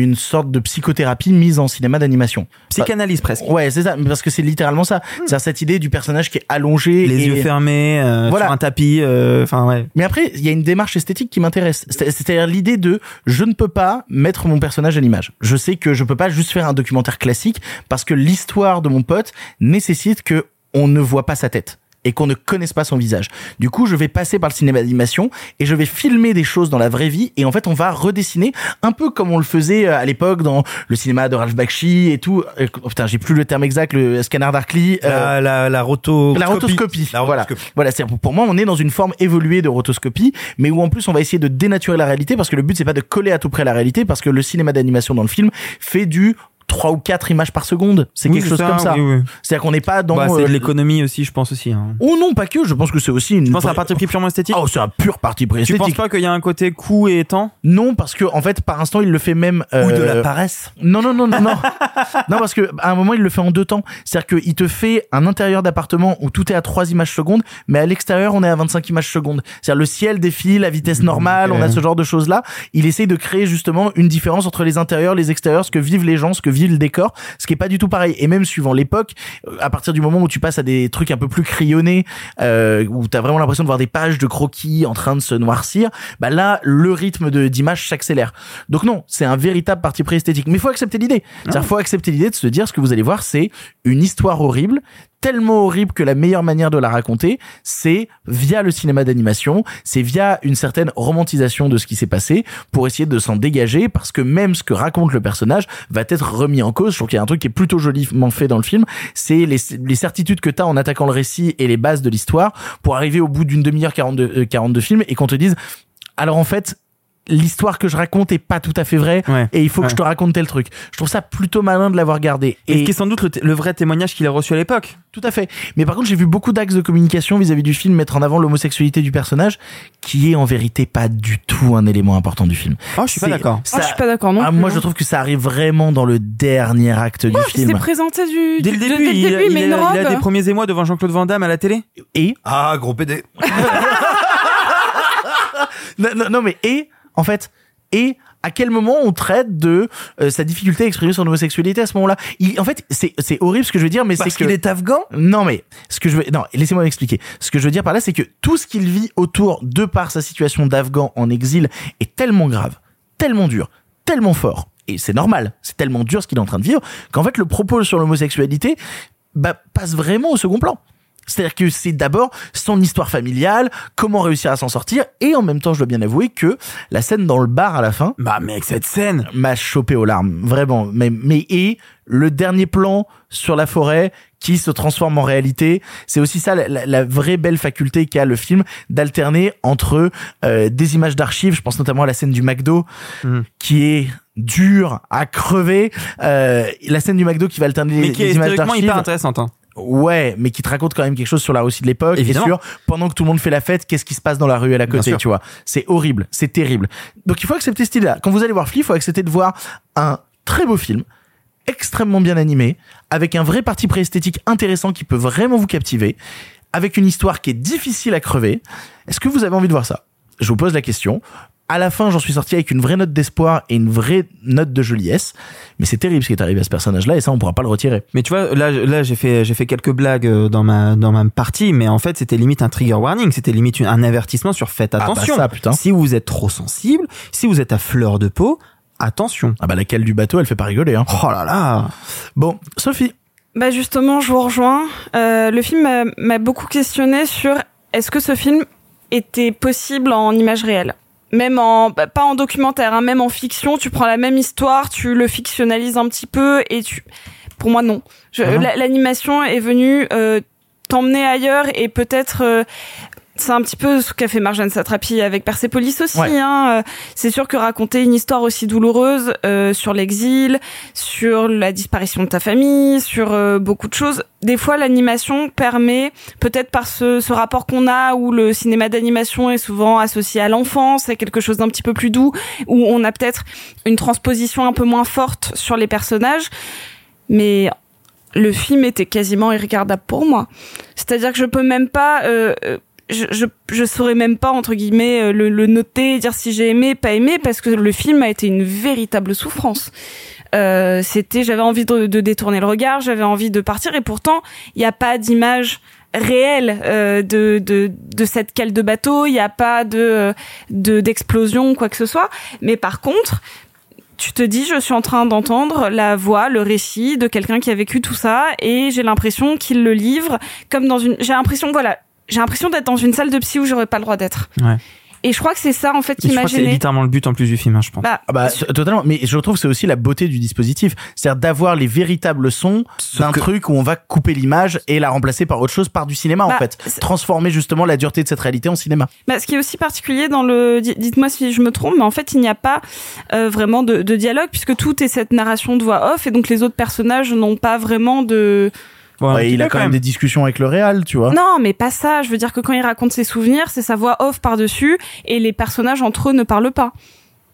une sorte de psychothérapie mise en cinéma d'animation. Psychanalyse presque. Ouais, c'est ça, parce que c'est littéralement ça. C'est cette idée du personnage qui est allongé, Les et- yeux fermés, euh, Voilà. sur un tapis, euh, enfin ouais. Mais après, il y a une démarche esthétique qui m'intéresse. C'est- C'est-à-dire l'idée de je ne peux pas mettre mon personnage à l'image. Je sais que je peux pas juste faire un documentaire classique parce que l'histoire de mon pote nécessite que on ne voit pas sa tête et qu'on ne connaisse pas son visage. Du coup, je vais passer par le cinéma d'animation et je vais filmer des choses dans la vraie vie et en fait, on va redessiner un peu comme on le faisait euh, à l'époque dans le cinéma de Ralph Bakshi et tout. Euh, Oh, putain, j'ai plus le terme exact, le scanner Darkly. euh, La, la, la roto- la rotoscopie. voilà. Voilà, c'est pour moi on est dans une forme évoluée de rotoscopie, mais où en plus on va essayer de dénaturer la réalité parce que le but c'est pas de coller à tout près la réalité parce que le cinéma d'animation dans le film fait du 3 ou 4 images par seconde. C'est Oui, quelque chose ça, comme ça. oui, oui. C'est-à-dire qu'on n'est pas dans Bah, c'est euh, de l'économie aussi, je pense aussi. Hein. Oh non, pas que, je pense que c'est aussi une Tu penses à un parti pris purement esthétique Oh, c'est un pur parti pris Tu penses esthétique. pas qu'il y a un côté coût et temps? Non, parce que en fait, par instant, il le fait même. Ou de euh, la paresse. Non, non, non, non, non. non, parce que à un moment, il le fait en deux temps. C'est-à-dire qu'il te fait un intérieur d'appartement où tout est à 3 images secondes, mais à l'extérieur, on est à 25 images secondes. C'est-à-dire le ciel défile à vitesse normale, Ok. on a ce genre de choses-là. Il essaye de créer justement une différence entre les intérieurs, les extérieurs, ce que vivent les gens, ce que vit le décor, ce qui est pas du tout pareil. Et même suivant l'époque, euh, à partir du moment où tu passes à des trucs un peu plus crayonnés, euh, où t'as vraiment l'impression de voir des pages de croquis en train de se noircir, bah là, le rythme de d'image s'accélère. Donc non, c'est un véritable parti pris esthétique. Mais il faut accepter l'idée. C'est-à-dire, faut accepter l'idée de se dire ce que vous allez voir, c'est une histoire horrible, tellement horrible que la meilleure manière de la raconter, c'est via le cinéma d'animation, c'est via une certaine romantisation de ce qui s'est passé pour essayer de s'en dégager parce que même ce que raconte le personnage va être remis en cause. Je trouve qu'il y a un truc qui est plutôt joliment fait dans le film, c'est les, certitudes que tu as en attaquant le récit et les bases de l'histoire pour arriver au bout d'une demi-heure 42, euh, 42 films et qu'on te dise alors en fait l'histoire que je raconte est pas tout à fait vraie Ouais. et il faut Ouais. que je te raconte tel truc. Je trouve ça plutôt malin de l'avoir gardé. Et ce qui est sans doute le, vrai témoignage qu'il a reçu à l'époque. Tout à fait. Mais par contre, j'ai vu beaucoup d'axes de communication vis-à-vis du film mettre en avant l'homosexualité du personnage, qui est en vérité pas du tout un élément important du film. Oh, je suis pas d'accord. ça- Ah, je suis pas d'accord non Ah, moi, hein. je trouve que ça arrive vraiment dans le dernier acte du film. c'est présenté du, Dès le du- début, dès il, le début, il mais a, une il a des premiers émois devant Jean-Claude Van Damme à la télé. Et Ah, gros PD. non, non, non, mais et en fait, et à quel moment on traite de euh, sa difficulté à exprimer son homosexualité à ce moment-là? Il- En fait, c'est c'est horrible ce que je veux dire, mais c'est Parce que qu'il est afghan? Non, mais ce que je veux, non, laissez-moi m'expliquer. Ce que je veux dire par là, c'est que tout ce qu'il vit autour, de par sa situation d'Afghan en exil, est tellement grave, tellement dur, tellement fort. Et c'est normal, c'est tellement dur ce qu'il est en train de vivre, qu'en fait, le propos sur l'homosexualité, bah, passe vraiment au second plan. C'est-à-dire que c'est d'abord son histoire familiale, comment réussir à s'en sortir, et en même temps, je dois bien avouer que la scène dans le bar à la fin, Bah mec, cette scène. m'a chopé aux larmes, vraiment. Mais, mais et le dernier plan sur la forêt qui se transforme en réalité, c'est aussi ça la, la- la vraie belle faculté qu'a le film d'alterner entre euh, des images d'archives. Je pense notamment à la scène du McDo Mhm. qui est dure à crever. Euh, la scène du McDo qui va alterner Mais les, qui est les images historiquement d'archives. hyper intéressante. Hein. Ouais, mais qui te raconte quand même quelque chose sur la Russie de l'époque. Et sur pendant que tout le monde fait la fête, qu'est-ce qui se passe dans la rue à côté, tu vois. C'est horrible, c'est terrible. Donc il faut accepter cette idée-là. Quand vous allez voir Flea, il faut accepter de voir un très beau film, extrêmement bien animé, avec un vrai parti préesthétique intéressant qui peut vraiment vous captiver, avec une histoire qui est difficile à crever. Est-ce que vous avez envie de voir ça? Je vous pose la question. À la fin, j'en suis sorti avec une vraie note d'espoir et une vraie note de joliesse. Mais c'est terrible ce qui est arrivé à ce personnage-là et ça, on pourra pas le retirer. Mais tu vois, là, là, j'ai fait, j'ai fait quelques blagues euh, dans ma, dans ma partie, mais en fait, c'était limite un trigger warning, c'était limite une- un avertissement sur faites bah attention. ça, putain. Si vous êtes trop sensible, si vous êtes à fleur de peau, attention. Ah bah laquelle du bateau, elle fait pas rigoler. Hein. Oh là là. Bon, Sophie. Bah justement, je vous rejoins. Euh, le film m'a- m'a beaucoup questionné sur est-ce que ce film était possible en image réelle? Même en bah, pas en documentaire, hein, même en fiction, tu prends la même histoire, tu le fictionnalises un petit peu et tu. Pour moi, non. Ah L'animation est venue euh, t'emmener ailleurs et peut-être euh, c'est un petit peu ce qu'a fait Marjane Satrapi avec Persepolis aussi. Ouais. Hein. Euh, C'est sûr que raconter une histoire aussi douloureuse euh, sur l'exil, sur la disparition de ta famille, sur euh, beaucoup de choses, des fois l'animation permet, peut-être par ce, ce rapport qu'on a où le cinéma d'animation est souvent associé à l'enfance, à quelque chose d'un petit peu plus doux, où on a peut-être une transposition un peu moins forte sur les personnages, mais le film était quasiment irregardable pour moi. C'est-à-dire que je peux même pas, euh, euh, je, je, saurais même pas entre guillemets euh, le, le noter, dire si j'ai aimé, pas aimé, parce que le film a été une véritable souffrance. Euh, c'était, j'avais envie de, de détourner le regard, j'avais envie de partir, et pourtant il n'y a pas d'image réelle euh, de, de de cette cale de bateau, il n'y a pas de de d'explosion quoi que ce soit. Mais par contre, tu te dis, je suis en train d'entendre la voix, le récit de quelqu'un qui a vécu tout ça, et j'ai l'impression qu'il le livre comme dans une. J'ai l'impression, voilà, j'ai l'impression d'être dans une salle de psy où j'aurais pas le droit d'être. Ouais. Et je crois que c'est ça en fait Et qui je m'a crois que c'est littéralement le but en plus du film, hein, je pense. Bah, Ah bah, totalement. Mais je trouve que c'est aussi la beauté du dispositif. C'est-à-dire d'avoir les véritables sons d'un truc où on va couper l'image et la remplacer par autre chose, par du cinéma, en Bah, fait. Transformer justement la dureté de cette réalité en cinéma. Bah, ce qui est aussi particulier dans le, di- dites-moi si je me trompe, mais en fait il n'y a pas euh, vraiment de, de dialogue puisque tout est cette narration de voix off et donc les autres personnages n'ont pas vraiment de. Ouais, il a quand même des discussions avec le réal, tu vois. Non, mais pas ça. Je veux dire que quand il raconte ses souvenirs, c'est sa voix off par dessus et les personnages entre eux ne parlent pas.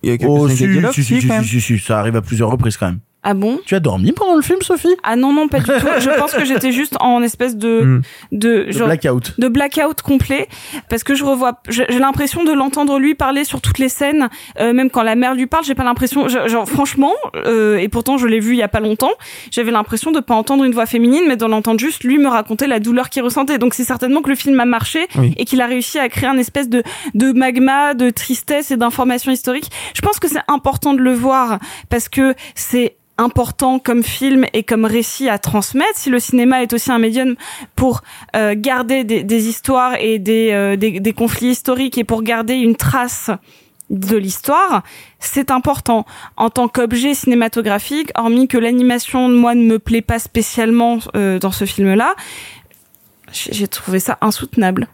Il y a quelques Oh, si, si, si, si, ça arrive à plusieurs reprises quand même. Ah bon? Tu as dormi pendant le film, Sophie? Ah non non pas du tout. Je pense que j'étais juste en espèce de Hmm. de, De genre- blackout. de blackout complet parce que je revois j'ai l'impression de l'entendre lui parler sur toutes les scènes euh, même quand la mère lui parle j'ai pas l'impression genre franchement euh, et pourtant je l'ai vu il y a pas longtemps j'avais l'impression de pas entendre une voix féminine mais d'en entendre juste lui me raconter la douleur qu'il ressentait donc c'est certainement que le film a marché Oui. et qu'il a réussi à créer un espèce de de magma de tristesse et d'information historique je pense que c'est important de le voir parce que c'est important comme film et comme récit à transmettre. Si le cinéma est aussi un médium pour euh, garder des, des histoires et des, euh, des, des conflits historiques et pour garder une trace de l'histoire, c'est important. En tant qu'objet cinématographique, hormis que l'animation, moi, ne me plaît pas spécialement euh, dans ce film-là, j'ai trouvé ça insoutenable.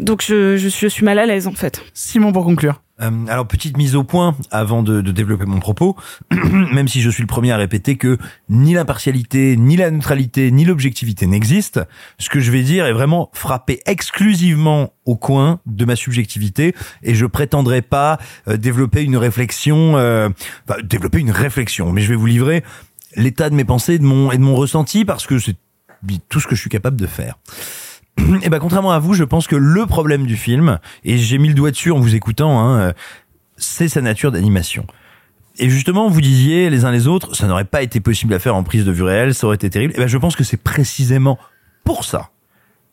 Donc je, je, je suis mal à l'aise en fait. Simon pour conclure. Euh, alors petite mise au point avant de, développer mon propos, même si je suis le premier à répéter que ni l'impartialité, ni la neutralité, ni l'objectivité n'existent, ce que je vais dire est vraiment frappé exclusivement au coin de ma subjectivité et je prétendrai pas euh, développer une réflexion, euh, développer une réflexion, mais je vais vous livrer l'état de mes pensées de mon, et de mon ressenti parce que c'est tout ce que je suis capable de faire. Et ben contrairement à vous, je pense que le problème du film, et j'ai mis le doigt dessus en vous écoutant, hein, euh, c'est sa nature d'animation. Et justement, vous disiez les uns les autres, ça n'aurait pas été possible à faire en prise de vue réelle, ça aurait été terrible. Et ben je pense que c'est précisément pour ça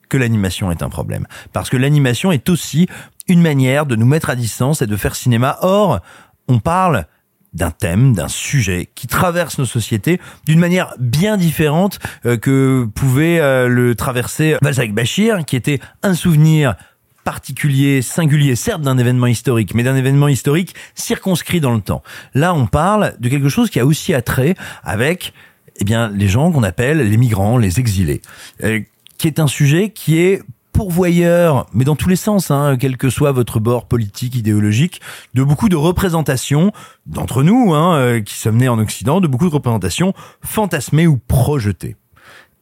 que l'animation est un problème. Parce que l'animation est aussi une manière de nous mettre à distance et de faire cinéma. Or, on parle d'un thème, d'un sujet qui traverse nos sociétés d'une manière bien différente euh, que pouvait euh, le traverser Balzac Bachir, qui était un souvenir particulier, singulier, certes d'un événement historique, mais d'un événement historique circonscrit dans le temps. Là, on parle de quelque chose qui a aussi attrait avec eh bien, les gens qu'on appelle les migrants, les exilés, euh, qui est un sujet qui est pourvoyeur, mais dans tous les sens, hein, quel que soit votre bord politique, idéologique, de beaucoup de représentations d'entre nous, hein, euh, qui sommes nés en Occident, de beaucoup de représentations fantasmées ou projetées.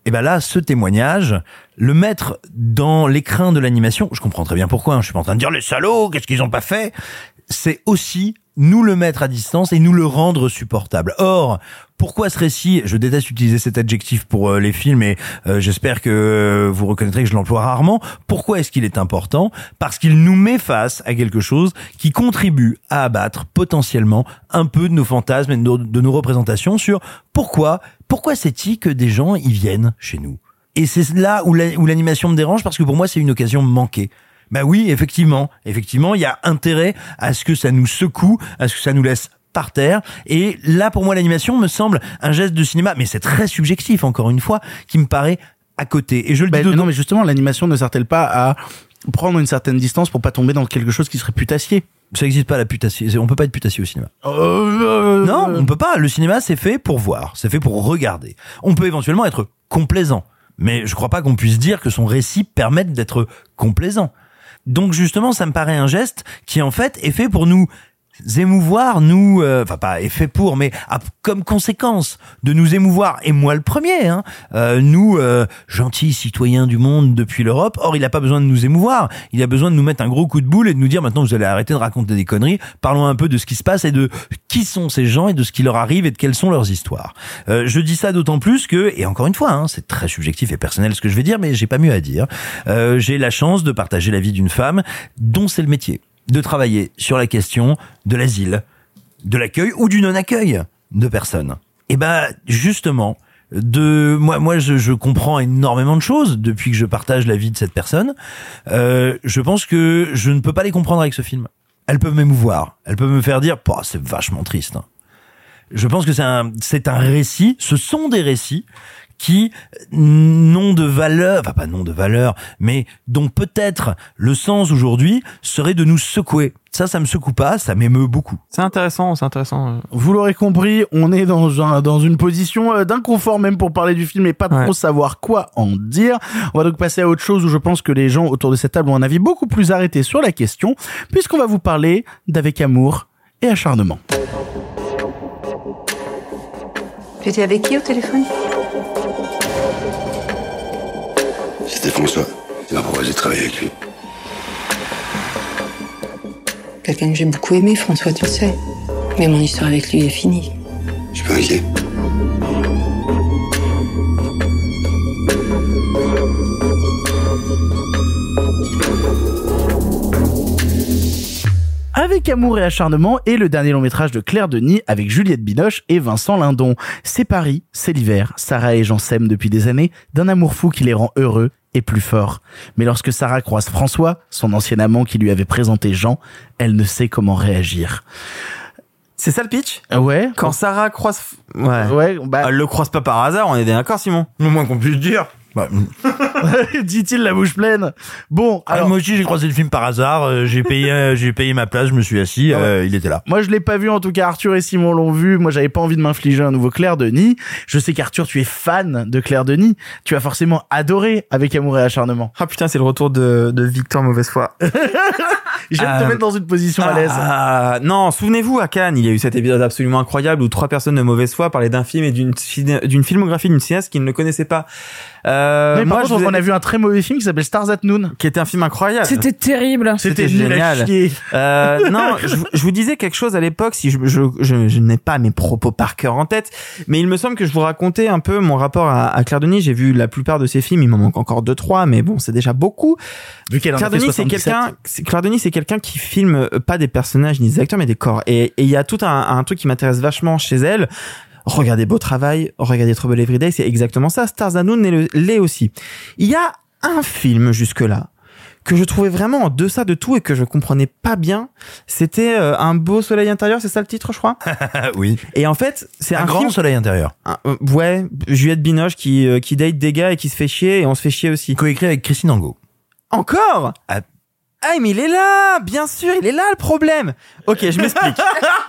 Et ben là, ce témoignage, le mettre dans l'écrin de l'animation, je comprends très bien pourquoi, hein, je suis pas en train de dire les salauds, qu'est-ce qu'ils ont pas fait, c'est aussi nous le mettre à distance et nous le rendre supportable. Or, pourquoi ce récit Je déteste utiliser cet adjectif pour euh, les films et euh, j'espère que vous reconnaîtrez que je l'emploie rarement. Pourquoi est-ce qu'il est important? Parce qu'il nous met face à quelque chose qui contribue à abattre potentiellement un peu de nos fantasmes et de nos, de nos représentations sur pourquoi pourquoi c'est-il que des gens y viennent chez nous? Et c'est là où l'animation me dérange parce que pour moi c'est une occasion manquée. Bah oui, effectivement, effectivement, il y a intérêt à ce que ça nous secoue, à ce que ça nous laisse par terre. Et là, pour moi, l'animation me semble un geste de cinéma, mais c'est très subjectif, encore une fois, qui me paraît à côté. Et je le dis Ben, d'autant- non, mais justement, l'animation ne sert-elle pas à prendre une certaine distance pour pas tomber dans quelque chose qui serait putassier? Ça n'existe pas la putassier. On peut pas être putassier au cinéma. Euh, Non, on peut pas. Le cinéma, c'est fait pour voir, c'est fait pour regarder. On peut éventuellement être complaisant, mais je crois pas qu'on puisse dire que son récit permette d'être complaisant. Donc justement, ça me paraît un geste qui en fait est fait pour nous émouvoir, nous, euh, enfin pas fait pour, mais a comme conséquence de nous émouvoir, et moi le premier, hein, euh, nous, euh, gentils citoyens du monde depuis l'Europe, or il a pas besoin de nous émouvoir, il a besoin de nous mettre un gros coup de boule et de nous dire maintenant vous allez arrêter de raconter des conneries, parlons un peu de ce qui se passe et de qui sont ces gens et de ce qui leur arrive et de quelles sont leurs histoires. Euh, je dis ça d'autant plus que, et encore une fois, hein, c'est très subjectif et personnel ce que je vais dire, mais j'ai pas mieux à dire, euh, j'ai la chance de partager la vie d'une femme dont c'est le métier de travailler sur la question de l'asile, de l'accueil ou du non-accueil de personnes. Et ben justement, de moi, moi, je, je, comprends énormément de choses depuis que je partage la vie de cette personne. Euh, je pense que je ne peux pas les comprendre avec ce film. Elles peuvent m'émouvoir, elles peuvent me faire dire, c'est vachement triste. Hein. Je pense que c'est un, c'est un récit. Ce sont des récits qui n'ont de valeur, enfin pas non de valeur, mais dont peut-être le sens aujourd'hui serait de nous secouer. Ça, ça me secoue pas, ça m'émeut beaucoup. C'est intéressant, c'est intéressant. Vous l'aurez compris, on est dans un, dans une position euh, d'inconfort même pour parler du film et pas trop savoir quoi en dire. On va donc passer à autre chose où je pense que les gens autour de cette table ont un avis beaucoup plus arrêté sur la question, puisqu'on va vous parler d'avec amour et acharnement. Tu étais avec qui au téléphone? C'était François. Il m'a proposé de travailler avec lui. Quelqu'un que j'ai beaucoup aimé, François, tu le sais. Mais mon histoire avec lui est finie. Je suis pas inquiet. Avec amour et acharnement est le dernier long métrage de Claire Denis avec Juliette Binoche et Vincent Lindon. C'est Paris, c'est l'hiver. Sarah et Jean s'aiment depuis des années d'un amour fou qui les rend heureux et plus forts. Mais lorsque Sarah croise François, son ancien amant qui lui avait présenté Jean, elle ne sait comment réagir. C'est ça le pitch? Ouais? Quand Sarah croise, ouais, ouais, bah... elle le croise pas par hasard, on est d'accord, Simon? Le moins qu'on puisse dire. Bah, Dit-il la bouche pleine. Bon, alors moi aussi j'ai croisé le film par hasard, euh, j'ai payé euh, j'ai payé ma place, je me suis assis, euh, il était là. Moi, je l'ai pas vu. En tout cas, Arthur et Simon l'ont vu. Moi, j'avais pas envie de m'infliger un nouveau Claire Denis. Je sais qu'Arthur, tu es fan de Claire Denis. Tu as forcément adoré avec amour et acharnement. Ah putain, c'est le retour de, de Victor Mauvaise Foi. De te Euh, mettre dans une position à l'aise. Ah, non, souvenez-vous, à Cannes, il y a eu cet épisode absolument incroyable où trois personnes de mauvaise foi parlaient d'un film et d'une d'une filmographie d'une cinéaste qu'ils ne connaissaient pas. Euh, Mais par moi, contre, je on a vu un très mauvais film qui s'appelle Stars at Noon. qui était un film incroyable. C'était terrible. C'était génial. Euh, non, je, vous- je vous disais quelque chose à l'époque, si je, je, je, je n'ai pas mes propos par cœur en tête, mais il me semble que je vous racontais un peu mon rapport à, à Claire Denis. J'ai vu la plupart de ses films, il m'en manque encore deux trois, mais bon, c'est déjà beaucoup. Vu qu'elle Claire Denis, c'est 77. quelqu'un, c'est- Claire Denis, c'est quelqu'un qui filme euh, pas des personnages ni des acteurs, mais des corps. Et et il y a tout un, un truc qui m'intéresse vachement chez elle. Regardez Beau Travail, regardez Trouble Everyday, c'est exactement ça. Stars Unknown l'est le- l'est aussi. Il y a un film jusque-là que je trouvais vraiment en deçà de tout et que je comprenais pas bien. C'était euh, Un beau soleil intérieur, c'est ça le titre, je crois? oui. Et en fait, c'est Un, un, grand film soleil intérieur. un- euh, ouais, Juliette Binoche qui euh, qui date des gars et qui se fait chier et on se fait chier aussi. Coécrit avec Christine Angot. Encore? Ah. Ah mais il est là, bien sûr, il est là le problème. Ok, je m'explique.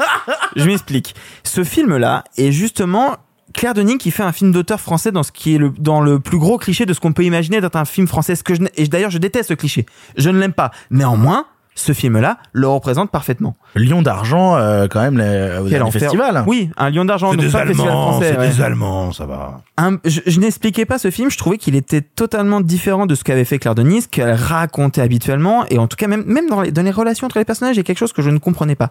je m'explique. Ce film-là est justement Claire Denis qui fait un film d'auteur français dans ce qui est le dans le plus gros cliché de ce qu'on peut imaginer d'être un film français. Ce que je, et d'ailleurs je déteste ce cliché. Je ne l'aime pas. Néanmoins, ce film-là le représente parfaitement. Lion d'argent, euh, quand même, les, Quel dernier enfer. festival. Oui, un lion d'argent. C'est des Allemands, c'est ouais. des Allemands, ça va. Un- je, je n'expliquais pas ce film, je trouvais qu'il était totalement différent de ce qu'avait fait Claire Denis, qu'elle racontait habituellement, et en tout cas même, même dans, les, dans les relations entre les personnages, il y a quelque chose que je ne comprenais pas.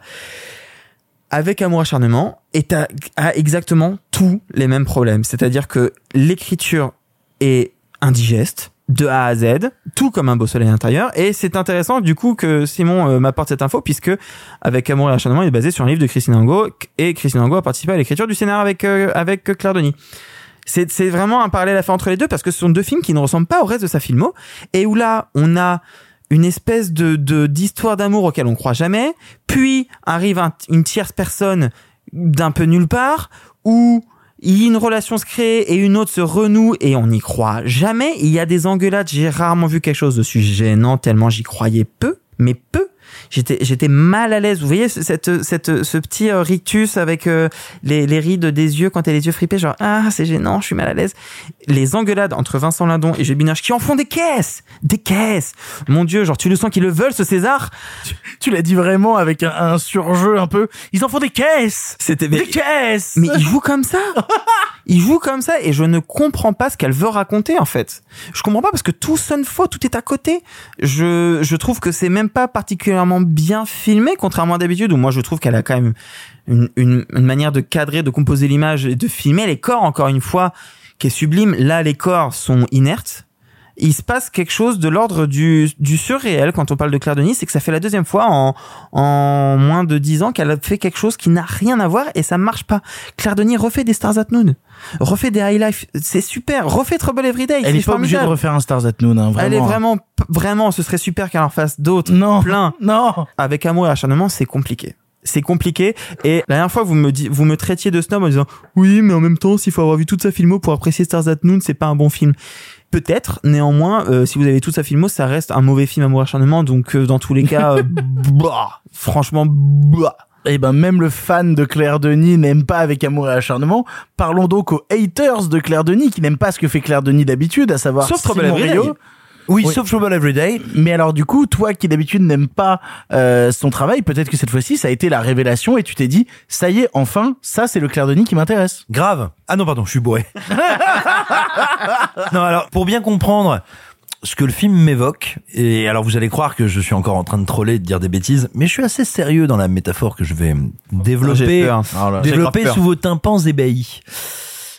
Avec Amour Acharnement, est à, a exactement tous les mêmes problèmes. C'est-à-dire que l'écriture est indigeste, de A à Z, tout comme un beau soleil intérieur. Et c'est intéressant du coup que Simon euh, m'apporte cette info puisque avec Amour et Acharnement, il est basé sur un livre de Christine Angot et Christine Angot a participé à l'écriture du scénario avec euh, avec Claire Denis. C'est c'est vraiment un parallèle à faire entre les deux parce que ce sont deux films qui ne ressemblent pas au reste de sa filmo et où là on a une espèce de de- d'histoire d'amour auquel on croit jamais, puis arrive un- une tierce personne d'un peu nulle part où une relation se crée et une autre se renoue et on n'y croit jamais. Il y a des engueulades, j'ai rarement vu quelque chose de si gênant tellement j'y croyais peu, mais peu. J'étais, j'étais mal à l'aise. Vous voyez cette, cette, ce petit euh, rictus avec euh, les, les rides des yeux quand elle a les yeux fripés, genre ah c'est gênant, je suis mal à l'aise. Les engueulades entre Vincent Lindon et Binoche qui en font des caisses, des caisses. Mon Dieu, genre tu le sens qu'ils le veulent ce César? Tu, tu l'as dit vraiment avec un, un, surjeu un peu. Ils en font des caisses. C'était des caisses. Mais ils jouent comme ça. ils jouent comme ça et je ne comprends pas ce qu'elle veut raconter en fait. Je comprends pas parce que tout sonne faux, tout est à côté. Je je trouve que c'est même pas particulièrement bien filmé, contrairement à d'habitude où moi je trouve qu'elle a quand même une, une, une, manière de cadrer, de composer l'image et de filmer les corps encore une fois qui est sublime. Là, les corps sont inertes. Il se passe quelque chose de l'ordre du, du surréel quand on parle de Claire Denis, c'est que ça fait la deuxième fois en, en moins de dix ans qu'elle a fait quelque chose qui n'a rien à voir et ça marche pas. Claire Denis refait des Stars at Noon, refait des High Life, c'est super, refait Trouble Everyday. Elle est pas obligée de refaire un Stars at Noon, hein, vraiment. Elle est vraiment, vraiment, ce serait super qu'elle en fasse d'autres, non, plein. Non. Avec amour et acharnement, c'est compliqué c'est compliqué et la dernière fois vous me dit, vous me traitiez de snob en disant oui mais en même temps s'il faut avoir vu toute sa filmo pour apprécier Stars at Noon c'est pas un bon film peut-être néanmoins euh, si vous avez toute sa filmo ça reste un mauvais film amour acharnement donc euh, dans tous les cas euh, bah, franchement bah. Et ben même le fan de Claire Denis n'aime pas avec amour et acharnement. Parlons donc aux haters de Claire Denis qui n'aiment pas ce que fait Claire Denis d'habitude, à savoir Sauf Simon Rio. Oui, oui, sauf Trouble Everyday. Mais alors du coup, toi qui d'habitude n'aime pas euh, son travail, peut-être que cette fois-ci, ça a été la révélation et tu t'es dit, ça y est, enfin, ça c'est le Claire Denis qui m'intéresse. Grave. Ah non, pardon, je suis bourré. non, alors pour bien comprendre ce que le film m'évoque, et alors vous allez croire que je suis encore en train de troller, de dire des bêtises, mais je suis assez sérieux dans la métaphore que je vais développer, Oh là, développer sous vos tympans ébahis.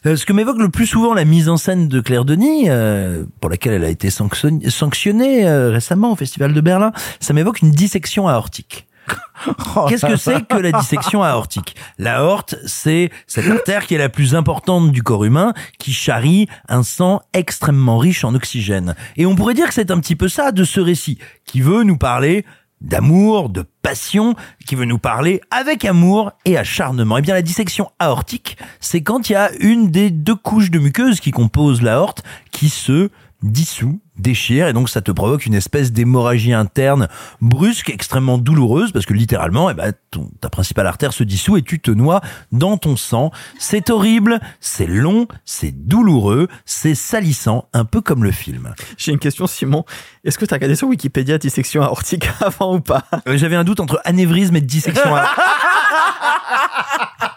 Euh, ce que m'évoque le plus souvent la mise en scène de Claire Denis, euh, pour laquelle elle a été sanctionnée, sanctionnée euh, récemment au Festival de Berlin, ça m'évoque une dissection aortique. Qu'est-ce que c'est que la dissection aortique? L'aorte, c'est cette artère qui est la plus importante du corps humain, qui charrie un sang extrêmement riche en oxygène. Et on pourrait dire que c'est un petit peu ça de ce récit, qui veut nous parler d'amour, de passion, qui veut nous parler avec amour et acharnement. Eh bien, la dissection aortique, c'est quand il y a une des deux couches de muqueuse qui composent l'aorte qui se dissout, déchire, et donc ça te provoque une espèce d'hémorragie interne brusque, extrêmement douloureuse, parce que littéralement, eh ben, ton, ta principale artère se dissout et tu te noies dans ton sang. C'est horrible, c'est long, c'est douloureux, c'est salissant, un peu comme le film. J'ai une question, Simon. Est-ce que tu as regardé sur Wikipédia dissection aortique avant ou pas? Euh, J'avais un doute entre anévrisme et dissection aortique.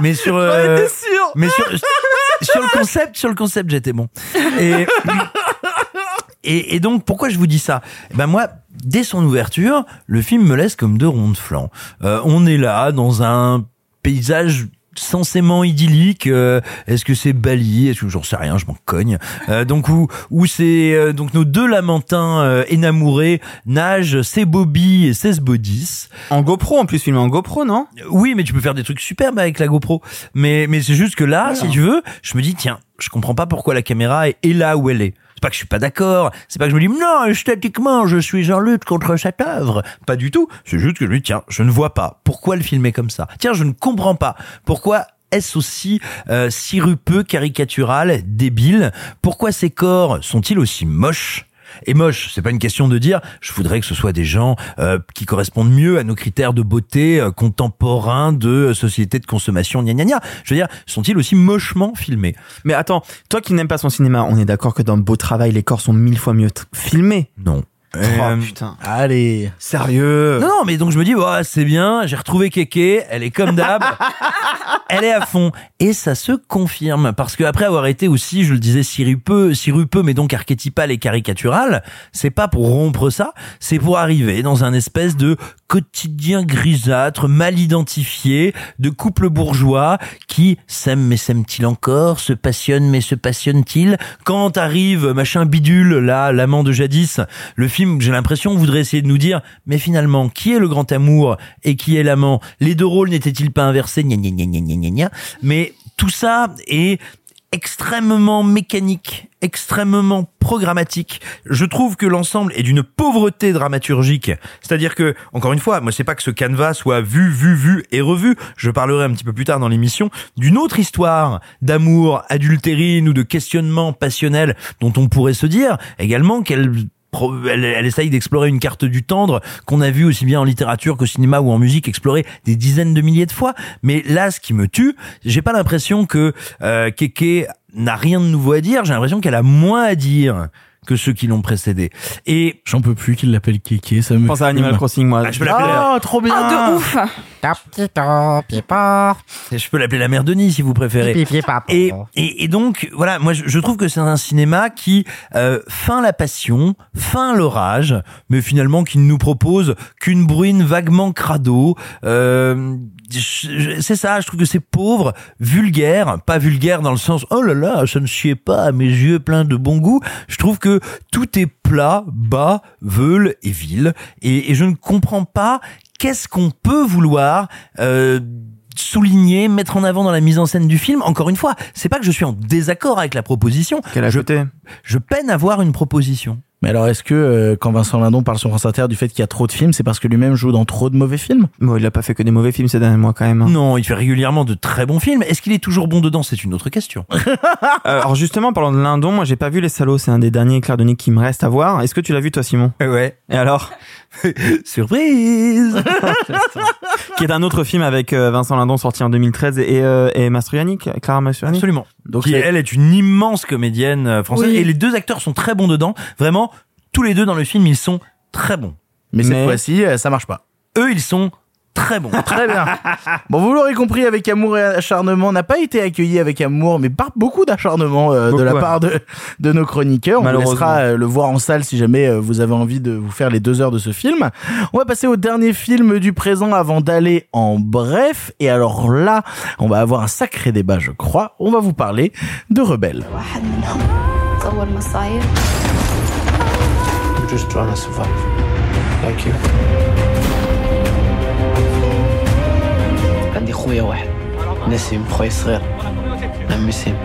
mais sur euh, mais sur sur le concept sur le concept j'étais bon. Et, et et donc pourquoi je vous dis ça? Ben moi dès son ouverture le film me laisse comme deux ronds de flanc. Euh, on est là dans un paysage censément idyllique euh, est-ce que c'est Bali est-ce que j'en sais rien je m'en cogne. Euh, donc où où c'est euh, donc nos deux lamentins euh, énamourés nagent c'est Bobby et c'est Bodis en GoPro en plus filmé en GoPro non? Oui mais tu peux faire des trucs superbes avec la GoPro. Mais mais c'est juste que là si tu veux je me dis tiens je comprends pas pourquoi la caméra est, est là où elle est c'est pas que je suis pas d'accord, c'est pas que je me dis non, esthétiquement, je suis en lutte contre cette œuvre. Pas du tout. C'est juste que je tiens, je ne vois pas pourquoi le filmer comme ça? Tiens, je ne comprends pas pourquoi est-ce aussi euh, sirupeux, caricatural, débile? Pourquoi ces corps sont-ils aussi moches? Et moche, c'est pas une question de dire je voudrais que ce soit des gens euh, qui correspondent mieux à nos critères de beauté euh, contemporains de société de consommation gna gna gna. Je veux dire, sont-ils aussi mochement filmés? Mais attends, toi qui n'aimes pas son cinéma, on est d'accord que dans Beau Travail, les corps sont mille fois mieux filmés? Non. Oh Euh, putain. Allez. Sérieux Non, non, mais donc je me dis, ouais, c'est bien, j'ai retrouvé Kéké, elle est comme d'hab, elle est à fond. Et ça se confirme, parce que après avoir été aussi, je le disais, sirupeux, sirupeux, mais donc archétypal et caricatural, c'est pas pour rompre ça, c'est pour arriver dans un espèce de quotidien grisâtre, mal identifié, de couple bourgeois qui s'aime mais s'aime-t-il encore, se passionne mais se passionne-t-il Quand arrive machin bidule, là, l'amant de jadis, le film, j'ai l'impression, voudrait essayer de nous dire, mais finalement, qui est le grand amour et qui est l'amant? Les deux rôles n'étaient-ils pas inversés? Gna, gna, gna. Mais tout ça est extrêmement mécanique, extrêmement programmatique. Je trouve que l'ensemble est d'une pauvreté dramaturgique. C'est-à-dire que, encore une fois, moi c'est pas que ce canevas soit vu, vu, vu et revu. Je parlerai un petit peu plus tard dans l'émission d'une autre histoire d'amour adultérine ou de questionnement passionnel dont on pourrait se dire également qu'elle elle, elle essaye d'explorer une carte du tendre qu'on a vu aussi bien en littérature qu'au cinéma ou en musique explorer des dizaines de milliers de fois. Mais là, ce qui me tue, j'ai pas l'impression que euh, Keke n'a rien de nouveau à dire. J'ai l'impression qu'elle a moins à dire que ceux qui l'ont précédé. Et j'en peux plus qu'il l'appelle Kéké, ça me pense à Animal Crossing, moi. Ah, je peux l'appeler la- Oh, trop bien. Ah, de ouf Je peux l'appeler la mère Denis si vous préférez. Et, et, et donc voilà, moi je, je trouve que c'est un cinéma qui euh, feint la passion, feint l'orage, mais finalement qui ne nous propose qu'une bruine vaguement crado. Euh, c'est ça, je trouve que c'est pauvre, vulgaire, pas vulgaire dans le sens oh là là, ça ne sied pas à mes yeux pleins de bon goût. Je trouve que tout est plat, bas, veule et vil, et, et je ne comprends pas qu'est-ce qu'on peut vouloir. Euh, souligner, mettre en avant dans la mise en scène du film. Encore une fois, c'est pas que je suis en désaccord avec la proposition. Qu'elle a je, je peine à voir une proposition. Mais alors, est-ce que euh, quand Vincent Lindon parle sur France Inter du fait qu'il y a trop de films, c'est parce que lui-même joue dans trop de mauvais films? Bon, il a pas fait que des mauvais films ces derniers mois quand même. hein. Non, il fait régulièrement de très bons films. Est-ce qu'il est toujours bon dedans? C'est une autre question. Euh, alors justement, parlant de Lindon, moi j'ai pas vu Les Salauds, c'est un des derniers éclairs de Nick qui me reste à voir. Est-ce que tu l'as vu toi Simon? Ouais. Et alors? Surprise Qui est un autre film avec euh, Vincent Lindon sorti en 2013 et, euh, et Mastroianni, Clara Mastroianni Absolument. Donc, Qui, c'est- elle est une immense comédienne euh, française Oui. et les deux acteurs sont très bons dedans. Vraiment, tous les deux dans le film, ils sont très bons. Mais cette fois-ci, euh, ça marche pas. Eux, ils sont très bons. Très bien. Bon, vous l'aurez compris, avec amour et acharnement, n'a pas été accueilli avec amour, mais par beaucoup d'acharnement euh, de la ouais. part de, de nos chroniqueurs. On vous Malheureusement. laissera euh, le voir en salle si jamais euh, vous avez envie de vous faire les deux heures de ce film. On va passer au dernier film du présent avant d'aller en bref. Et alors là, on va avoir un sacré débat, je crois. On va vous parler de Rebelle I'm just trying to survive. Like you. عندي خويا واحد نسيم خويا صغير عمي سيم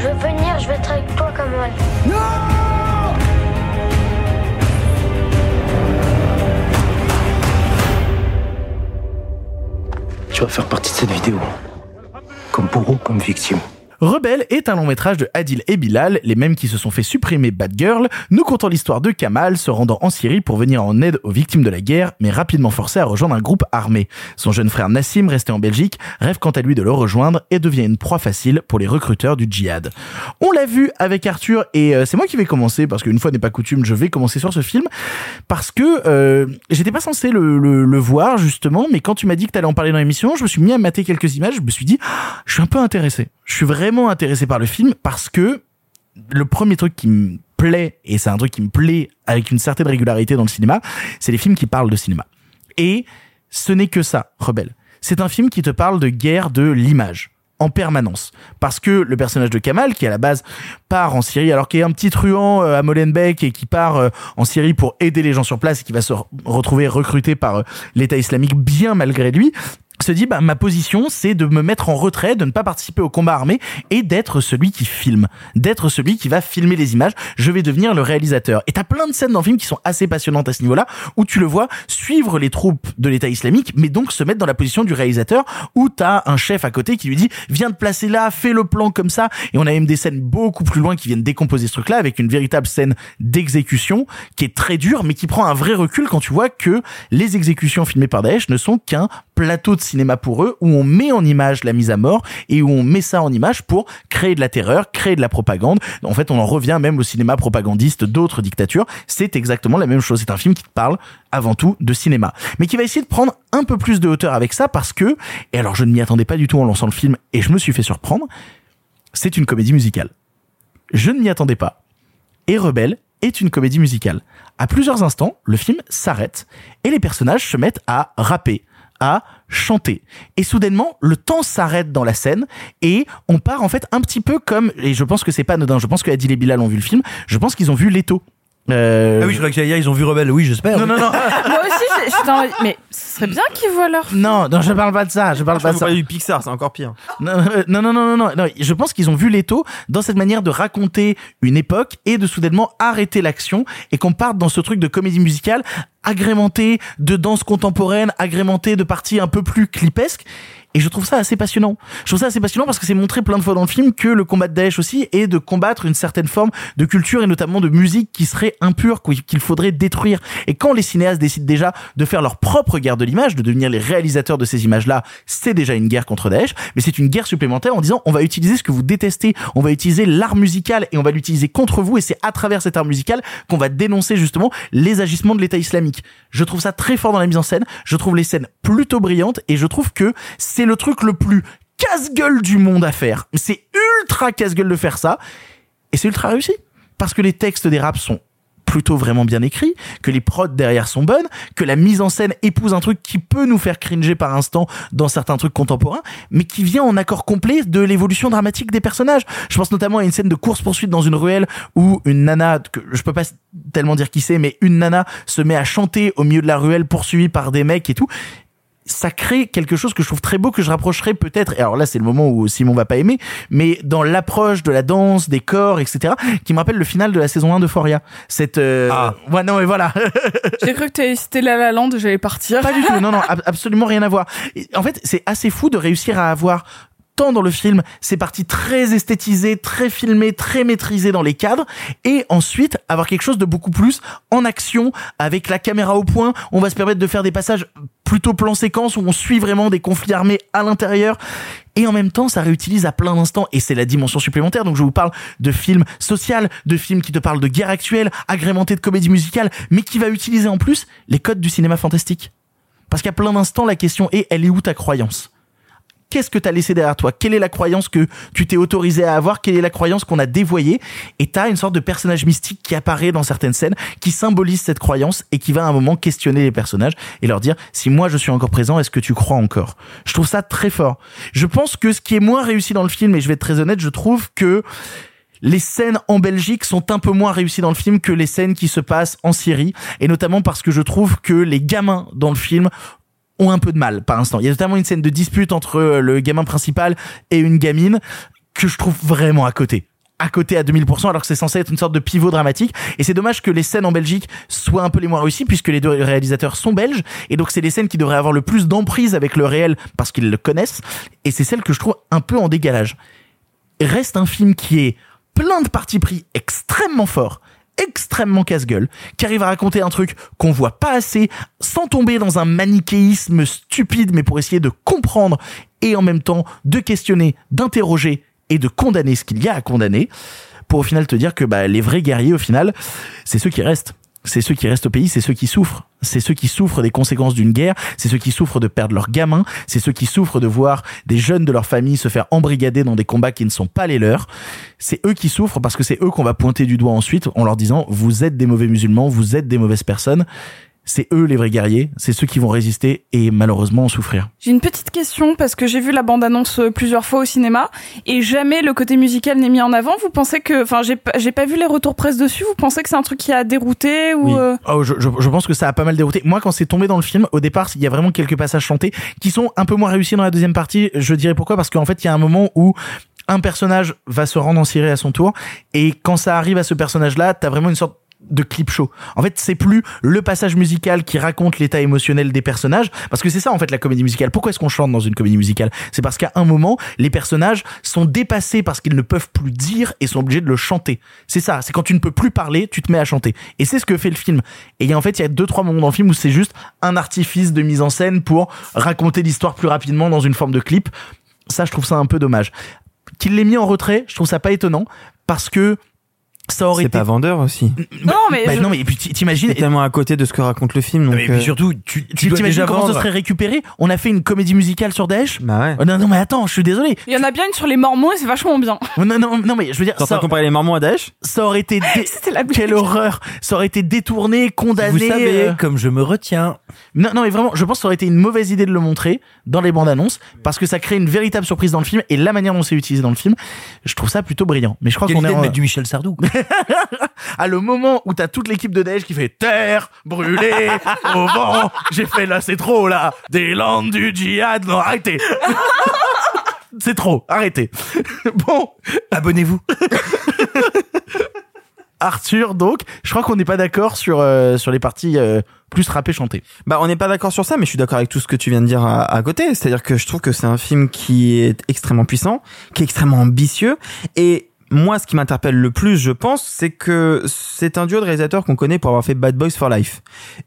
Je veux venir, je veux être avec toi, Kamal. Tu vas faire partie de cette vidéo. Comme bourreau, comme victime. Rebelle est un long métrage de Adil et Bilal, les mêmes qui se sont fait supprimer Bad Girl, nous contant l'histoire de Kamal se rendant en Syrie pour venir en aide aux victimes de la guerre, mais rapidement forcé à rejoindre un groupe armé. Son jeune frère Nassim, resté en Belgique, rêve quant à lui de le rejoindre et devient une proie facile pour les recruteurs du djihad. On l'a vu avec Arthur et euh, c'est moi qui vais commencer parce qu'une fois n'est pas coutume, je vais commencer sur ce film parce que euh, j'étais pas censé le, le, le voir justement, mais quand tu m'as dit que t'allais en parler dans l'émission, je me suis mis à mater quelques images, je me suis dit, Ah, je suis un peu intéressé. Je suis vraiment intéressé par le film parce que le premier truc qui me plaît, et c'est un truc qui me plaît avec une certaine régularité dans le cinéma, c'est les films qui parlent de cinéma. Et ce n'est que ça, Rebelle. C'est un film qui te parle de guerre de l'image en permanence. Parce que le personnage de Kamal, qui à la base part en Syrie, alors qu'il est un petit truand euh, à Molenbeek et qui part euh, en Syrie pour aider les gens sur place et qui va se re- retrouver recruté par euh, l'État islamique bien malgré lui, se dit bah, ma position c'est de me mettre en retrait, de ne pas participer au combat armé et d'être celui qui filme, d'être celui qui va filmer les images. Je vais devenir le réalisateur. Et t'as plein de scènes dans le film qui sont assez passionnantes à ce niveau-là, où tu le vois suivre les troupes de l'État islamique, mais donc se mettre dans la position du réalisateur, où t'as un chef à côté qui lui dit viens te placer là, fais le plan comme ça. Et on a même des scènes beaucoup plus loin qui viennent décomposer ce truc-là avec une véritable scène d'exécution qui est très dure, mais qui prend un vrai recul quand tu vois que les exécutions filmées par Daesh ne sont qu'un plateau de cinéma pour eux où on met en image la mise à mort et où on met ça en image pour créer de la terreur, créer de la propagande. En fait, on en revient même au cinéma propagandiste d'autres dictatures. C'est exactement la même chose. C'est un film qui parle avant tout de cinéma, mais qui va essayer de prendre un peu plus de hauteur avec ça parce que, et alors je ne m'y attendais pas du tout en lançant le film et je me suis fait surprendre, c'est une comédie musicale. Je ne m'y attendais pas. Et Rebelle est une comédie musicale. À plusieurs instants, le film s'arrête et les personnages se mettent à rapper, à chanter. Et soudainement, le temps s'arrête dans la scène et on part en fait un petit peu comme, et je pense que c'est pas anodin, je pense que Adil et Bilal ont vu le film, je pense qu'ils ont vu Leto. Euh... Ah oui, je crois que ils ont vu Rebelle. Oui, j'espère. Non, non, non. Moi aussi, je- j'étais en mode, mais ce serait bien qu'ils voient leur Non, non, je parle pas de ça. Je parle Je pas de ça. du Pixar, c'est encore pire. Non, euh, non, non, non, non, non, non. Je pense qu'ils ont vu Leto dans cette manière de raconter une époque et de soudainement arrêter l'action et qu'on parte dans ce truc de comédie musicale agrémenté de danse contemporaine, agrémenté de parties un peu plus clipesques. Et je trouve ça assez passionnant. Je trouve ça assez passionnant parce que c'est montré plein de fois dans le film que le combat de Daesh aussi est de combattre une certaine forme de culture et notamment de musique qui serait impure, qu'il faudrait détruire. Et quand les cinéastes décident déjà de faire leur propre guerre de l'image, de devenir les réalisateurs de ces images-là, c'est déjà une guerre contre Daesh, mais c'est une guerre supplémentaire en disant on va utiliser ce que vous détestez, on va utiliser l'art musical et on va l'utiliser contre vous et c'est à travers cet art musical qu'on va dénoncer justement les agissements de l'État islamique. Je trouve ça très fort dans la mise en scène, je trouve les scènes plutôt brillantes et je trouve que c'est le truc le plus casse-gueule du monde à faire. C'est ultra casse-gueule de faire ça. Et c'est ultra réussi. Parce que les textes des raps sont plutôt vraiment bien écrits, que les prods derrière sont bonnes, que la mise en scène épouse un truc qui peut nous faire cringer par instant dans certains trucs contemporains, mais qui vient en accord complet de l'évolution dramatique des personnages. Je pense notamment à une scène de course-poursuite dans une ruelle où une nana, que je peux pas tellement dire qui c'est, mais une nana se met à chanter au milieu de la ruelle poursuivie par des mecs et tout ça crée quelque chose que je trouve très beau que je rapprocherais peut-être et alors là c'est le moment où Simon va pas aimer mais dans l'approche de la danse des corps etc qui me rappelle le final de la saison 1 de Foria. Cette euh... ah. ouais non mais voilà. J'ai cru que t'avais cité La La Land j'allais partir. Pas du tout non non absolument rien à voir. En fait c'est assez fou de réussir à avoir dans le film ces parties très esthétisées, très filmées, très maîtrisées dans les cadres, et ensuite avoir quelque chose de beaucoup plus en action, avec la caméra au point, on va se permettre de faire des passages plutôt plan séquence où on suit vraiment des conflits armés à l'intérieur. Et en même temps, ça réutilise à plein d'instants, et c'est la dimension supplémentaire. Donc je vous parle de films social, de films qui te parlent de guerre actuelle, agrémentés de comédie musicale, mais qui va utiliser en plus les codes du cinéma fantastique. Parce qu'à plein d'instants, la question est, elle est où ta croyance? Qu'est-ce que tu as laissé derrière toi? Quelle est la croyance que tu t'es autorisé à avoir? Quelle est la croyance qu'on a dévoyée? Et tu une sorte de personnage mystique qui apparaît dans certaines scènes, qui symbolise cette croyance et qui va à un moment questionner les personnages et leur dire si moi je suis encore présent, est-ce que tu crois encore Je trouve ça très fort. Je pense que ce qui est moins réussi dans le film, et je vais être très honnête, je trouve que les scènes en Belgique sont un peu moins réussies dans le film que les scènes qui se passent en Syrie, et notamment parce que je trouve que les gamins dans le film ont un peu de mal par instant. Il y a notamment une scène de dispute entre euh, le gamin principal et une gamine que je trouve vraiment à côté à côté à 2000% alors que c'est censé être une sorte de pivot dramatique et c'est dommage que les scènes en Belgique soient un peu les moins réussies puisque les deux réalisateurs sont belges et donc c'est les scènes qui devraient avoir le plus d'emprise avec le réel parce qu'ils le connaissent et c'est celle que je trouve un peu en dégalage. Reste un film qui est plein de partis pris extrêmement forts extrêmement casse-gueule, qui arrive à raconter un truc qu'on voit pas assez, sans tomber dans un manichéisme stupide, mais pour essayer de comprendre et en même temps de questionner, d'interroger et de condamner ce qu'il y a à condamner, pour au final te dire que bah, les vrais guerriers, au final, c'est ceux qui restent c'est ceux qui restent au pays, c'est ceux qui souffrent. C'est ceux qui souffrent des conséquences d'une guerre, c'est ceux qui souffrent de perdre leurs gamins, c'est ceux qui souffrent de voir des jeunes de leur famille se faire embrigader dans des combats qui ne sont pas les leurs. C'est eux qui souffrent parce que c'est eux qu'on va pointer du doigt ensuite en leur disant vous êtes des mauvais musulmans, vous êtes des mauvaises personnes c'est eux les vrais guerriers, c'est ceux qui vont résister et malheureusement en souffrir. J'ai une petite question parce que j'ai vu la bande-annonce euh, plusieurs fois au cinéma et jamais le côté musical n'est mis en avant. Vous pensez que, enfin, j'ai pas, vu les retours presse dessus. Vous pensez que c'est un truc qui a dérouté ou oui. oh, je, je, je, pense que ça a pas mal dérouté. Moi, quand c'est tombé dans le film, au départ, il y a vraiment quelques passages chantés qui sont un peu moins réussis dans la deuxième partie. Je dirais pourquoi? Parce qu'en fait, il y a un moment où un personnage va se rendre en Syrie à son tour et quand ça arrive à ce personnage-là, t'as vraiment une sorte de clip show. En fait, c'est plus le passage musical qui raconte l'état émotionnel des personnages, parce que c'est ça en fait la comédie musicale. Pourquoi est-ce qu'on chante dans une comédie musicale? C'est parce qu'à un moment, les personnages sont dépassés parce qu'ils ne peuvent plus dire et sont obligés de le chanter. C'est ça. C'est quand tu ne peux plus parler, tu te mets à chanter. Et c'est ce que fait le film. Et en fait, il y a deux trois moments dans le film où c'est juste un artifice de mise en scène pour raconter l'histoire plus rapidement dans une forme de clip. Ça, je trouve ça un peu dommage. Qu'il l'ait mis en retrait, je trouve ça pas étonnant parce que ça aurait c'est été pas vendeur aussi. Non mais bah, je- non mais et puis t'imagines tellement à côté de ce que raconte le film. Donc, Mais puis euh, surtout, tu, tu tu dois t'imagines déjà comment ça serait récupéré On a fait une comédie musicale sur Daesh Bah ouais. Oh, non non mais attends, je suis désolé. il y en a bien une sur les Mormons et c'est vachement bien. Non non non mais je veux dire T'es ça, comparer les Mormons à Daesh ça aurait été dé- C'était la blague. quelle horreur. Ça aurait été détourné, condamné. Vous savez, euh, comme je me retiens. Non, non, mais vraiment, je pense que ça aurait été une mauvaise idée de le montrer dans les bandes annonces parce que ça crée une véritable surprise dans le film et la manière dont c'est utilisé dans le film, je trouve ça plutôt brillant. Mais je crois qu'on est en- mettre du Michel Sardou. à le moment où t'as toute l'équipe de Daesh qui fait terre brûlée au vent. J'ai fait là, c'est trop là. Des landes du djihad. Non, arrêtez. c'est trop. Arrêtez. bon, Abonnez-vous. Arthur, donc, je crois qu'on n'est pas d'accord sur euh, sur les parties euh, plus rappées chantées. Bah, on n'est pas d'accord sur ça, mais je suis d'accord avec tout ce que tu viens de dire à, à côté. C'est-à-dire que je trouve que c'est un film qui est extrêmement puissant, qui est extrêmement ambitieux, et moi, ce qui m'interpelle le plus, je pense, c'est que c'est un duo de réalisateurs qu'on connaît pour avoir fait Bad Boys for Life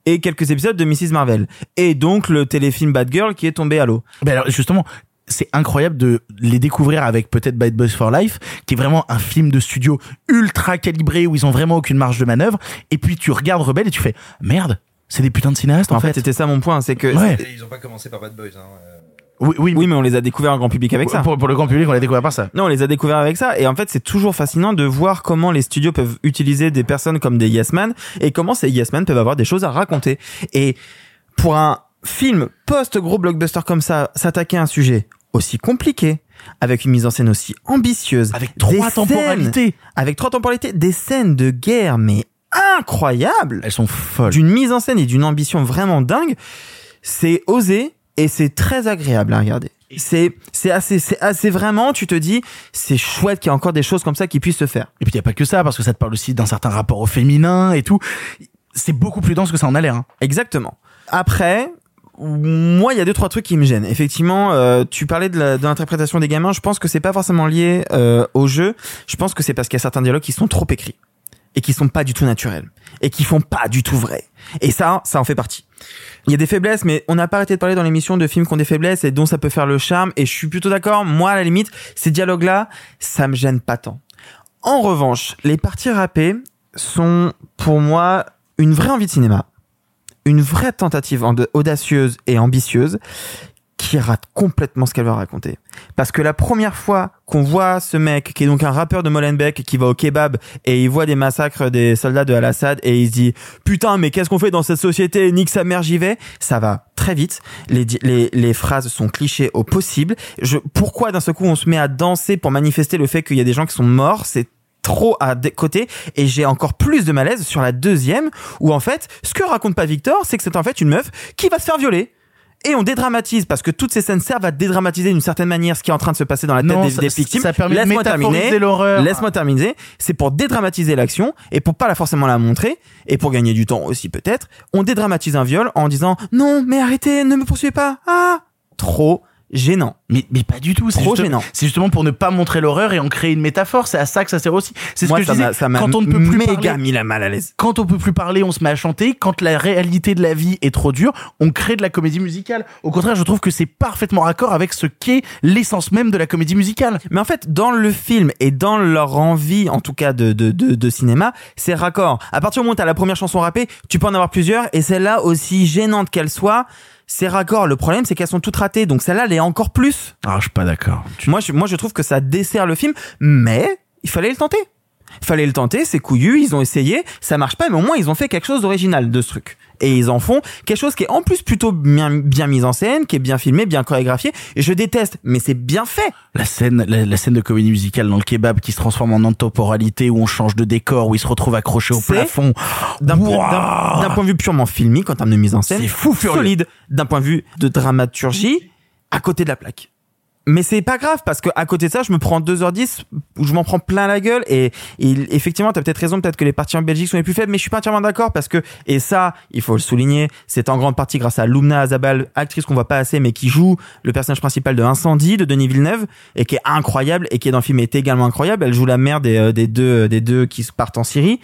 et quelques épisodes de Mrs. Marvel, et donc le téléfilm Bad Girl qui est tombé à l'eau. Ben alors justement, c'est incroyable de les découvrir avec peut-être Bad Boys for Life, qui est vraiment un film de studio ultra calibré où ils ont vraiment aucune marge de manœuvre. Et puis tu regardes Rebelle et tu fais merde, c'est des putains de cinéastes en, En fait, c'était ça mon point, c'est que Ouais. Ils ont pas commencé par Bad Boys. Hein. Oui, oui, oui, mais on les a découverts en grand public avec ça. Pour, pour le grand public, on l'a découvert par ça. Non, on les a découverts avec ça. Et en fait, c'est toujours fascinant de voir comment les studios peuvent utiliser des personnes comme des yes men et comment ces yes men peuvent avoir des choses à raconter. Et pour un film post-gros blockbuster comme ça, s'attaquer à un sujet aussi compliqué, avec une mise en scène aussi ambitieuse, avec trois temporalités. avec trois temporalités, des scènes de guerre, mais incroyables. Elles sont folles. D'une mise en scène et d'une ambition vraiment dingue. C'est osé et c'est très agréable à regarder. C'est c'est assez c'est assez vraiment tu te dis c'est chouette qu'il y a encore des choses comme ça qui puissent se faire. Et puis il y a pas que ça parce que ça te parle aussi d'un certain rapport au féminin et tout. C'est beaucoup plus dense que ça en a l'air. Hein. Exactement. Après, moi, il y a deux trois trucs qui me gênent. Effectivement, euh, tu parlais de l'interprétation des gamins. Je pense que c'est pas forcément lié euh, au jeu. Je pense que c'est parce qu'il y a certains dialogues qui sont trop écrits et qui sont pas du tout naturels et qui font pas du tout vrai. Et ça, ça en fait partie. Il y a des faiblesses, mais on n'a pas arrêté de parler dans l'émission de films qui ont des faiblesses et dont ça peut faire le charme. Et je suis plutôt d'accord. Moi, à la limite, ces dialogues-là, ça me gêne pas tant. En revanche, les parties rappées sont pour moi une vraie envie de cinéma une vraie tentative en- audacieuse et ambitieuse qui rate complètement ce qu'elle va raconter. Parce que la première fois qu'on voit ce mec, qui est donc un rappeur de Molenbeek, qui va au kebab et il voit des massacres des soldats de Al-Assad et il se dit putain mais qu'est-ce qu'on fait dans cette société? Nique sa mère j'y vais. Ça va très vite. Les, les, les phrases sont clichés au possible. Je, pourquoi d'un seul coup on se met à danser pour manifester le fait qu'il y a des gens qui sont morts? C'est trop à côté et j'ai encore plus de malaise sur la deuxième où en fait ce que raconte pas Victor c'est que c'est en fait une meuf qui va se faire violer et on dédramatise parce que toutes ces scènes servent à dédramatiser d'une certaine manière ce qui est en train de se passer dans la tête Non, des, ça- des victimes. ça permet de Laisse-moi terminer. l'horreur. Laisse-moi terminer. C'est pour dédramatiser l'action et pour pas la forcément la montrer et pour gagner du temps aussi peut-être. On dédramatise un viol en disant non mais arrêtez ne me poursuivez pas ah trop gênant. Mais, mais pas du tout. C'est Trop juste- gênant. C'est justement pour ne pas montrer l'horreur et en créer une métaphore. C'est à ça que ça sert aussi. C'est ce Moi, que je ça disais. Quand on ne peut plus méga parler, mis la mal à l'aise. quand on peut plus parler, on se met à chanter. Quand la réalité de la vie est trop dure, on crée de la comédie musicale. Au contraire, je trouve que c'est parfaitement raccord avec ce qu'est l'essence même de la comédie musicale. Mais en fait, dans le film et dans leur envie, en tout cas de, de, de, de cinéma, c'est raccord. À partir du moment où t'as la première chanson rappée, tu peux en avoir plusieurs, et celle-là, aussi gênante qu'elle soit, c'est raccord. Le problème, c'est qu'elles sont toutes ratées, donc celle-là, elle est encore plus. Ah, je suis pas d'accord. Moi, je, moi, je trouve que ça dessert le film, mais il fallait le tenter. Il fallait le tenter, c'est couillu, ils ont essayé, ça marche pas, mais au moins ils ont fait quelque chose d'original de ce truc. Et ils en font quelque chose qui est en plus plutôt bien, bien mis en scène, qui est bien filmé, bien chorégraphié. Et je déteste, mais c'est bien fait. La scène, la, la scène de comédie musicale dans le kebab qui se transforme en intemporalité, où on change de décor, où il se retrouve accroché au plafond. d'un point de vue purement filmique en termes de mise en scène, C'est fou furieux. solide. D'un point de vue de dramaturgie, à côté de la plaque. Mais c'est pas grave parce que à côté de ça, je me prends 2h10 où je m'en prends plein la gueule et, et effectivement, t'as peut-être raison, peut-être que les parties en Belgique sont les plus faibles, mais je suis pas entièrement d'accord parce que et ça, il faut le souligner, c'est en grande partie grâce à Lumna Azabal, actrice qu'on voit pas assez mais qui joue le personnage principal de Incendie de Denis Villeneuve et qui est incroyable et qui est dans le film est également incroyable. Elle joue la mère des, euh, des deux des deux qui partent en Syrie.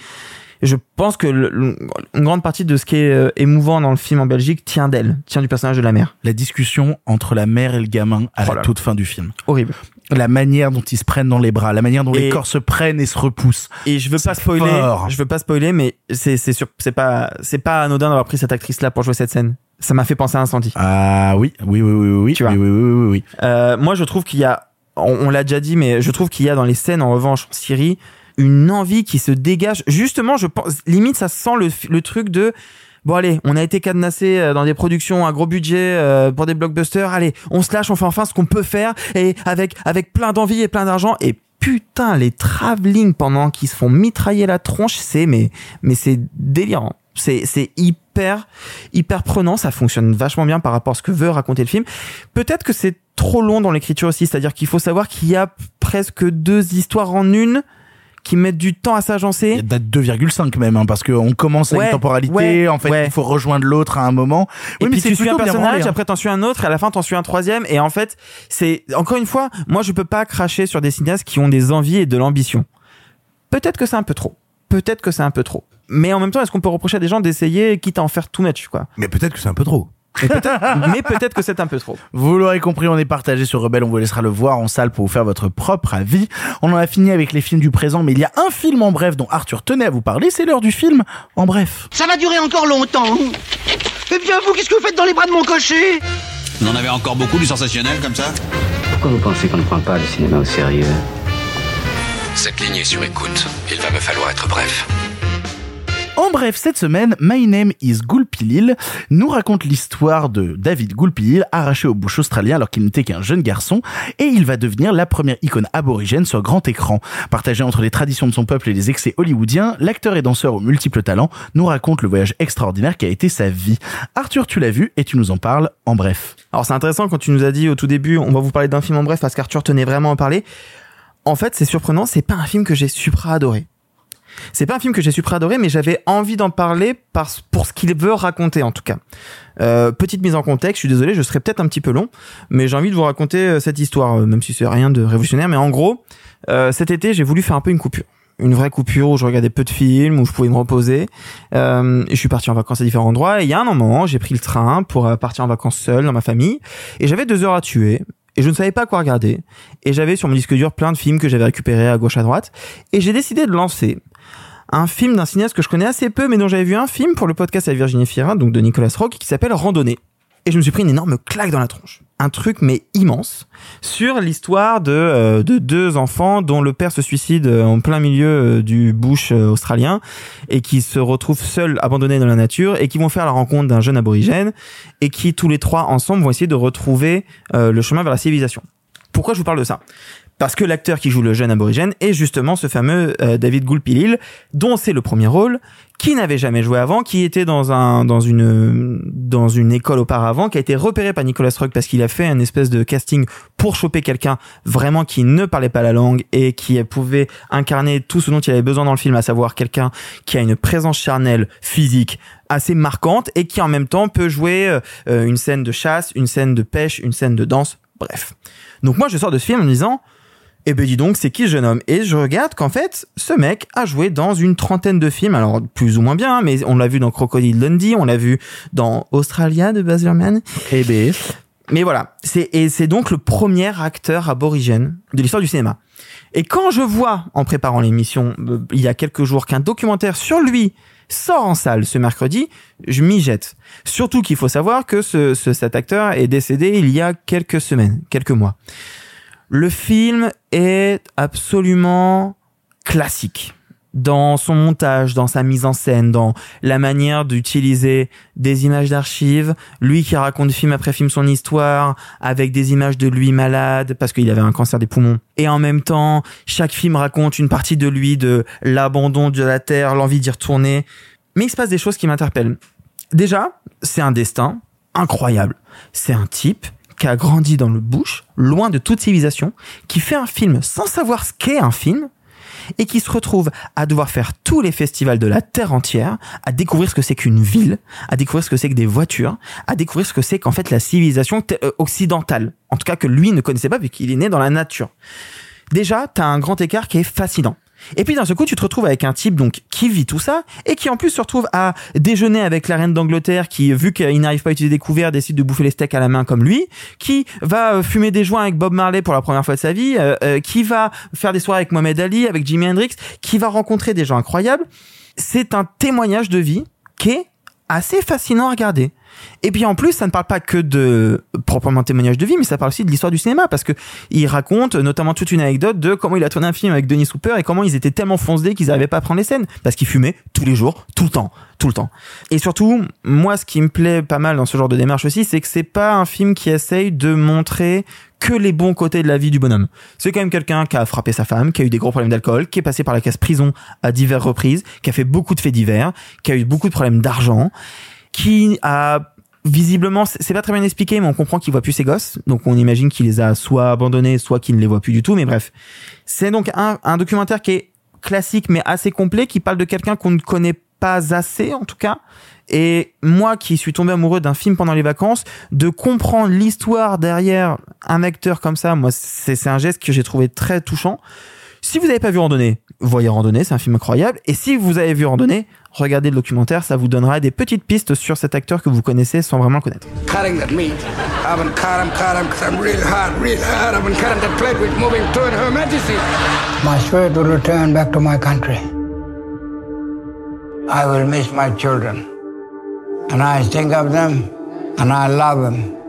Je pense que le- le- une grande partie de ce qui est euh, émouvant dans le film en Belgique tient d'elle, tient du personnage de la mère. La discussion entre la mère et le gamin à la toute fin du film. Horrible. La manière dont ils se prennent dans les bras, la manière dont les corps se prennent et se repoussent. Et je veux pas spoiler, fort. je veux pas spoiler, mais c'est c'est sûr, c'est pas c'est pas anodin d'avoir pris cette actrice là pour jouer cette scène. Ça m'a fait penser à Incendie. Ah oui, oui, oui, oui, oui, oui, Tu vois. oui, oui, oui, oui, oui. Euh, moi, je trouve qu'il y a, on, on l'a déjà dit, mais je trouve qu'il y a dans les scènes en revanche en Syrie une envie qui se dégage. Justement, je pense, limite, ça sent le, le truc de. Bon allez, on a été cadenassé euh, dans des productions à gros budget euh, pour des blockbusters. Allez, on se lâche, on fait enfin ce qu'on peut faire et avec avec plein d'envie et plein d'argent et putain les travelling pendant qu'ils se font mitrailler la tronche, c'est mais mais c'est délirant. C'est c'est hyper hyper prenant, ça fonctionne vachement bien par rapport à ce que veut raconter le film. Peut-être que c'est trop long dans l'écriture aussi, c'est-à-dire qu'il faut savoir qu'il y a presque deux histoires en une qui mettent du temps à s'agencer. Il date 2,5 même, hein, parce qu'on commence à Ouais, une temporalité, ouais, en fait, ouais. il faut rejoindre l'autre à un moment. Et Oui, mais puis c'est tu suis un personnage, branlé, hein. après t'en suis un autre, et à la fin t'en suis un troisième. Et en fait, c'est encore une fois, moi je peux pas cracher sur des cinéastes qui ont des envies et de l'ambition. Peut-être que c'est un peu trop. Peut-être que c'est un peu trop. Mais en même temps, est-ce qu'on peut reprocher à des gens d'essayer, quitte à en faire tout match, quoi? Mais peut-être que c'est un peu trop. Mais peut-être, mais peut-être que c'est un peu trop. Vous l'aurez compris, on est partagé sur Rebelle, on vous laissera le voir en salle pour vous faire votre propre avis. On en a fini avec les films du présent, mais il y a un film en bref dont Arthur tenait à vous parler, c'est l'heure du film en bref. Ça va durer encore longtemps. Eh bien, vous, qu'est-ce que vous faites dans les bras de mon cocher On en avait encore beaucoup du sensationnel comme ça Pourquoi vous pensez qu'on ne prend pas le cinéma au sérieux? Cette ligne est sur écoute. Il va me falloir être bref. En bref, cette semaine, My Name is Gulpilil nous raconte l'histoire de David Gulpilil, arraché au bush australien alors qu'il n'était qu'un jeune garçon, et il va devenir la première icône aborigène sur grand écran. Partagé entre les traditions de son peuple et les excès hollywoodiens, l'acteur et danseur aux multiples talents nous raconte le voyage extraordinaire qui a été sa vie. Arthur, tu l'as vu et tu nous en parles en bref. Alors c'est intéressant quand tu nous as dit au tout début, on va vous parler d'un film en bref parce qu'Arthur tenait vraiment à en parler. En fait, c'est surprenant, c'est pas un film que j'ai supra adoré. C'est pas un film que j'ai supra adoré, mais j'avais envie d'en parler parce, pour ce qu'il veut raconter en tout cas. Euh, petite mise en contexte, je suis désolé, je serai peut-être un petit peu long, mais j'ai envie de vous raconter euh, cette histoire, euh, même si c'est rien de révolutionnaire. Mais en gros, euh, cet été, j'ai voulu faire un peu une coupure. Une vraie coupure où je regardais peu de films, où je pouvais me reposer. Euh, je suis parti en vacances à différents endroits. Et il y a un moment, j'ai pris le train pour euh, partir en vacances seul dans ma famille. Et j'avais deux heures à tuer. Et je ne savais pas quoi regarder. Et j'avais sur mon disque dur plein de films que j'avais récupérés à gauche à droite. Et j'ai décidé de lancer un film d'un cinéaste que je connais assez peu, mais dont j'avais vu un film pour le podcast avec Virginie Fira, donc de Nicolas Rock, qui s'appelle Randonnée. Et je me suis pris une énorme claque dans la tronche. Un truc, mais immense, sur l'histoire de, euh, de deux enfants dont le père se suicide euh, en plein milieu euh, du bush euh, australien et qui se retrouvent seuls, abandonnés dans la nature et qui vont faire la rencontre d'un jeune aborigène et qui, tous les trois ensemble, vont essayer de retrouver euh, le chemin vers la civilisation. Pourquoi je vous parle de ça? Parce que l'acteur qui joue le jeune aborigène est justement ce fameux David Gulpilil, dont c'est le premier rôle, qui n'avait jamais joué avant, qui était dans un dans une dans une école auparavant, qui a été repéré par Nicolas Rock parce qu'il a fait un espèce de casting pour choper quelqu'un vraiment qui ne parlait pas la langue et qui pouvait incarner tout ce dont il avait besoin dans le film, à savoir quelqu'un qui a une présence charnelle physique assez marquante et qui en même temps peut jouer euh, une scène de chasse, une scène de pêche, une scène de danse, bref. Donc moi je sors de ce film en disant eh ben dis donc, c'est qui ce jeune homme? Et je regarde qu'en fait, ce mec a joué dans une trentaine de films, alors plus ou moins bien, hein, mais on l'a vu dans Crocodile Dundee, on l'a vu dans Australia de Baz Luhrmann. Eh ben. Mais voilà, c'est et c'est donc le premier acteur aborigène de l'histoire du cinéma. Et quand je vois, en préparant l'émission, euh, il y a quelques jours, qu'un documentaire sur lui sort en salle ce mercredi, je m'y jette. Surtout qu'il faut savoir que ce, ce- cet acteur est décédé il y a quelques semaines, quelques mois. Le film est absolument classique dans son montage, dans sa mise en scène, dans la manière d'utiliser des images d'archives, lui qui raconte film après film son histoire, avec des images de lui malade parce qu'il avait un cancer des poumons. Et en même temps, chaque film raconte une partie de lui, de l'abandon de la terre, l'envie d'y retourner. Mais il se passe des choses qui m'interpellent. Déjà, c'est un destin incroyable. C'est un type qui a grandi dans le bush, loin de toute civilisation, qui fait un film sans savoir ce qu'est un film, et qui se retrouve à devoir faire tous les festivals de la terre entière, à découvrir ce que c'est qu'une ville, à découvrir ce que c'est que des voitures, à découvrir ce que c'est qu'en fait la civilisation euh, occidentale, en tout cas que lui ne connaissait pas vu qu'il est né dans la nature. Déjà, t'as un grand écart qui est fascinant. Et puis d'un seul coup, tu te retrouves avec un type donc qui vit tout ça et qui en plus se retrouve à déjeuner avec la reine d'Angleterre qui, vu qu'il n'arrive pas à utiliser des couverts, décide de bouffer les steaks à la main comme lui, qui va euh, fumer des joints avec Bob Marley pour la première fois de sa vie, euh, euh, qui va faire des soirées avec Mohamed Ali, avec Jimi Hendrix, qui va rencontrer des gens incroyables. C'est un témoignage de vie qui est assez fascinant à regarder. Et puis en plus, ça ne parle pas que de proprement témoignage de vie, mais ça parle aussi de l'histoire du cinéma, parce que il raconte notamment toute une anecdote de comment il a tourné un film avec Denis Hooper et comment ils étaient tellement foncés qu'ils n'arrivaient pas à prendre les scènes, parce qu'ils fumaient tous les jours, tout le temps, tout le temps. Et surtout, moi, ce qui me plaît pas mal dans ce genre de démarche aussi, c'est que c'est pas un film qui essaye de montrer que les bons côtés de la vie du bonhomme. C'est quand même quelqu'un qui a frappé sa femme, qui a eu des gros problèmes d'alcool, qui est passé par la case prison à diverses reprises, qui a fait beaucoup de faits divers, qui a eu beaucoup de problèmes d'argent, qui a visiblement, c'est pas très bien expliqué, mais on comprend qu'il voit plus ses gosses. Donc on imagine qu'il les a soit abandonnés, soit qu'il ne les voit plus du tout. Mais bref, c'est donc un, un documentaire qui est classique mais assez complet qui parle de quelqu'un qu'on ne connaît pas assez en tout cas. Et moi qui suis tombé amoureux d'un film pendant les vacances, de comprendre l'histoire derrière un acteur comme ça, moi c'est un geste que j'ai trouvé très touchant. Si vous n'avez pas vu Randonnée, voyez Randonnée, c'est un film incroyable. Et si vous avez vu Randonnée, regardez le documentaire, ça vous donnera des petites pistes sur cet acteur que vous connaissez sans vraiment le connaître. Cutting that meat. I've been cut him, cut him, cause I'm really hot, really hot. I've been cutting that plate with moving toward Her Majesty. My spirit will return back to my country. I will miss my children. And I think of them, and I love them.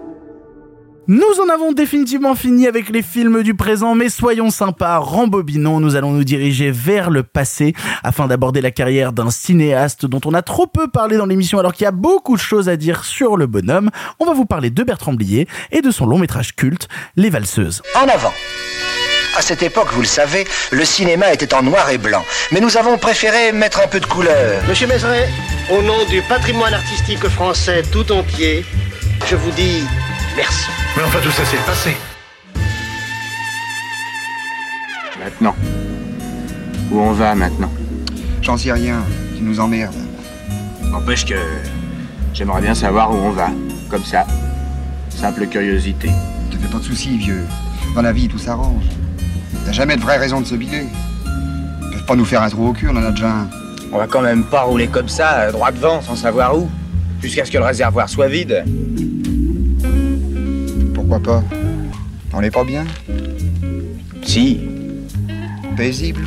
Nous en avons définitivement fini avec les films du présent, mais soyons sympas, rembobinons, nous allons nous diriger vers le passé afin d'aborder la carrière d'un cinéaste dont on a trop peu parlé dans l'émission alors qu'il y a beaucoup de choses à dire sur le bonhomme. On va vous parler de Bertrand Blier et de son long métrage culte, Les Valseuses. En avant. À cette époque, vous le savez, le cinéma était en noir et blanc. Mais nous avons préféré mettre un peu de couleur. Monsieur Mézeret, au nom du patrimoine artistique français tout entier, je vous dis merci. Mais enfin, tout ça, c'est le passé. Maintenant. Où on va maintenant? J'en sais rien, tu nous emmerdes. N'empêche que j'aimerais bien savoir où on va. Comme ça. Simple curiosité. Te fais pas de soucis, vieux. Dans la vie, tout s'arrange. T'as jamais de vraie raison de se biler. Ils peuvent pas nous faire un trou au cul, on en a déjà un. On va quand même pas rouler comme ça, droit devant, sans savoir où. Jusqu'à ce que le réservoir soit vide. Pourquoi pas. On est pas bien Si. Paisible.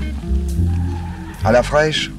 À la fraîche.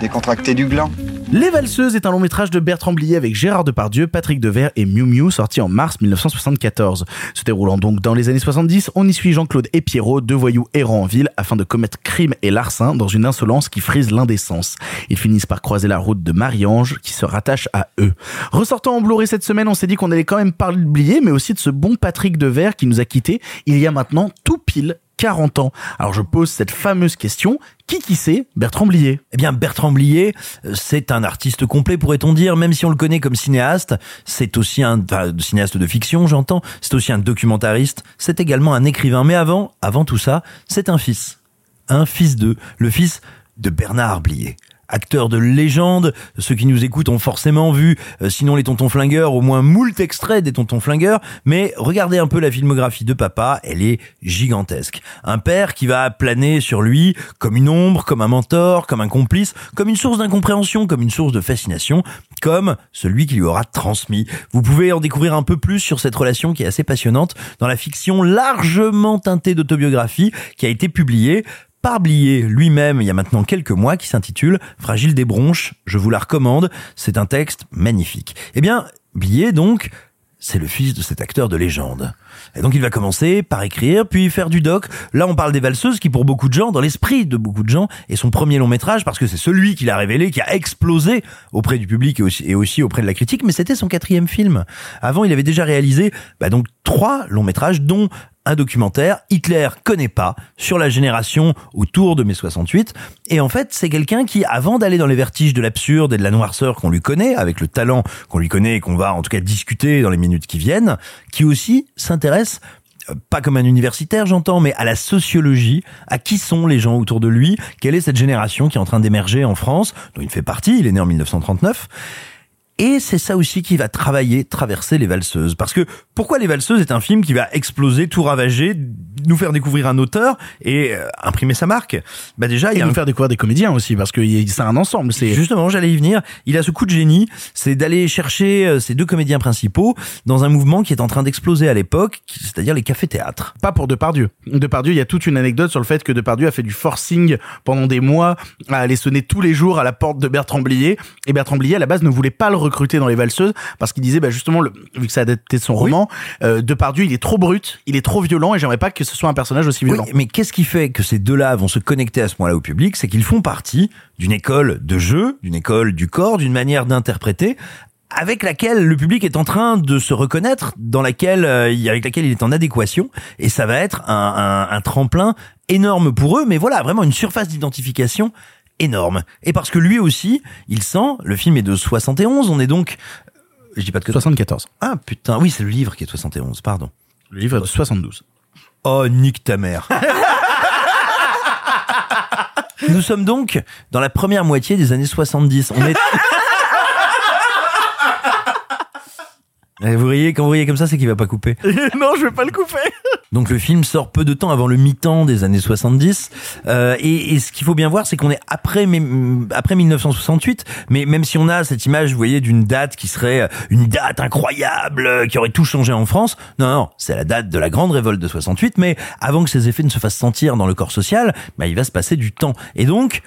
Décontracté du gland Les Valseuses est un long métrage de Bertrand Blier avec Gérard Depardieu, Patrick Devers et Miu Miu sorti en mars 1974. Se déroulant donc dans les années 70, on y suit Jean-Claude et Pierrot, deux voyous errants en ville afin de commettre crime et larcin dans une insolence qui frise l'indécence. Ils finissent par croiser la route de Marie-Ange qui se rattache à eux. Ressortant en Blu-ray cette semaine, on s'est dit qu'on allait quand même parler de Blier mais aussi de ce bon Patrick Devers qui nous a quittés il y a maintenant tout pile 40 ans. Alors je pose cette fameuse question, qui qui c'est Bertrand Blier? Eh bien, Bertrand Blier, euh, c'est un artiste complet, pourrait-on dire, même si on le connaît comme cinéaste. C'est aussi un enfin, cinéaste de fiction, j'entends. C'est aussi un documentariste. C'est également un écrivain. Mais avant, avant tout ça, c'est un fils. Un fils de, le fils de Bernard Blier acteur de légende. Ceux qui nous écoutent ont forcément vu, euh, sinon les Tontons Flingueurs, au moins moult extraits des Tontons Flingueurs. Mais regardez un peu la filmographie de papa, elle est gigantesque. Un père qui va planer sur lui comme une ombre, comme un mentor, comme un complice, comme une source d'incompréhension, comme une source de fascination, comme celui qui lui aura transmis. Vous pouvez en découvrir un peu plus sur cette relation qui est assez passionnante dans la fiction largement teintée d'autobiographie qui a été publiée par Blier lui-même il y a maintenant quelques mois qui s'intitule Fragile des bronches. Je vous la recommande. C'est un texte magnifique. Eh bien, Blier donc, c'est le fils de cet acteur de légende. Et donc il va commencer par écrire, puis faire du doc. Là on parle des valseuses qui pour beaucoup de gens, dans l'esprit de beaucoup de gens, est son premier long métrage parce que c'est celui qui l'a révélé, qui a explosé auprès du public et aussi, et aussi auprès de la critique, mais c'était son quatrième film. Avant il avait déjà réalisé bah, donc trois longs métrages dont un documentaire, Hitler connaît pas, sur la génération autour de mai 68. Et en fait, c'est quelqu'un qui, avant d'aller dans les vertiges de l'absurde et de la noirceur qu'on lui connaît, avec le talent qu'on lui connaît et qu'on va en tout cas discuter dans les minutes qui viennent, qui aussi s'intéresse euh, pas comme un universitaire, j'entends, mais à la sociologie, à qui sont les gens autour de lui, quelle est cette génération qui est en train d'émerger en France, dont il fait partie, il est né en 1939. Et c'est ça aussi qui va travailler, traverser les valseuses. Parce que pourquoi Les Valseuses est un film qui va exploser, tout ravager, nous faire découvrir un auteur et euh, imprimer sa marque? Bah déjà, il y a nous un- faire découvrir des comédiens aussi parce que c'est un ensemble. C'est Justement, j'allais y venir. Il a ce coup de génie, c'est d'aller chercher euh, ces deux comédiens principaux dans un mouvement qui est en train d'exploser à l'époque, c'est-à-dire les cafés-théâtres. pas pour Depardieu. Depardieu, il y a toute une anecdote sur le fait que Depardieu a fait du forcing pendant des mois à aller sonner tous les jours à la porte de Bertrand Blier. Et Bertrand Blier, à la base, ne voulait pas le recruter dans les valseuses parce qu'il disait, bah, justement, le- vu que ça adapté de son roman, euh, Depardieu, il est trop brut, il est trop violent et j'aimerais pas que ce soit un personnage aussi Oui, violent. mais qu'est-ce qui fait que ces deux-là vont se connecter à ce moment-là au public? C'est qu'ils font partie d'une école de jeu, d'une école du corps, d'une manière d'interpréter avec laquelle le public est en train de se reconnaître, dans laquelle, euh, avec laquelle il est en adéquation, et ça va être un, un- un tremplin énorme pour eux, mais voilà, vraiment une surface d'identification énorme. Et parce que lui aussi, il sent, le film est de 71, on est donc, je dis pas de 74. Ah putain, oui, c'est le livre qui est de 71, pardon. Le livre est de 72. Oh, nique ta mère. Nous sommes donc dans la première moitié des années 70. On est... Eh, Vous riez, quand vous riez comme ça, c'est qu'il va pas couper. non, je vais pas le couper. Donc le film sort peu de temps avant le mi-temps des années 70. Euh, et, et ce qu'il faut bien voir, c'est qu'on est après, mais- après 1968. Mais même si on a cette image, vous voyez, d'une date qui serait euh, une date incroyable, euh, qui aurait tout changé en France. Non, non, c'est la date de la grande révolte de 68. Mais avant que ces effets ne se fassent sentir dans le corps social, bah, il va se passer du temps. Et donc,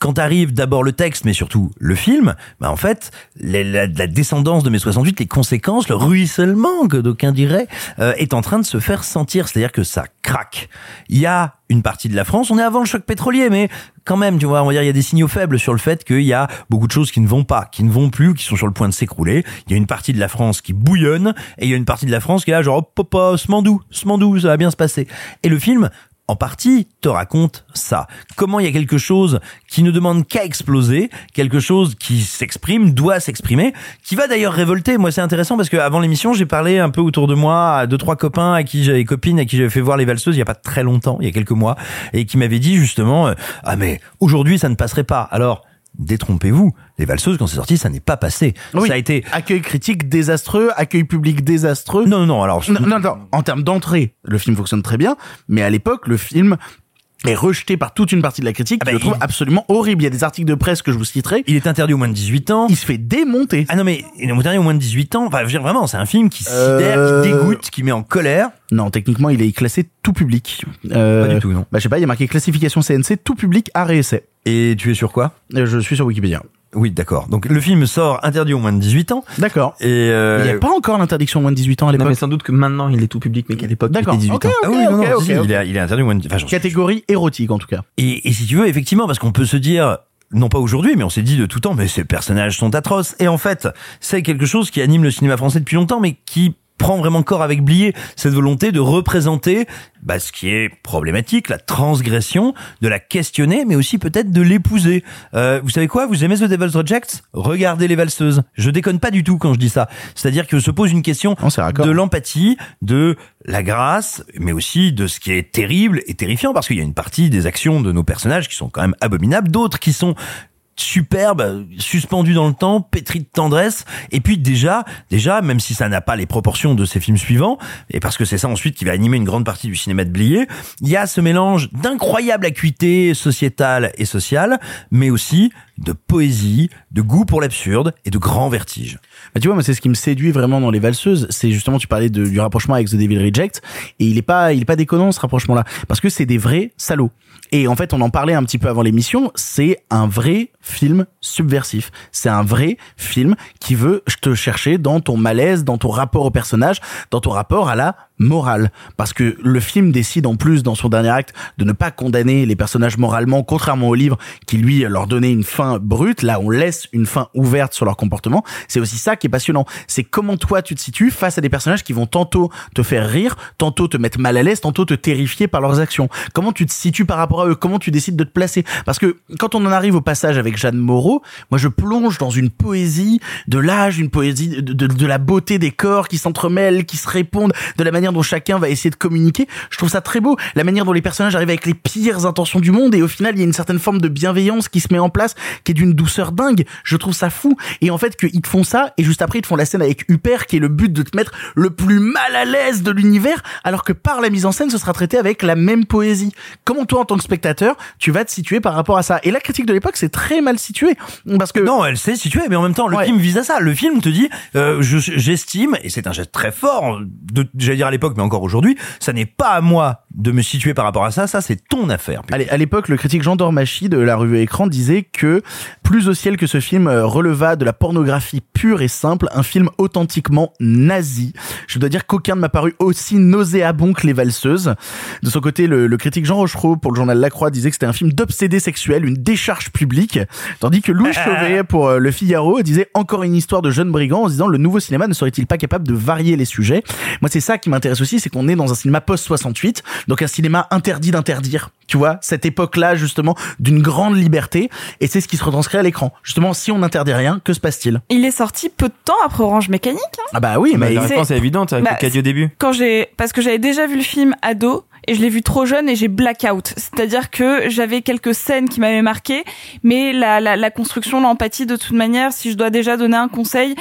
quand arrive d'abord le texte, mais surtout le film, bah en fait, la, descendance de mai 68, les conséquences, le ruissellement que d'aucuns diraient, euh, est en train de se faire sentir. C'est-à-dire que ça craque. Il y a une partie de la France, on est avant le choc pétrolier, mais quand même, tu vois, on va dire, il y a des signaux faibles sur le fait qu'il y a beaucoup de choses qui ne vont pas, qui ne vont plus, qui sont sur le point de s'écrouler. Il y a une partie de la France qui bouillonne, et il y a une partie de la France qui est là, genre, hop, hop, hop, smandou, smandou, ça va bien se passer. Et le film, en partie, te raconte ça. Comment il y a quelque chose qui ne demande qu'à exploser, quelque chose qui s'exprime, doit s'exprimer, qui va d'ailleurs révolter. Moi, c'est intéressant parce que avant l'émission, j'ai parlé un peu autour de moi à deux, trois copains à qui j'avais copines, à qui j'avais fait voir les valseuses il y a pas très longtemps, il y a quelques mois, et qui m'avaient dit justement, euh, ah mais aujourd'hui, ça ne passerait pas. Alors, détrompez-vous. Les valseuses, quand c'est sorti, ça n'est pas passé. Oui. Ça a été, Accueil critique désastreux, accueil public désastreux. non, non, non, alors, Non, non, non. En termes d'entrée, le film fonctionne très bien, mais à l'époque, le film est rejeté par toute une partie de la critique Ah qui bah, le trouve il- absolument horrible. Il y a des articles de presse que je vous citerai. il est interdit aux moins de 18 ans. Il se fait démonter. Ah non mais il est interdit aux moins de 18 ans. Enfin, je veux dire vraiment, c'est un film qui sidère, Euh, qui dégoûte, qui met en colère. Non, techniquement, il est classé tout public. Euh, Pas du tout, non. Bah, je sais pas, il y a marqué classification CNC, tout public, arrêt essai. Et tu es sur quoi Euh, Je suis sur Wikipédia. Oui, d'accord. Donc le film sort interdit aux moins de 18 ans. D'accord. Et euh, Il n'y a pas encore l'interdiction moins de 18 ans à Non, mais l'époque. sans doute que maintenant il est tout public, mais qu'à l'époque il D'accord. était 18 Ok, ans. ok, ah oui, non, non, ok, si, ok. il, est, il est interdit aux moins de. Enfin, j'en suis- Catégorie érotique, en tout cas. Et, et si tu veux, effectivement, parce qu'on peut se dire, non pas aujourd'hui, mais on s'est dit de tout temps, mais ces personnages sont atroces. Et en fait, c'est quelque chose qui anime le cinéma français depuis longtemps, mais qui prend vraiment corps avec Blier, cette volonté de représenter bah, ce qui est problématique, la transgression, de la questionner, mais aussi peut-être de l'épouser. Euh, vous savez quoi? Vous aimez The Devil's Rejects? Regardez les valseuses. Je déconne pas du tout quand je dis ça. C'est-à-dire que se pose une question de l'empathie, de la grâce, mais aussi de ce qui est terrible et terrifiant, parce qu'il y a une partie des actions de nos personnages qui sont quand même abominables, d'autres qui sont superbes, suspendues dans le temps, pétries de tendresse, et puis déjà, déjà, même si ça n'a pas les proportions de ces films suivants, et parce que c'est ça ensuite qui va animer une grande partie du cinéma de Blier, il y a ce mélange d'incroyable acuité sociétale et sociale, mais aussi de poésie, de goût pour l'absurde et de grand vertige. Bah, tu vois, moi, c'est ce qui me séduit vraiment dans les valseuses. C'est justement, tu parlais du rapprochement avec The Devil Reject. Et il est pas, il est pas déconnant, ce rapprochement-là. Parce que c'est des vrais salauds. Et en fait, on en parlait un petit peu avant l'émission. C'est un vrai film subversif. C'est un vrai film qui veut te chercher dans ton malaise, dans ton rapport au personnage, dans ton rapport à la morale. Parce que le film décide en plus dans son dernier acte de ne pas condamner les personnages moralement, contrairement au livre qui lui leur donnait une fin brute. Là, on laisse une fin ouverte sur leur comportement. C'est aussi ça qui est passionnant. C'est comment toi tu te situes face à des personnages qui vont tantôt te faire rire, tantôt te mettre mal à l'aise, tantôt te terrifier par leurs actions. Comment tu te situes par rapport à eux? Comment tu décides de te placer? Parce que quand on en arrive au passage avec Jeanne Moreau, moi je plonge dans une poésie de l'âge, une poésie de, de, de la beauté des corps qui s'entremêlent, qui se répondent, de la manière dont chacun va essayer de communiquer. Je trouve ça très beau. La manière dont les personnages arrivent avec les pires intentions du monde et au final il y a une certaine forme de bienveillance qui se met en place, qui est d'une douceur dingue. Je trouve ça fou. Et en fait qu'ils te font ça et juste après ils te font la scène avec Huppert qui est le but de te mettre le plus mal à l'aise de l'univers alors que par la mise en scène ce sera traité avec la même poésie. Comment toi en tant que spectateur tu vas te situer par rapport à ça? Et la critique de l'époque c'est très mal situé parce que Non, elle sait situer, mais en même temps, le Ouais. film vise à ça. Le film te dit, euh, je- j'estime, et c'est un geste très fort, de, j'allais dire à l'époque, mais encore aujourd'hui, ça n'est pas à moi de me situer par rapport à ça, ça c'est ton affaire. Allez, à l'époque, le critique Jean Dormachi de la revue Écran disait que plus au ciel que ce film euh, releva de la pornographie pure et simple, un film authentiquement nazi. Je dois dire qu'aucun ne m'a paru aussi nauséabond que Les Valseuses. De son côté, le, le critique Jean Rochereau pour le journal La Croix disait que c'était un film d'obsédé sexuel, une décharge publique, tandis que Louis Chauvet pour euh, Le Figaro disait encore une histoire de jeunes brigands en se disant le nouveau cinéma ne serait-il pas capable de varier les sujets? Moi, c'est ça qui m'intéresse aussi, c'est qu'on est dans un cinéma post-68, donc un cinéma interdit d'interdire. Tu vois, cette époque-là, justement, d'une grande liberté, et c'est ce qui se retranscrit à l'écran. Justement, si on n'interdit rien, que se passe-t-il? Il est sorti peu de temps après Orange Mécanique. hein. Ah bah oui, Bah, mais la c'est- réponse est évidente avec Bah, le au début. Quand j'ai, parce que j'avais déjà vu le film ado et je l'ai vu trop jeune et j'ai blackout. C'est-à-dire que j'avais quelques scènes qui m'avaient marqué, mais la, la, la construction, l'empathie, de toute manière, si je dois déjà donner un conseil,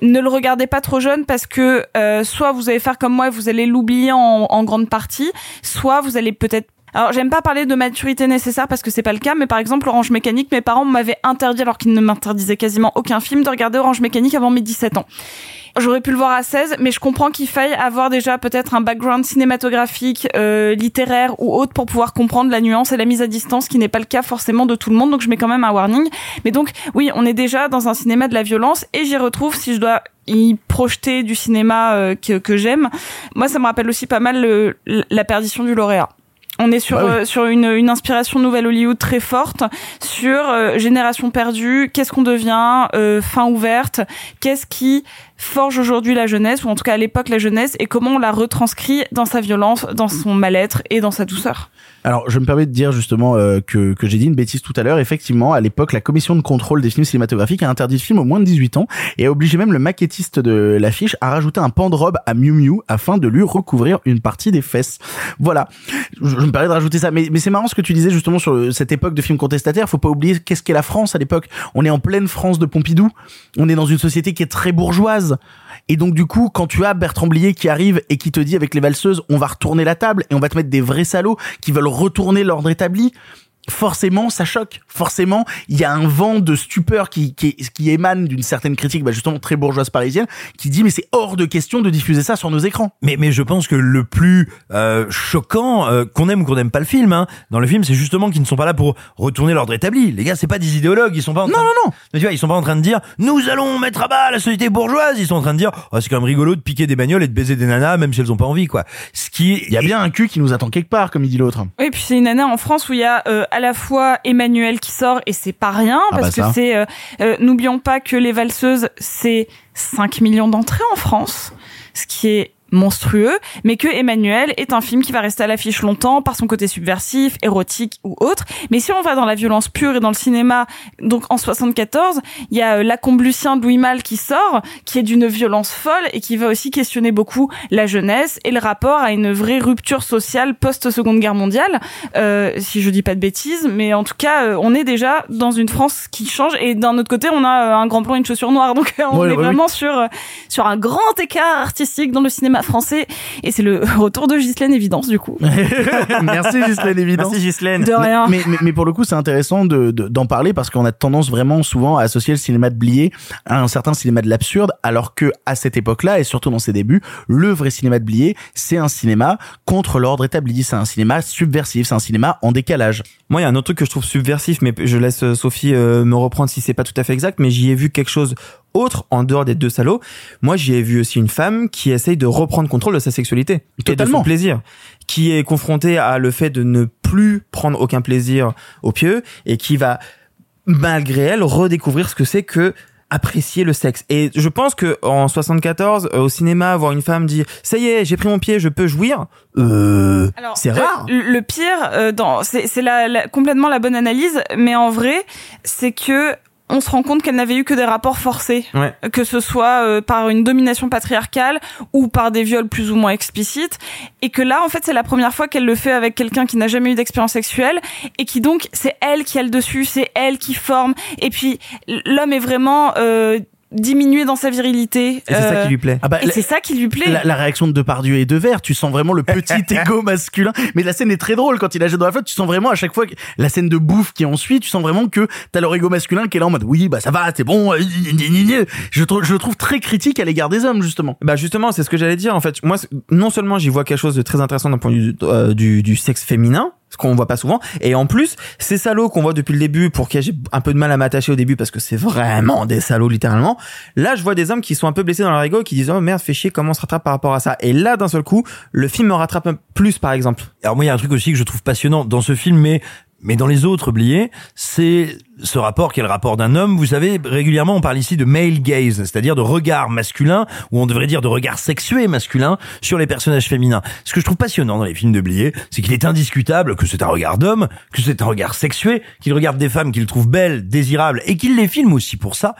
ne le regardez pas trop jeune parce que euh, soit vous allez faire comme moi et vous allez l'oublier en, en grande partie, soit vous allez peut-être alors j'aime pas parler de maturité nécessaire parce que c'est pas le cas, mais par exemple Orange Mécanique, mes parents m'avaient interdit alors qu'ils ne m'interdisaient quasiment aucun film de regarder Orange Mécanique avant mes 17 ans. J'aurais pu le voir à 16, mais je comprends qu'il faille avoir déjà peut-être un background cinématographique, euh, littéraire ou autre pour pouvoir comprendre la nuance et la mise à distance, qui n'est pas le cas forcément de tout le monde. Donc je mets quand même un warning. Mais donc oui, on est déjà dans un cinéma de la violence et j'y retrouve si je dois y projeter du cinéma euh, que, que j'aime. Moi, ça me rappelle aussi pas mal le- la perdition du lauréat. On est sur Bah oui. euh, sur une, une inspiration nouvelle Hollywood très forte sur euh, génération perdue, qu'est-ce qu'on devient, euh, fin ouverte, qu'est-ce qui forge aujourd'hui la jeunesse ou en tout cas à l'époque la jeunesse et comment on la retranscrit dans sa violence, dans son mal-être et dans sa douceur. Alors, je me permets de dire justement euh, que, que j'ai dit une bêtise tout à l'heure. Effectivement, à l'époque, la commission de contrôle des films cinématographiques a interdit le film aux moins de 18 ans et a obligé même le maquettiste de l'affiche à rajouter un pan de robe à Miu Miu afin de lui recouvrir une partie des fesses. Voilà. Je, me permets de rajouter ça. Mais, mais c'est marrant ce que tu disais justement sur cette époque de films contestataires. Faut pas oublier qu'est-ce qu'est la France à l'époque. On est en pleine France de Pompidou. On est dans une société qui est très bourgeoise. Et donc du coup, quand tu as Bertrand Blier qui arrive et qui te dit avec les valseuses, on va retourner la table et on va te mettre des vrais salauds qui veulent retourner l'ordre établi, forcément ça choque. Forcément, il y a un vent de stupeur qui, qui, qui émane d'une certaine critique, bah, justement très bourgeoise parisienne, qui dit mais c'est hors de question de diffuser ça sur nos écrans. Mais, mais je pense que le plus euh, choquant, euh, qu'on aime ou qu'on n'aime pas le film, hein, dans le film, c'est justement qu'ils ne sont pas là pour retourner l'ordre établi. Les gars, c'est pas des idéologues, ils sont pas en train non, non, non. Mais tu vois, ils sont pas en train de dire nous allons mettre à bas la société bourgeoise. Ils sont en train de dire oh, c'est quand même rigolo de piquer des bagnoles et de baiser des nanas, même si elles ont pas envie, quoi. Ce qui. Il y a bien un cul qui nous attend quelque part, comme il dit l'autre. Oui, puis c'est une année en France où il y a euh, à la fois Emmanuel qui sort et c'est pas rien Ah parce bah que c'est euh, euh, n'oublions pas que les valseuses c'est 5 millions d'entrées en France, ce qui est monstrueux, mais que Emmanuel est un film qui va rester à l'affiche longtemps par son côté subversif, érotique ou autre. Mais si on va dans la violence pure et dans le cinéma, donc en 74, il y a euh, La Combe Lucien de Louis Malle qui sort, qui est d'une violence folle et qui va aussi questionner beaucoup la jeunesse et le rapport à une vraie rupture sociale post-seconde guerre mondiale, euh, si je dis pas de bêtises, mais en tout cas, euh, on est déjà dans une France qui change et d'un autre côté, on a euh, un grand plan une chaussure noire, donc on Ouais, est ouais, oui. vraiment sur sur un grand écart artistique dans le cinéma français et c'est le retour de Ghislaine Évidence du coup. Merci Ghislaine évidemment. Merci Ghislaine. De rien. Mais, mais, mais pour le coup, c'est intéressant de, de- d'en parler parce qu'on a tendance vraiment souvent à associer le cinéma de Blier à un certain cinéma de l'absurde, alors que à cette époque-là et surtout dans ses débuts, le vrai cinéma de Blier, c'est un cinéma contre l'ordre établi, c'est un cinéma subversif, c'est un cinéma en décalage. Moi, il y a un autre truc que je trouve subversif, mais je laisse euh, Sophie euh, me reprendre si c'est pas tout à fait exact, mais j'y ai vu quelque chose autre en dehors des deux salauds. Moi, j'y ai vu aussi une femme qui essaye de reprendre contrôle de sa sexualité et de Totalement. son plaisir, qui est confrontée à le fait de ne plus prendre aucun plaisir au pieu et qui va, malgré elle, redécouvrir ce que c'est que apprécier le sexe. Et je pense que en 74, euh, au cinéma, voir une femme dire "Ça y est, j'ai pris mon pied, je peux jouir", euh, c'est rare. Le, le pire, euh, dans, c'est, c'est la, la- complètement la bonne analyse, mais en vrai, c'est que on se rend compte qu'elle n'avait eu que des rapports forcés, Ouais. que ce soit euh, par une domination patriarcale ou par des viols plus ou moins explicites, et que là, en fait, c'est la première fois qu'elle le fait avec quelqu'un qui n'a jamais eu d'expérience sexuelle, et qui donc, c'est elle qui a le dessus, c'est elle qui forme, et puis l'homme est vraiment euh, diminué dans sa virilité. Et c'est ça euh, qui lui plaît. Ah bah, et la- c'est ça qui lui plaît. La, la réaction de Depardieu et de Vert, tu sens vraiment le petit égo masculin. Mais la scène est très drôle quand il agit dans la flotte. Tu sens vraiment à chaque fois que la scène de bouffe qui ensuit, tu sens vraiment que t'as leur égo masculin qui est là en mode oui bah ça va, c'est bon. euh. Je, trou- je le trouve très critique à l'égard des hommes justement. Bah justement, c'est ce que j'allais dire. En fait, moi, non seulement j'y vois quelque chose de très intéressant d'un point de vue euh, du, du sexe féminin, ce qu'on voit pas souvent, et en plus, ces salauds qu'on voit depuis le début, pour qui j'ai un peu de mal à m'attacher au début parce que c'est vraiment des salauds littéralement. Là, je vois des hommes qui sont un peu blessés dans leur ego et qui disent oh merde, fais chier, comment on se rattrape par rapport à ça? Et là, d'un seul coup, le film me rattrape plus, par exemple. Alors moi, il y a un truc aussi que je trouve passionnant dans ce film, mais mais dans les autres oubliés, c'est ce rapport qui est le rapport d'un homme. Vous savez, régulièrement, on parle ici de male gaze, c'est-à-dire de regard masculin, ou on devrait dire de regard sexué masculin sur les personnages féminins. Ce que je trouve passionnant dans les films de c'est qu'il est indiscutable que c'est un regard d'homme, que c'est un regard sexué, qu'il regarde des femmes qu'il trouve belles, désirables, et qu'il les filme aussi pour ça.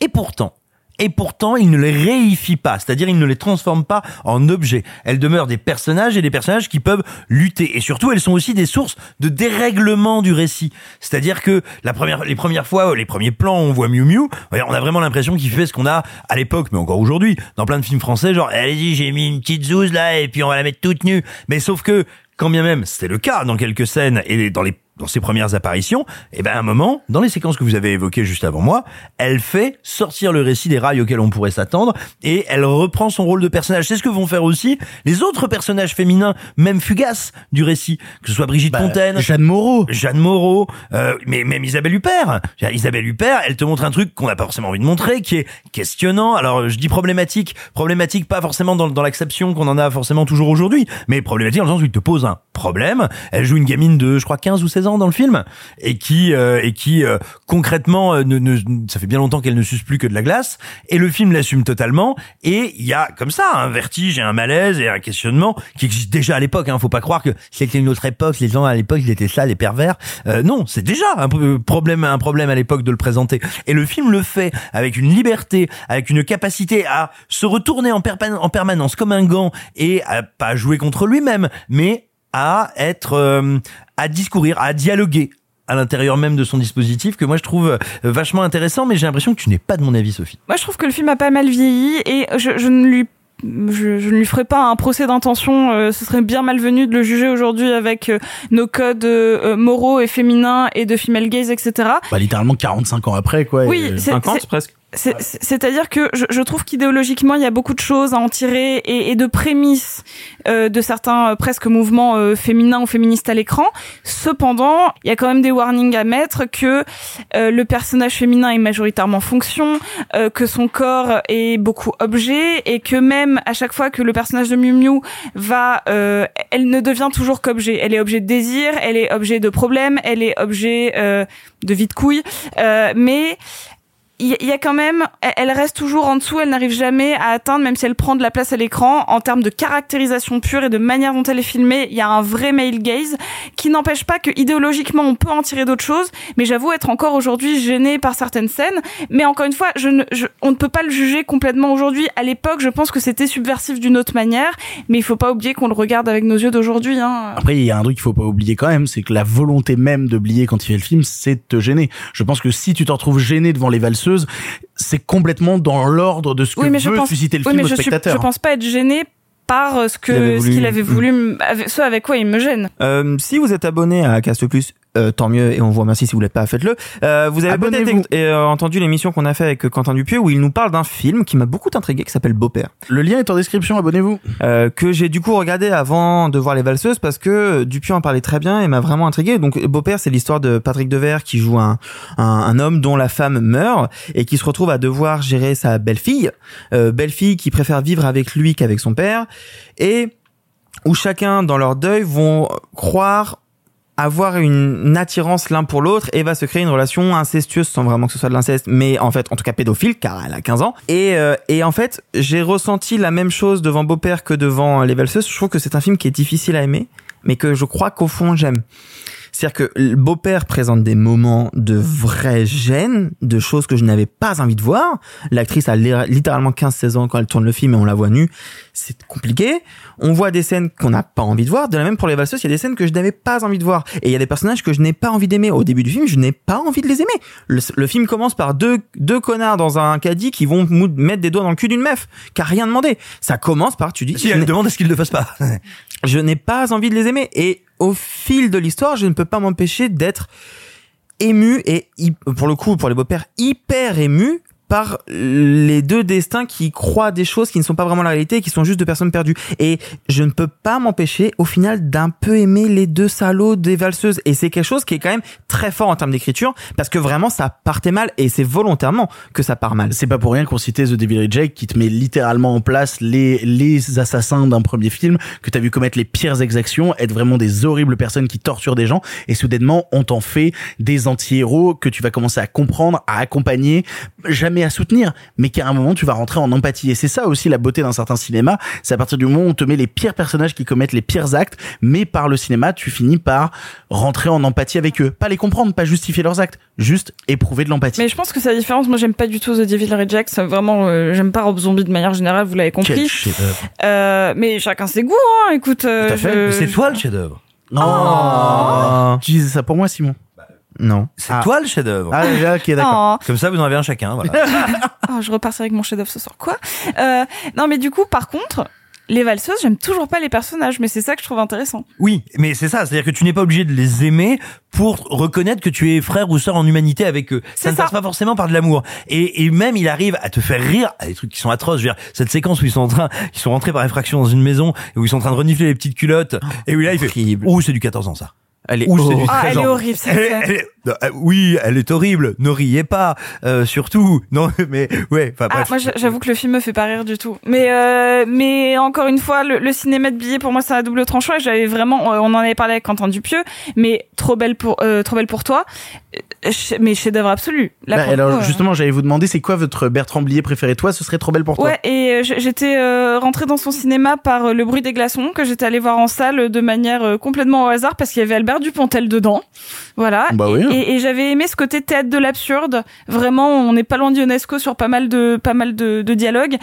Et pourtant, et pourtant il ne les réifie pas, c'est-à-dire il ne les transforme pas en objets. Elles demeurent des personnages et des personnages qui peuvent lutter. Et surtout, elles sont aussi des sources de dérèglement du récit. C'est-à-dire que la première, les premières fois, les premiers plans, on voit Miu Miu, on a vraiment l'impression qu'il fait ce qu'on a à l'époque, mais encore aujourd'hui, dans plein de films français, genre, allez-y, j'ai mis une petite zouze là, et puis on va la mettre toute nue. Mais sauf que, quand bien même c'était le cas dans quelques scènes et dans les dans ses premières apparitions, et ben à un moment, dans les séquences que vous avez évoquées juste avant moi, elle fait sortir le récit des rails auxquels on pourrait s'attendre et elle reprend son rôle de personnage. C'est ce que vont faire aussi les autres personnages féminins, même fugaces du récit, que ce soit Brigitte Bah, Fontaine, Jeanne Moreau, Jeanne Moreau, euh, mais même Isabelle Huppert. Isabelle Huppert, elle te montre un truc qu'on n'a pas forcément envie de montrer, qui est questionnant. Alors je dis problématique, problématique pas forcément dans, dans l'acception qu'on en a forcément toujours aujourd'hui, mais problématique dans le sens où il te pose un problème. Elle joue une gamine de, je crois, 15 ou 16 ans dans le film, et qui euh, et qui euh, concrètement, euh, ne, ne- ça fait bien longtemps qu'elle ne suce plus que de la glace, et le film l'assume totalement. Et il y a comme ça un vertige et un malaise et un questionnement qui existe déjà à l'époque. Hein. Faut pas croire que c'était une autre époque. Les gens à l'époque ils étaient ça, les pervers. Euh, non, c'est déjà un problème, un problème à l'époque de le présenter. Et le film le fait avec une liberté, avec une capacité à se retourner en, en permanence comme un gant et à pas jouer contre lui-même, mais à être, euh, à discourir, à dialoguer à l'intérieur même de son dispositif que moi je trouve euh, vachement intéressant mais j'ai l'impression que tu n'es pas de mon avis Sophie. Moi, je trouve que le film a pas mal vieilli et je, je ne lui je, je ne lui ferai pas un procès d'intention. euh, ce serait bien malvenu de le juger aujourd'hui avec euh, nos codes euh, moraux et féminins et de female gaze, etc. Bah, littéralement 45 ans après, quoi. Oui, et- c'est- 50 c'est- presque. C'est- c'est- C'est-à-dire que je, je trouve qu'idéologiquement, il y a beaucoup de choses à en tirer et, et de prémices euh, de certains euh, presque mouvements euh, féminins ou féministes à l'écran. Cependant, il y a quand même des warnings à mettre que euh, le personnage féminin est majoritairement fonction, euh, que son corps est beaucoup objet et que même à chaque fois que le personnage de Miu Miu va, euh, elle ne devient toujours qu'objet. Elle est objet de désir, elle est objet de problème, elle est objet euh, de vie de couille, euh, mais il y, a quand même, elle- reste toujours en dessous, elle n'arrive jamais à atteindre, même si elle prend de la place à l'écran, en termes de caractérisation pure et de manière dont elle est filmée, il y a un vrai male gaze qui n'empêche pas que idéologiquement on peut en tirer d'autres choses, mais j'avoue être encore aujourd'hui gênée par certaines scènes. Mais encore une fois, je ne, je- on ne peut pas le juger complètement aujourd'hui. À l'époque, je pense que c'était subversif d'une autre manière, mais il faut pas oublier qu'on le regarde avec nos yeux d'aujourd'hui. Hein. Après, il y a un truc qu'il faut pas oublier quand même, c'est que la volonté même de Blier quand il fait le film, c'est de te gêner. Je pense que si tu te retrouves gêné devant les c'est complètement dans l'ordre de ce que oui, mais je veut pense, susciter le oui, film mais au je, suis- spectateur. je pense pas être gênée par euh, ce Qu'il avait que ce voulu. qu'il avait voulu, m- avec, ce avec quoi il me gêne. Euh, si vous êtes abonné à Cast Plus, euh, tant mieux et on vous remercie si vous l'êtes pas, faites-le. Euh, vous avez peut-être euh, entendu l'émission qu'on a fait avec Quentin Dupieux où il nous parle d'un film qui m'a beaucoup intrigué qui s'appelle Beau-père. Le lien est en description, abonnez-vous. Euh, que j'ai du coup regardé avant de voir les valseuses parce que Dupieux en parlait très bien et m'a vraiment intrigué. Donc Beau-père, c'est l'histoire de Patrick Devers qui joue un, un, un homme dont la femme meurt et qui se retrouve à devoir gérer sa belle-fille, euh, belle-fille qui préfère vivre avec lui qu'avec son père et où chacun dans leur deuil vont croire avoir une attirance l'un pour l'autre et va se créer une relation incestueuse sans vraiment que ce soit de l'inceste mais en fait en tout cas pédophile car elle a 15 ans. Et euh, et en fait j'ai ressenti la même chose devant Beau-père que devant Les Valseuses. Je trouve que c'est un film qui est difficile à aimer mais que je crois qu'au fond j'aime c'est-à-dire que le beau-père présente des moments de vraie gêne, de choses que je n'avais pas envie de voir. L'actrice a li- littéralement 15-16 ans quand elle tourne le film et on la voit nue. C'est compliqué. On voit des scènes qu'on n'a pas envie de voir. De la même pour les valseuses, il y a des scènes que je n'avais pas envie de voir. Et il y a des personnages que je n'ai pas envie d'aimer. Au début du film, je n'ai pas envie de les aimer. Le, le film commence par deux, deux connards dans un caddie qui vont mettre des doigts dans le cul d'une meuf, qui a rien demandé. Ça commence par, tu dis, Si je elle demande à ce qu'il ne le fasse pas. je n'ai pas envie de les aimer. Et au fil de l'histoire, je ne peux pas m'empêcher d'être ému et pour le coup, pour les beaux-pères, hyper ému par les deux destins qui croient des choses qui ne sont pas vraiment la réalité, qui sont juste deux personnes perdues. Et je ne peux pas m'empêcher, au final, d'un peu aimer les deux salauds des valseuses. Et c'est quelque chose qui est quand même très fort en termes d'écriture, parce que vraiment, ça partait mal, et c'est volontairement que ça part mal. C'est pas pour rien qu'on citait The Devil Reject qui te met littéralement en place les, les assassins d'un premier film que t'as vu commettre les pires exactions, être vraiment des horribles personnes qui torturent des gens et soudainement on t'en fait des anti-héros que tu vas commencer à comprendre, à accompagner. Jamais à soutenir, mais qu'à un moment tu vas rentrer en empathie. Et c'est ça aussi la beauté d'un certain cinéma, c'est à partir du moment où on te met les pires personnages qui commettent les pires actes, mais par le cinéma, tu finis par rentrer en empathie avec eux. Pas les comprendre, pas justifier leurs actes, juste éprouver de l'empathie. Mais je pense que c'est la différence. Moi, j'aime pas du tout The Devil Rejects. Vraiment, euh, j'aime pas Rob Zombie de manière générale. Vous l'avez compris. Euh, mais chacun ses goûts. Hein. Écoute, euh, Tout à fait. je- Mais C'est toi le chef-d'œuvre. Oh. Tu disais ça pour moi, Simon Non. C'est toi le chef-d'œuvre. Ah, ok, d'accord. Oh. Comme ça, vous en avez un chacun. Voilà. Oh, je repartirai avec mon chef-d'œuvre ce soir. Quoi euh, Non, mais du coup, par contre, les valseuses, j'aime toujours pas les personnages, mais c'est ça que je trouve intéressant. Oui, mais c'est ça, c'est-à-dire que tu n'es pas obligé de les aimer pour reconnaître que tu es frère ou sœur en humanité avec eux. Ça ne passe pas forcément par de l'amour. Et, et même il arrive à te faire rire à des trucs qui sont atroces. Je veux dire, cette séquence où ils sont en train, ils sont rentrés par effraction dans une maison et où ils sont en train de renifler les petites culottes et où là il fait, ouh c'est du 14 ans ça. Elle est Ouh, c'est du Ah, 13 elle est ans. horrible, cette Elle est- scène. elle est- non, euh, oui, elle est horrible. Ne riez pas, euh, surtout. Non, mais ouais. Enfin Ah, bref. moi, j'a- j'avoue que le film me fait pas rire du tout. Mais, euh, mais encore une fois, le, le cinéma de billets, pour moi, c'est un double tranchant. Et j'avais vraiment, on en avait parlé avec Quentin Dupieux, mais trop belle pour, euh, trop belle pour toi. Mais chef-d'œuvre absolu. Là, Bah, alors coup, euh, justement, j'allais vous demander, c'est quoi votre Bertrand Blier préféré? Toi, ce serait trop belle pour toi. Ouais, et euh, j'étais euh, rentrée dans son cinéma par euh, Le bruit des glaçons, que j'étais allée voir en salle de manière complètement au hasard, parce qu'il y avait Albert Dupontel dedans. Voilà. Bah oui. Et, et j'avais aimé ce côté théâtre de l'absurde. Vraiment, on n'est pas loin d'Ionesco sur pas mal de, pas mal de, de dialogues.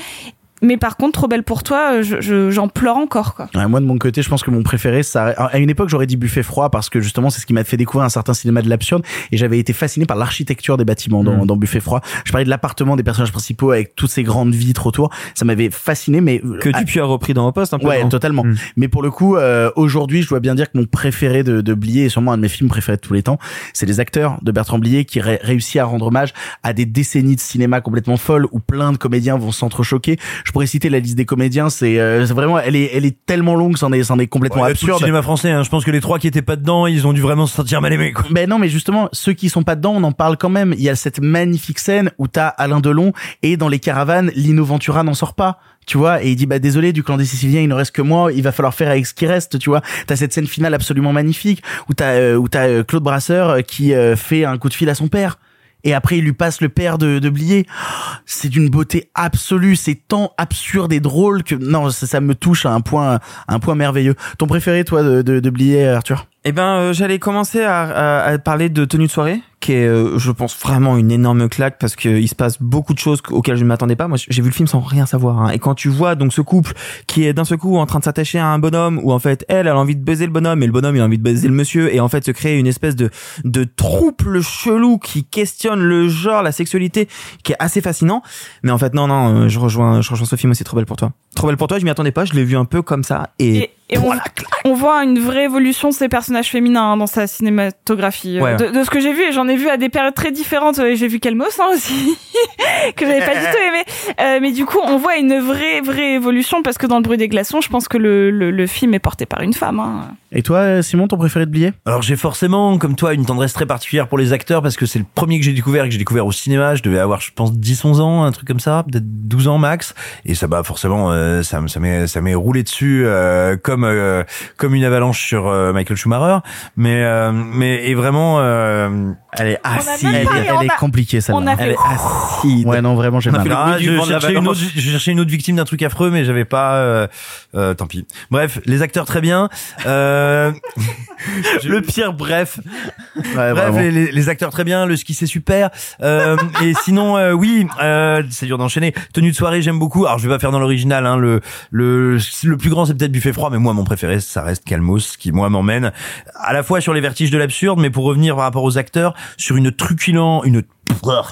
Mais par contre, trop belle pour toi, euh, je- je- j'en pleure encore, quoi. Ouais, moi de mon côté, je pense que mon préféré, ça à une époque j'aurais dit Buffet froid parce que justement c'est ce qui m'a fait découvrir un certain cinéma de l'absurde et j'avais été fasciné par l'architecture des bâtiments dans, Mm. dans Buffet froid. Je parlais de l'appartement des personnages principaux avec toutes ces grandes vitres autour, ça m'avait fasciné. Mais Que Ah, Dupuis a repris dans Poste un peu. Ouais, non totalement. Mm. Mais pour le coup, euh, aujourd'hui, je dois bien dire que mon préféré de, de Blier, et sûrement un de mes films préférés de tous les temps, c'est les acteurs de Bertrand Blier qui ré- réussit à rendre hommage à des décennies de cinéma complètement folles où plein de comédiens vont s'entrechoquer. Je pourrais citer la liste des comédiens, c'est euh, vraiment, elle est, elle est tellement longue, c'en est, c'en est complètement Ouais, tout le absurde. cinéma français, hein, je pense que les trois qui étaient pas dedans, ils ont dû vraiment se sentir mal aimés. Quoi. Ben non, mais justement, ceux qui sont pas dedans, on en parle quand même. Il y a cette magnifique scène où t'as Alain Delon et dans les caravanes, Lino Ventura n'en sort pas. Tu vois, et il dit bah désolé du clan des Siciliens, il ne reste que moi, il va falloir faire avec ce qui reste, tu vois. T'as cette scène finale absolument magnifique où t'as euh, où t'as euh, Claude Brasseur euh, qui euh, fait un coup de fil à son père. Et après, il lui passe le père de, de Blier. C'est d'une beauté absolue. C'est tant absurde et drôle que non, ça, ça me touche à un point, à un point merveilleux. Ton préféré, toi, de, de, de Blier, Arthur? Eh ben, euh, j'allais commencer à, à, à parler de tenue de soirée, qui est, euh, je pense, vraiment une énorme claque parce que il se passe beaucoup de choses auxquelles je ne m'attendais pas. Moi, j'ai vu le film sans rien savoir. Hein. Et quand tu vois donc ce couple qui est d'un seul coup en train de s'attacher à un bonhomme, où en fait elle, elle a envie de baiser le bonhomme et le bonhomme il a envie de baiser le monsieur, et en fait se crée une espèce de de trouble chelou qui questionne le genre, la sexualité, qui est assez fascinant. Mais en fait, non, non, euh, je rejoins, je rejoins ce film aussi. Trop belle pour toi. Trop belle pour toi. Je m'y attendais pas. Je l'ai vu un peu comme ça. Et, et on, on voit une vraie évolution de ces personnages féminins hein, dans sa cinématographie. Euh, Ouais. De, de ce que j'ai vu, et j'en ai vu à des périodes très différentes. Euh, J'ai vu Kelmos hein, aussi, que j'avais pas du tout aimé. Euh, mais du coup, on voit une vraie, vraie évolution parce que dans Le bruit des glaçons, je pense que le, le, le film est porté par une femme. Hein. Et toi, Simon, ton préféré de Blier? Alors j'ai forcément, comme toi, une tendresse très particulière pour les acteurs parce que c'est le premier que j'ai découvert, que j'ai découvert au cinéma. Je devais avoir, je pense, 10-11 ans, un truc comme ça, peut-être 12 ans max. Et ça, bah forcément, euh, ça, me- ça m'est, ça m'est roulé dessus euh, comme euh, comme une avalanche sur euh, Michael Schumacher. Mais euh, mais et vraiment, euh, elle est acide. Elle, est- est compliquée celle-là. Elle est acide. Ouais, non, vraiment, Ah, bruit du je cherchais une autre, Valence. je cherchais une autre victime d'un truc affreux, mais j'avais pas. Euh, euh, tant pis. Bref, les acteurs très bien. Euh, Le pire, bref. Ouais, Bref, les, les- les acteurs très bien, le ski c'est super. Euh, et sinon, euh, oui, euh, c'est dur d'enchaîner. Tenue de soirée, j'aime beaucoup. Alors je vais pas faire dans l'original. Hein, le le le plus grand c'est peut-être Buffet froid, mais moi mon préféré ça reste Calmos, qui moi m'emmène à la fois sur les vertiges de l'absurde, mais pour revenir par rapport aux acteurs sur une truculence,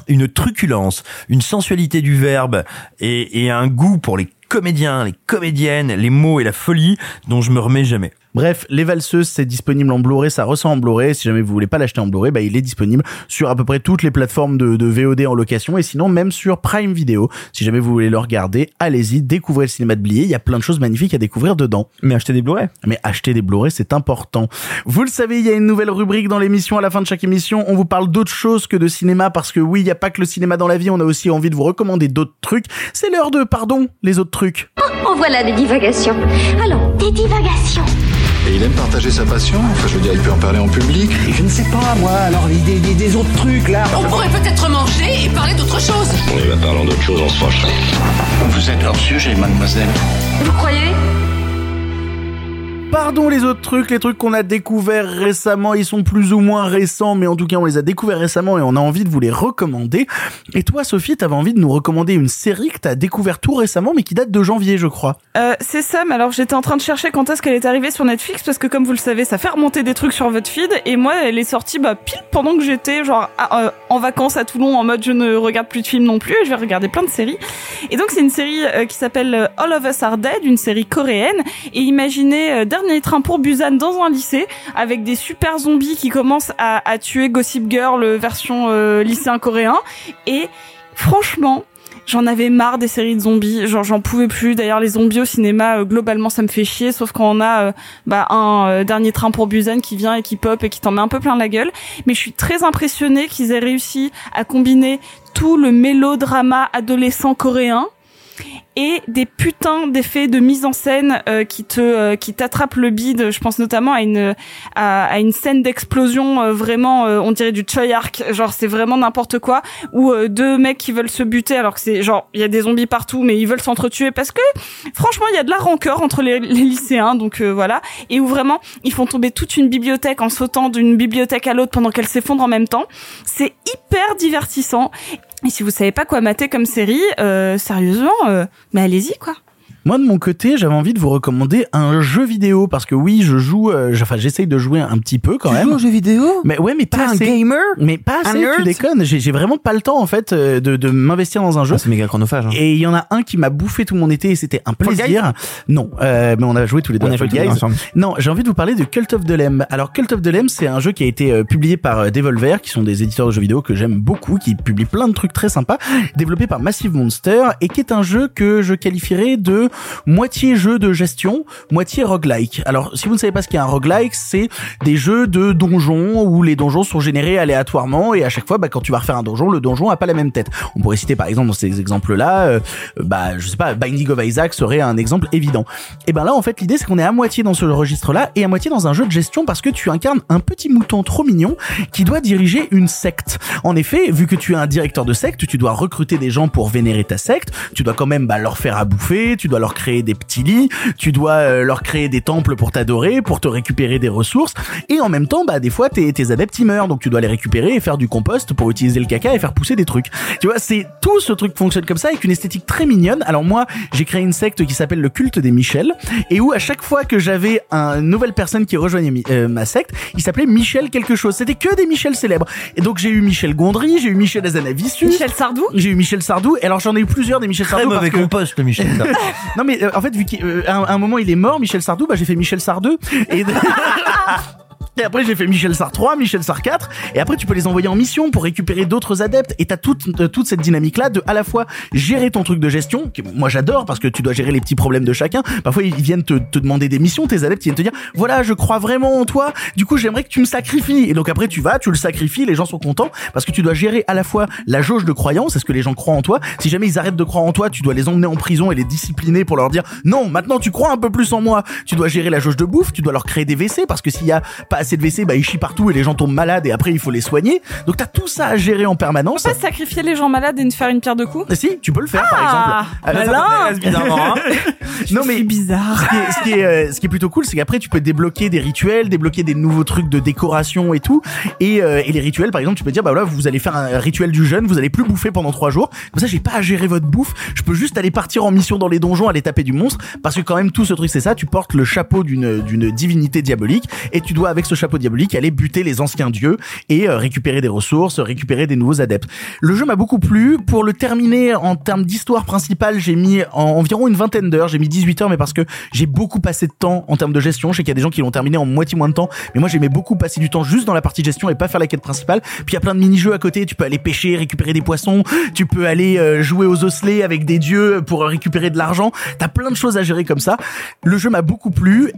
une truculence, une sensualité du verbe et un goût pour les comédiens, les comédiennes, les mots et la folie dont je me remets jamais. Bref, Les Valseuses, c'est disponible en Blu-ray, ça ressent en Blu-ray. Si jamais vous voulez pas l'acheter en Blu-ray, bah, il est disponible sur à peu près toutes les plateformes de, de VOD en location et sinon même sur Prime Video. Si jamais vous voulez le regarder, allez-y, découvrez le cinéma de Blier. Il y a plein de choses magnifiques à découvrir dedans. Mais acheter des Blu-ray. Mais acheter des Blu-ray, c'est important. Vous le savez, il y a une nouvelle rubrique dans l'émission. À la fin de chaque émission, on vous parle d'autre chose que de cinéma parce que oui, il n'y a pas que le cinéma dans la vie. On a aussi envie de vous recommander d'autres trucs. C'est l'heure de, pardon, les autres trucs. Oh, voilà des divagations. Allons, des divagations. Et Il aime partager sa passion. Enfin, je veux dire, il peut en parler en public. Je ne sais pas, moi, alors l'idée des, des autres trucs, là. On pourrait peut-être manger et parler d'autre chose. On y va parlant d'autre chose, on se fâcherait. Vous êtes hors sujet, mademoiselle. Vous croyez? Pardon les autres trucs, les trucs qu'on a découverts récemment, ils sont plus ou moins récents, mais en tout cas on les a découverts récemment et on a envie de vous les recommander. Et toi Sophie, t'avais envie de nous recommander une série que t'as découvert tout récemment, mais qui date de janvier je crois. Euh, c'est ça, mais alors j'étais en train de chercher quand est-ce qu'elle est arrivée sur Netflix, parce que comme vous le savez, ça fait remonter des trucs sur votre feed, et moi elle est sortie bah, pile pendant que j'étais genre euh, en vacances à Toulon, en mode je ne regarde plus de films non plus, et je vais regarder plein de séries. Et donc c'est une série euh, qui s'appelle euh, All of Us Are Dead, une série coréenne, et imaginez euh, Dernier train pour Busan dans un lycée, avec des super zombies qui commencent à, tuer Gossip Girl euh, version euh, lycéen coréen, et franchement... J'en avais marre des séries de zombies, genre j'en pouvais plus. D'ailleurs les zombies au cinéma euh, globalement ça me fait chier, sauf quand on a bah, un dernier train pour Busan qui vient et qui pop et qui t'en met un peu plein la gueule. Mais je suis très impressionnée qu'ils aient réussi à combiner tout le mélodrama adolescent coréen et des putains d'effets de mise en scène euh, qui te euh, qui t'attrapent le bide. Je pense notamment à une à, à une scène d'explosion euh, vraiment euh, on dirait du choyark genre c'est vraiment n'importe quoi. Où euh, deux mecs qui veulent se buter alors que c'est genre il y a des zombies partout mais ils veulent s'entretuer parce que franchement il y a de la rancœur entre les, les lycéens. Donc euh, voilà. Et où vraiment ils font tomber toute une bibliothèque en sautant d'une bibliothèque à l'autre pendant qu'elle s'effondre en même temps. C'est hyper divertissant. Et si vous savez pas quoi mater comme série, sérieusement, mais allez-y quoi. Moi de mon côté, j'avais envie de vous recommander un jeu vidéo parce que oui, je joue, euh, enfin j'essaye de jouer un petit peu quand Tu même. joues aux jeux vidéo? Mais ouais, mais pas T'es un assez. gamer? Mais pas Un assez. nerd? Tu déconnes. J'ai j'ai vraiment pas le temps en fait euh, de, de m'investir dans un jeu. Ah, c'est méga chronophage. hein. Et il y en a un qui m'a bouffé tout mon été et c'était un Fall plaisir. Non, euh, mais on a joué tous les deux On à a joué Fall tous les deux Guys. ensemble. Non, j'ai envie de vous parler de Cult of the Lamb. Alors Cult of the Lamb, c'est un jeu qui a été euh, publié par euh, Devolver, qui sont des éditeurs de jeux vidéo que j'aime beaucoup, qui publient plein de trucs très sympas, développé par Massive Monster et qui est un jeu que je qualifierais de moitié jeu de gestion, moitié roguelike. Alors si vous ne savez pas ce qu'est un roguelike, c'est des jeux de donjons où les donjons sont générés aléatoirement et à chaque fois, bah, quand tu vas refaire un donjon, le donjon a pas la même tête. On pourrait citer par exemple dans ces exemples-là, euh, bah je sais pas, Binding of Isaac serait un exemple évident. Et ben là en fait l'idée c'est qu'on est à moitié dans ce registre-là et à moitié dans un jeu de gestion parce que tu incarnes un petit mouton trop mignon qui doit diriger une secte. En effet, vu que tu es un directeur de secte, tu dois recruter des gens pour vénérer ta secte, tu dois quand même bah, leur faire à bouffer, tu dois leur créer des petits lits, tu dois euh, leur créer des temples pour t'adorer, pour te récupérer des ressources et en même temps bah des fois tes, tes adeptes ils meurent donc tu dois les récupérer et faire du compost pour utiliser le caca et faire pousser des trucs. Tu vois, c'est tout ce truc fonctionne comme ça avec une esthétique très mignonne. Alors moi, j'ai créé une secte qui s'appelle le culte des Michel et où à chaque fois que j'avais une nouvelle personne qui rejoignait mi- euh, ma secte, il s'appelait Michel quelque chose. C'était que des Michel célèbres. Et donc j'ai eu Michel Gondry, j'ai eu Michel Azanavicius, Michel Sardou, j'ai eu Michel Sardou. Et alors j'en ai eu plusieurs des Michel Très Sardou mauvais parce que compost, le Michel. non mais euh, en fait vu qu'à un, un moment il est mort Michel Sardou bah j'ai fait Michel Sardou et Et après j'ai fait Michel Sar 3, Michel Sar 4 et après tu peux les envoyer en mission pour récupérer d'autres adeptes. Et t'as toute euh, toute cette dynamique là de à la fois gérer ton truc de gestion que moi j'adore parce que tu dois gérer les petits problèmes de chacun. Parfois ils viennent te, te demander des missions, tes adeptes ils viennent te dire voilà je crois vraiment en toi, du coup j'aimerais que tu me sacrifies et donc après tu vas, tu le sacrifies, les gens sont contents parce que tu dois gérer à la fois la jauge de croyance, est-ce que les gens croient en toi? Si jamais ils arrêtent de croire en toi, tu dois les emmener en prison et les discipliner pour leur dire non maintenant tu crois un peu plus en moi. Tu dois gérer la jauge de bouffe, tu dois leur créer des WC parce que s'il y a pas assez de WC, bah ils chient partout et les gens tombent malades et après il faut les soigner. Donc t'as tout ça à gérer en permanence. Pas sacrifier les gens malades et ne faire une pierre de coups Si, tu peux le faire Ah, par exemple. malin. bizarrement, hein. non mais bizarre. Ce qui est, ce qui est, euh, ce qui est plutôt cool, c'est qu'après tu peux débloquer des rituels, débloquer des nouveaux trucs de décoration et tout. Et, euh, et les rituels, par exemple, tu peux dire bah voilà, vous allez faire un rituel du jeûne, vous allez plus bouffer pendant trois jours. Comme ça, j'ai pas à gérer votre bouffe. Je peux juste aller partir en mission dans les donjons, aller taper du monstre, parce que quand même tout ce truc c'est ça. Tu portes le chapeau d'une d'une divinité diabolique et tu dois avec chapeau diabolique aller buter les anciens dieux et euh, récupérer des ressources, récupérer des nouveaux adeptes. Le jeu m'a beaucoup plu. Pour le terminer en termes d'histoire principale, j'ai mis en- environ une vingtaine d'heures. J'ai mis 18 heures, mais parce que j'ai beaucoup passé de temps en termes de gestion. Je sais qu'il y a des gens qui l'ont terminé en moitié moins de temps, mais moi j'aimais beaucoup passer du temps juste dans la partie gestion et pas faire la quête principale. Puis il y a plein de mini-jeux à côté. Tu peux aller pêcher, récupérer des poissons. Tu peux aller euh, jouer aux osselets avec des dieux pour récupérer de l'argent. T'as plein de choses à gérer comme ça. Le jeu m'a beaucoup plu.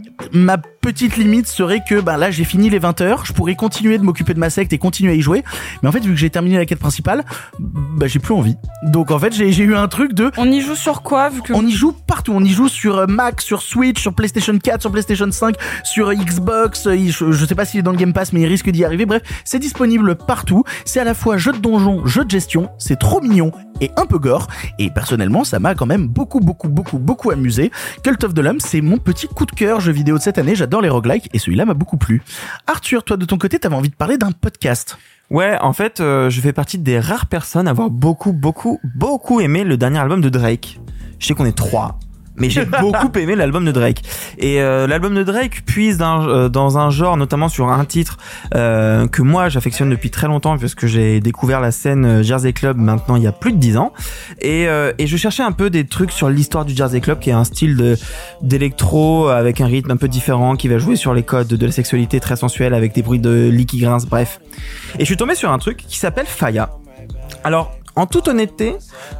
Petite limite serait que ben là j'ai fini les 20 heures, je pourrais continuer de m'occuper de ma secte et continuer à y jouer. Mais en fait vu que j'ai terminé la quête principale, bah j'ai plus envie. Donc en fait j'ai eu un truc de On y joue sur quoi vu que on y joue partout, on y joue sur euh, Mac, sur Switch, sur PlayStation 4, sur PlayStation 5, sur Xbox, euh, il- je, je sais pas s'il est dans le Game Pass mais il risque d'y arriver. Bref, c'est disponible partout. C'est à la fois jeu de donjon, jeu de gestion, c'est trop mignon et un peu gore et personnellement ça m'a quand même beaucoup beaucoup beaucoup beaucoup amusé. Cult of the Lamb, c'est mon petit coup de cœur jeu vidéo de cette année, j'adore les roguelikes et celui-là m'a beaucoup plu. Arthur, toi de ton côté, t'avais envie de parler d'un podcast. Ouais, en fait, euh, je fais partie des rares personnes à avoir beaucoup, beaucoup, beaucoup aimé le dernier album de Drake. Je sais qu'on est trois. Mais j'ai beaucoup aimé l'album de Drake. Et euh, l'album de Drake puise dans, euh, dans un genre, notamment sur un titre euh, que moi j'affectionne depuis très longtemps, puisque j'ai découvert la scène euh, Jersey Club maintenant il y a plus de dix ans. Et, euh, et je cherchais un peu des trucs sur l'histoire du Jersey Club, qui est un style d'électro avec un rythme un peu différent, qui va jouer sur les codes de la sexualité très sensuelle avec des bruits de lit qui grincent, bref. Et je suis tombé sur un truc qui s'appelle Faya. Alors, en toute honnêteté,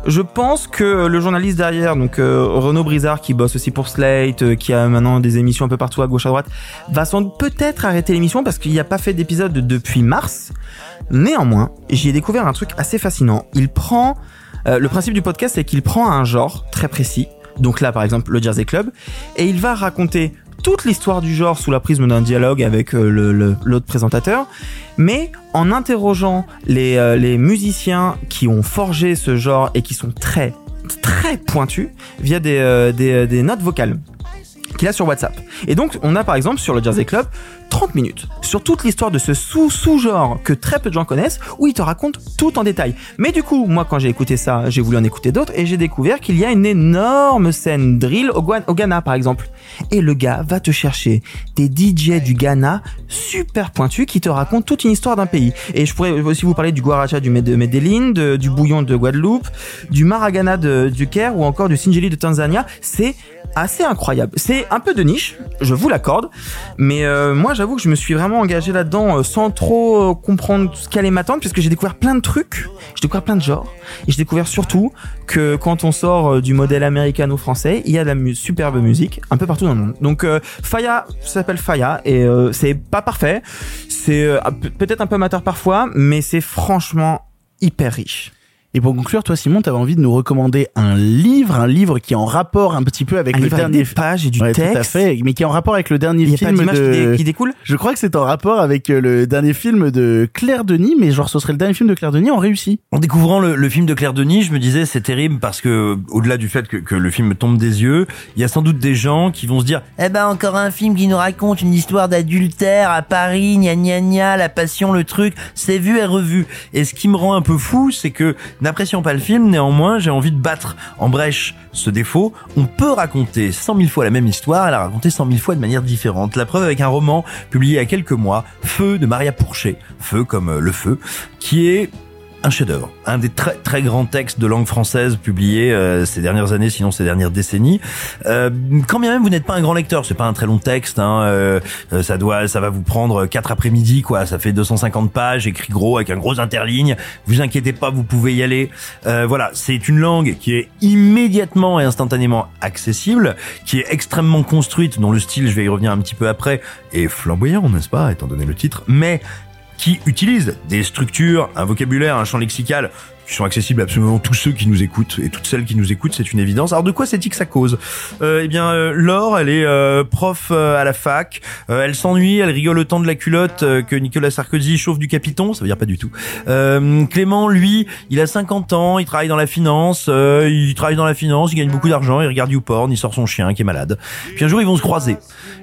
je pense que le journaliste derrière, donc euh, Renaud Brizard, qui bosse aussi pour Slate, euh, qui a maintenant des émissions un peu partout à gauche à droite, va sans peut-être arrêter l'émission parce qu'il n'y a pas fait d'épisode depuis mars. Néanmoins, j'y ai découvert un truc assez fascinant. Il prend euh, le principe du podcast, c'est qu'il prend un genre très précis. Donc là, par exemple, le Jersey Club, et il va raconter toute l'histoire du genre sous la prisme d'un dialogue avec euh, l'autre présentateur, mais en interrogeant les, euh, les musiciens qui ont forgé ce genre et qui sont très très pointus via des, euh, notes vocales qu'il a sur WhatsApp. Et donc, on a par exemple sur le Jersey Club 30 minutes sur toute l'histoire de ce sous-sous-genre que très peu de gens connaissent, où il te raconte tout en détail. Mais du coup, moi, quand j'ai écouté ça, j'ai voulu en écouter d'autres et j'ai découvert qu'il y a une énorme scène drill au, Ghana, par exemple. Et le gars va te chercher des DJ du Ghana super pointus qui te racontent toute une histoire d'un pays. Et je pourrais aussi vous parler du Guaracha du de Medellin, de- du bouillon de Guadeloupe, du Maragana du Caire ou encore du Singeli de Tanzania. C'est assez incroyable. C'est un peu de niche, je vous l'accorde, mais euh, moi j'avoue que je me suis vraiment engagé là-dedans euh, sans trop euh, comprendre ce qu'allait m'attendre, puisque j'ai découvert plein de trucs, j'ai découvert plein de genres, et j'ai découvert surtout que quand on sort euh, du modèle américano-français, il y a de la mu- superbe musique un peu partout dans le monde. Donc euh, Faya, ça s'appelle Faya, et c'est pas parfait, c'est pe- peut-être un peu amateur parfois, mais c'est franchement hyper riche. Et pour conclure, toi Simon, t'avais envie de nous recommander un livre, un livre qui est en rapport un petit peu avec Un le livre avec dernier des pages et du Ouais, Tout à texte. fait, mais qui est en rapport avec le dernier Il y a pas film de qui dé- qui découle Je crois que c'est en rapport avec euh, le dernier film de Claire Denis, mais genre ce serait le dernier film de Claire Denis en réussi. En découvrant le, le film de Claire Denis, je me disais c'est terrible parce que au-delà du fait que, que le film me tombe des yeux, il y a sans doute des gens qui vont se dire Eh ben encore un film qui nous raconte une histoire d'adultère à Paris, gna gna gna, la passion, le truc, c'est vu et revu. Et ce qui me rend un peu fou, c'est que n'appréciant pas le film, néanmoins, j'ai envie de battre en brèche ce défaut. On peut raconter cent mille fois la même histoire la raconter cent mille fois de manière différente. La preuve avec un roman publié il y a quelques mois, Feu de Maria Pourchet, Feu comme euh, le feu, qui est un chef-d'œuvre, un des très très grands textes de langue française publiés euh, ces dernières années, sinon ces dernières décennies. Euh, quand bien même vous n'êtes pas un grand lecteur, c'est pas un très long texte, hein, euh, euh, ça doit, ça va vous prendre quatre après-midi quoi, ça fait 250 pages, écrit gros avec un gros interligne. Vous inquiétez pas, vous pouvez y aller. Euh, voilà, c'est une langue qui est immédiatement et instantanément accessible, qui est extrêmement construite, dont le style, je vais y revenir un petit peu après, est flamboyant, n'est-ce pas, étant donné le titre, mais qui utilise des structures, un vocabulaire, un champ lexical qui sont accessibles à absolument tous ceux qui nous écoutent et toutes celles qui nous écoutent, c'est une évidence. Alors de quoi c'est-il que ça cause? Euh, Eh bien, euh, Laure, elle est euh, prof euh, à la fac. Elle s'ennuie, elle rigole autant de la culotte que Nicolas Sarkozy chauffe du capiton. Ça veut dire pas du tout. Clément, lui, il a 50 ans, il travaille dans la finance. il travaille dans la finance, il gagne beaucoup d'argent, il regarde YouPorn, il sort son chien qui est malade. Puis un jour, ils vont se croiser.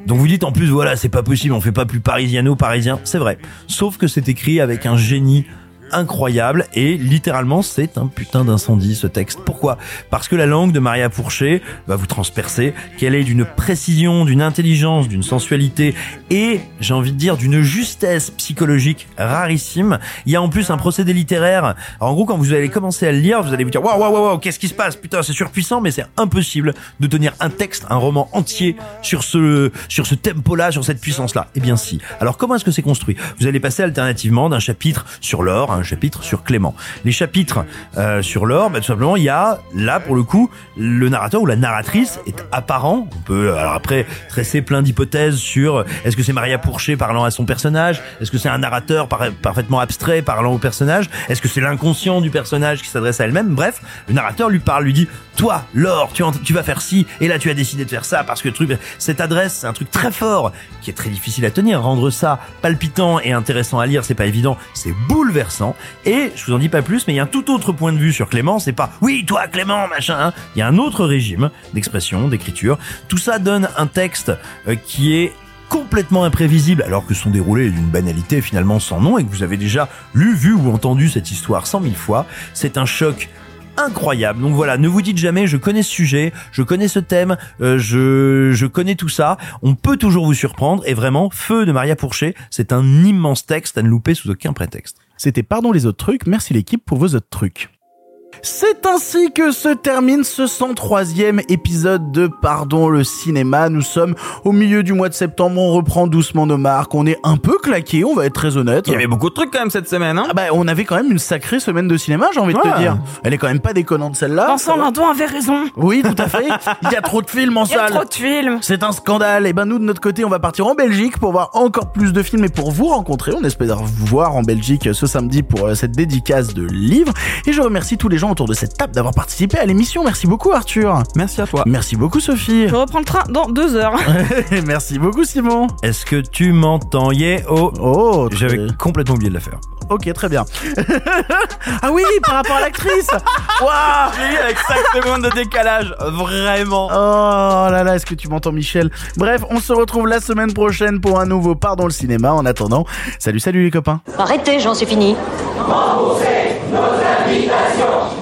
Donc vous dites en plus, voilà, c'est pas possible, on fait pas plus parisiano-parisien. C'est vrai. Sauf que c'est écrit avec un génie incroyable et littéralement c'est un putain d'incendie ce texte. Pourquoi? Parce que la langue de Maria Pourchet va vous transpercer, qu'elle est d'une précision, d'une intelligence, d'une sensualité et j'ai envie de dire d'une justesse psychologique rarissime. Il y a en plus un procédé littéraire. En gros quand vous allez commencer à le lire, vous allez vous dire waouh waouh waouh qu'est-ce qui se passe? Putain c'est surpuissant mais c'est impossible de tenir un texte, un roman entier sur ce sur ce tempo-là, sur cette puissance-là. Eh bien si. Alors comment est-ce que c'est construit? Vous allez passer alternativement d'un chapitre sur l'or, un chapitre sur Clément. Les chapitres euh, sur Laure, bah, tout simplement, il y a là pour le coup le narrateur ou la narratrice est apparent. On peut alors après tresser plein d'hypothèses sur est-ce que c'est Maria Pourchet parlant à son personnage, est-ce que c'est un narrateur par- parfaitement abstrait parlant au personnage, est-ce que c'est l'inconscient du personnage qui s'adresse à elle-même? Bref, le narrateur lui parle, lui dit toi Laure, tu, tu vas faire ci et là tu as décidé de faire ça parce que truc cette adresse c'est un truc très fort qui est très difficile à tenir. Rendre ça palpitant et intéressant à lire, c'est pas évident, c'est bouleversant. Et je vous en dis pas plus, mais il y a un tout autre point de vue sur Clément. C'est pas oui toi Clément machin. hein. Il y a un autre régime d'expression, d'écriture. Tout ça donne un texte euh, qui est complètement imprévisible alors que sont déroulés d'une banalité finalement sans nom et que vous avez déjà lu, vu ou entendu cette histoire cent mille fois. C'est un choc incroyable. Donc voilà, ne vous dites jamais je connais ce sujet, je connais ce thème, euh, je, je connais tout ça. On peut toujours vous surprendre et vraiment, Feu de Maria Pourchet, c'est un immense texte à ne louper sous aucun prétexte. C'était Pardon les autres trucs, merci l'équipe pour vos autres trucs. C'est ainsi que se termine ce 103e épisode de Pardon le cinéma. Nous sommes au milieu du mois de septembre, on reprend doucement nos marques, on est un peu claqué, on va être très honnête. Il y avait beaucoup de trucs quand même cette semaine, hein Ah bah, on avait quand même une sacrée semaine de cinéma, j'ai envie de te dire. Elle est quand même pas déconnante celle-là. Vincent Lindon avait raison. Oui, tout à fait. Il y a trop de films en Il y a salle. trop de films. C'est un scandale. Et ben nous de notre côté, on va partir en Belgique pour voir encore plus de films et pour vous rencontrer. On espère vous voir en Belgique ce samedi pour euh, cette dédicace de livres. Et je remercie tous les gens autour de cette table d'avoir participé à l'émission. Merci beaucoup Arthur. Merci à toi. Merci beaucoup Sophie. Je reprends le train dans deux heures. Merci beaucoup Simon. Est-ce que tu m'entends Yeah Oh, Oh, j'avais complètement oublié de la faire. Ok, très bien. ah oui, par rapport à l'actrice. Waouh J'ai eu avec 5 secondes de décalage, vraiment. Oh là là, est-ce que tu m'entends Michel? Bref, on se retrouve la semaine prochaine pour un nouveau Pardon le cinéma. En attendant, salut salut les copains. Arrêtez, j'en suis fini.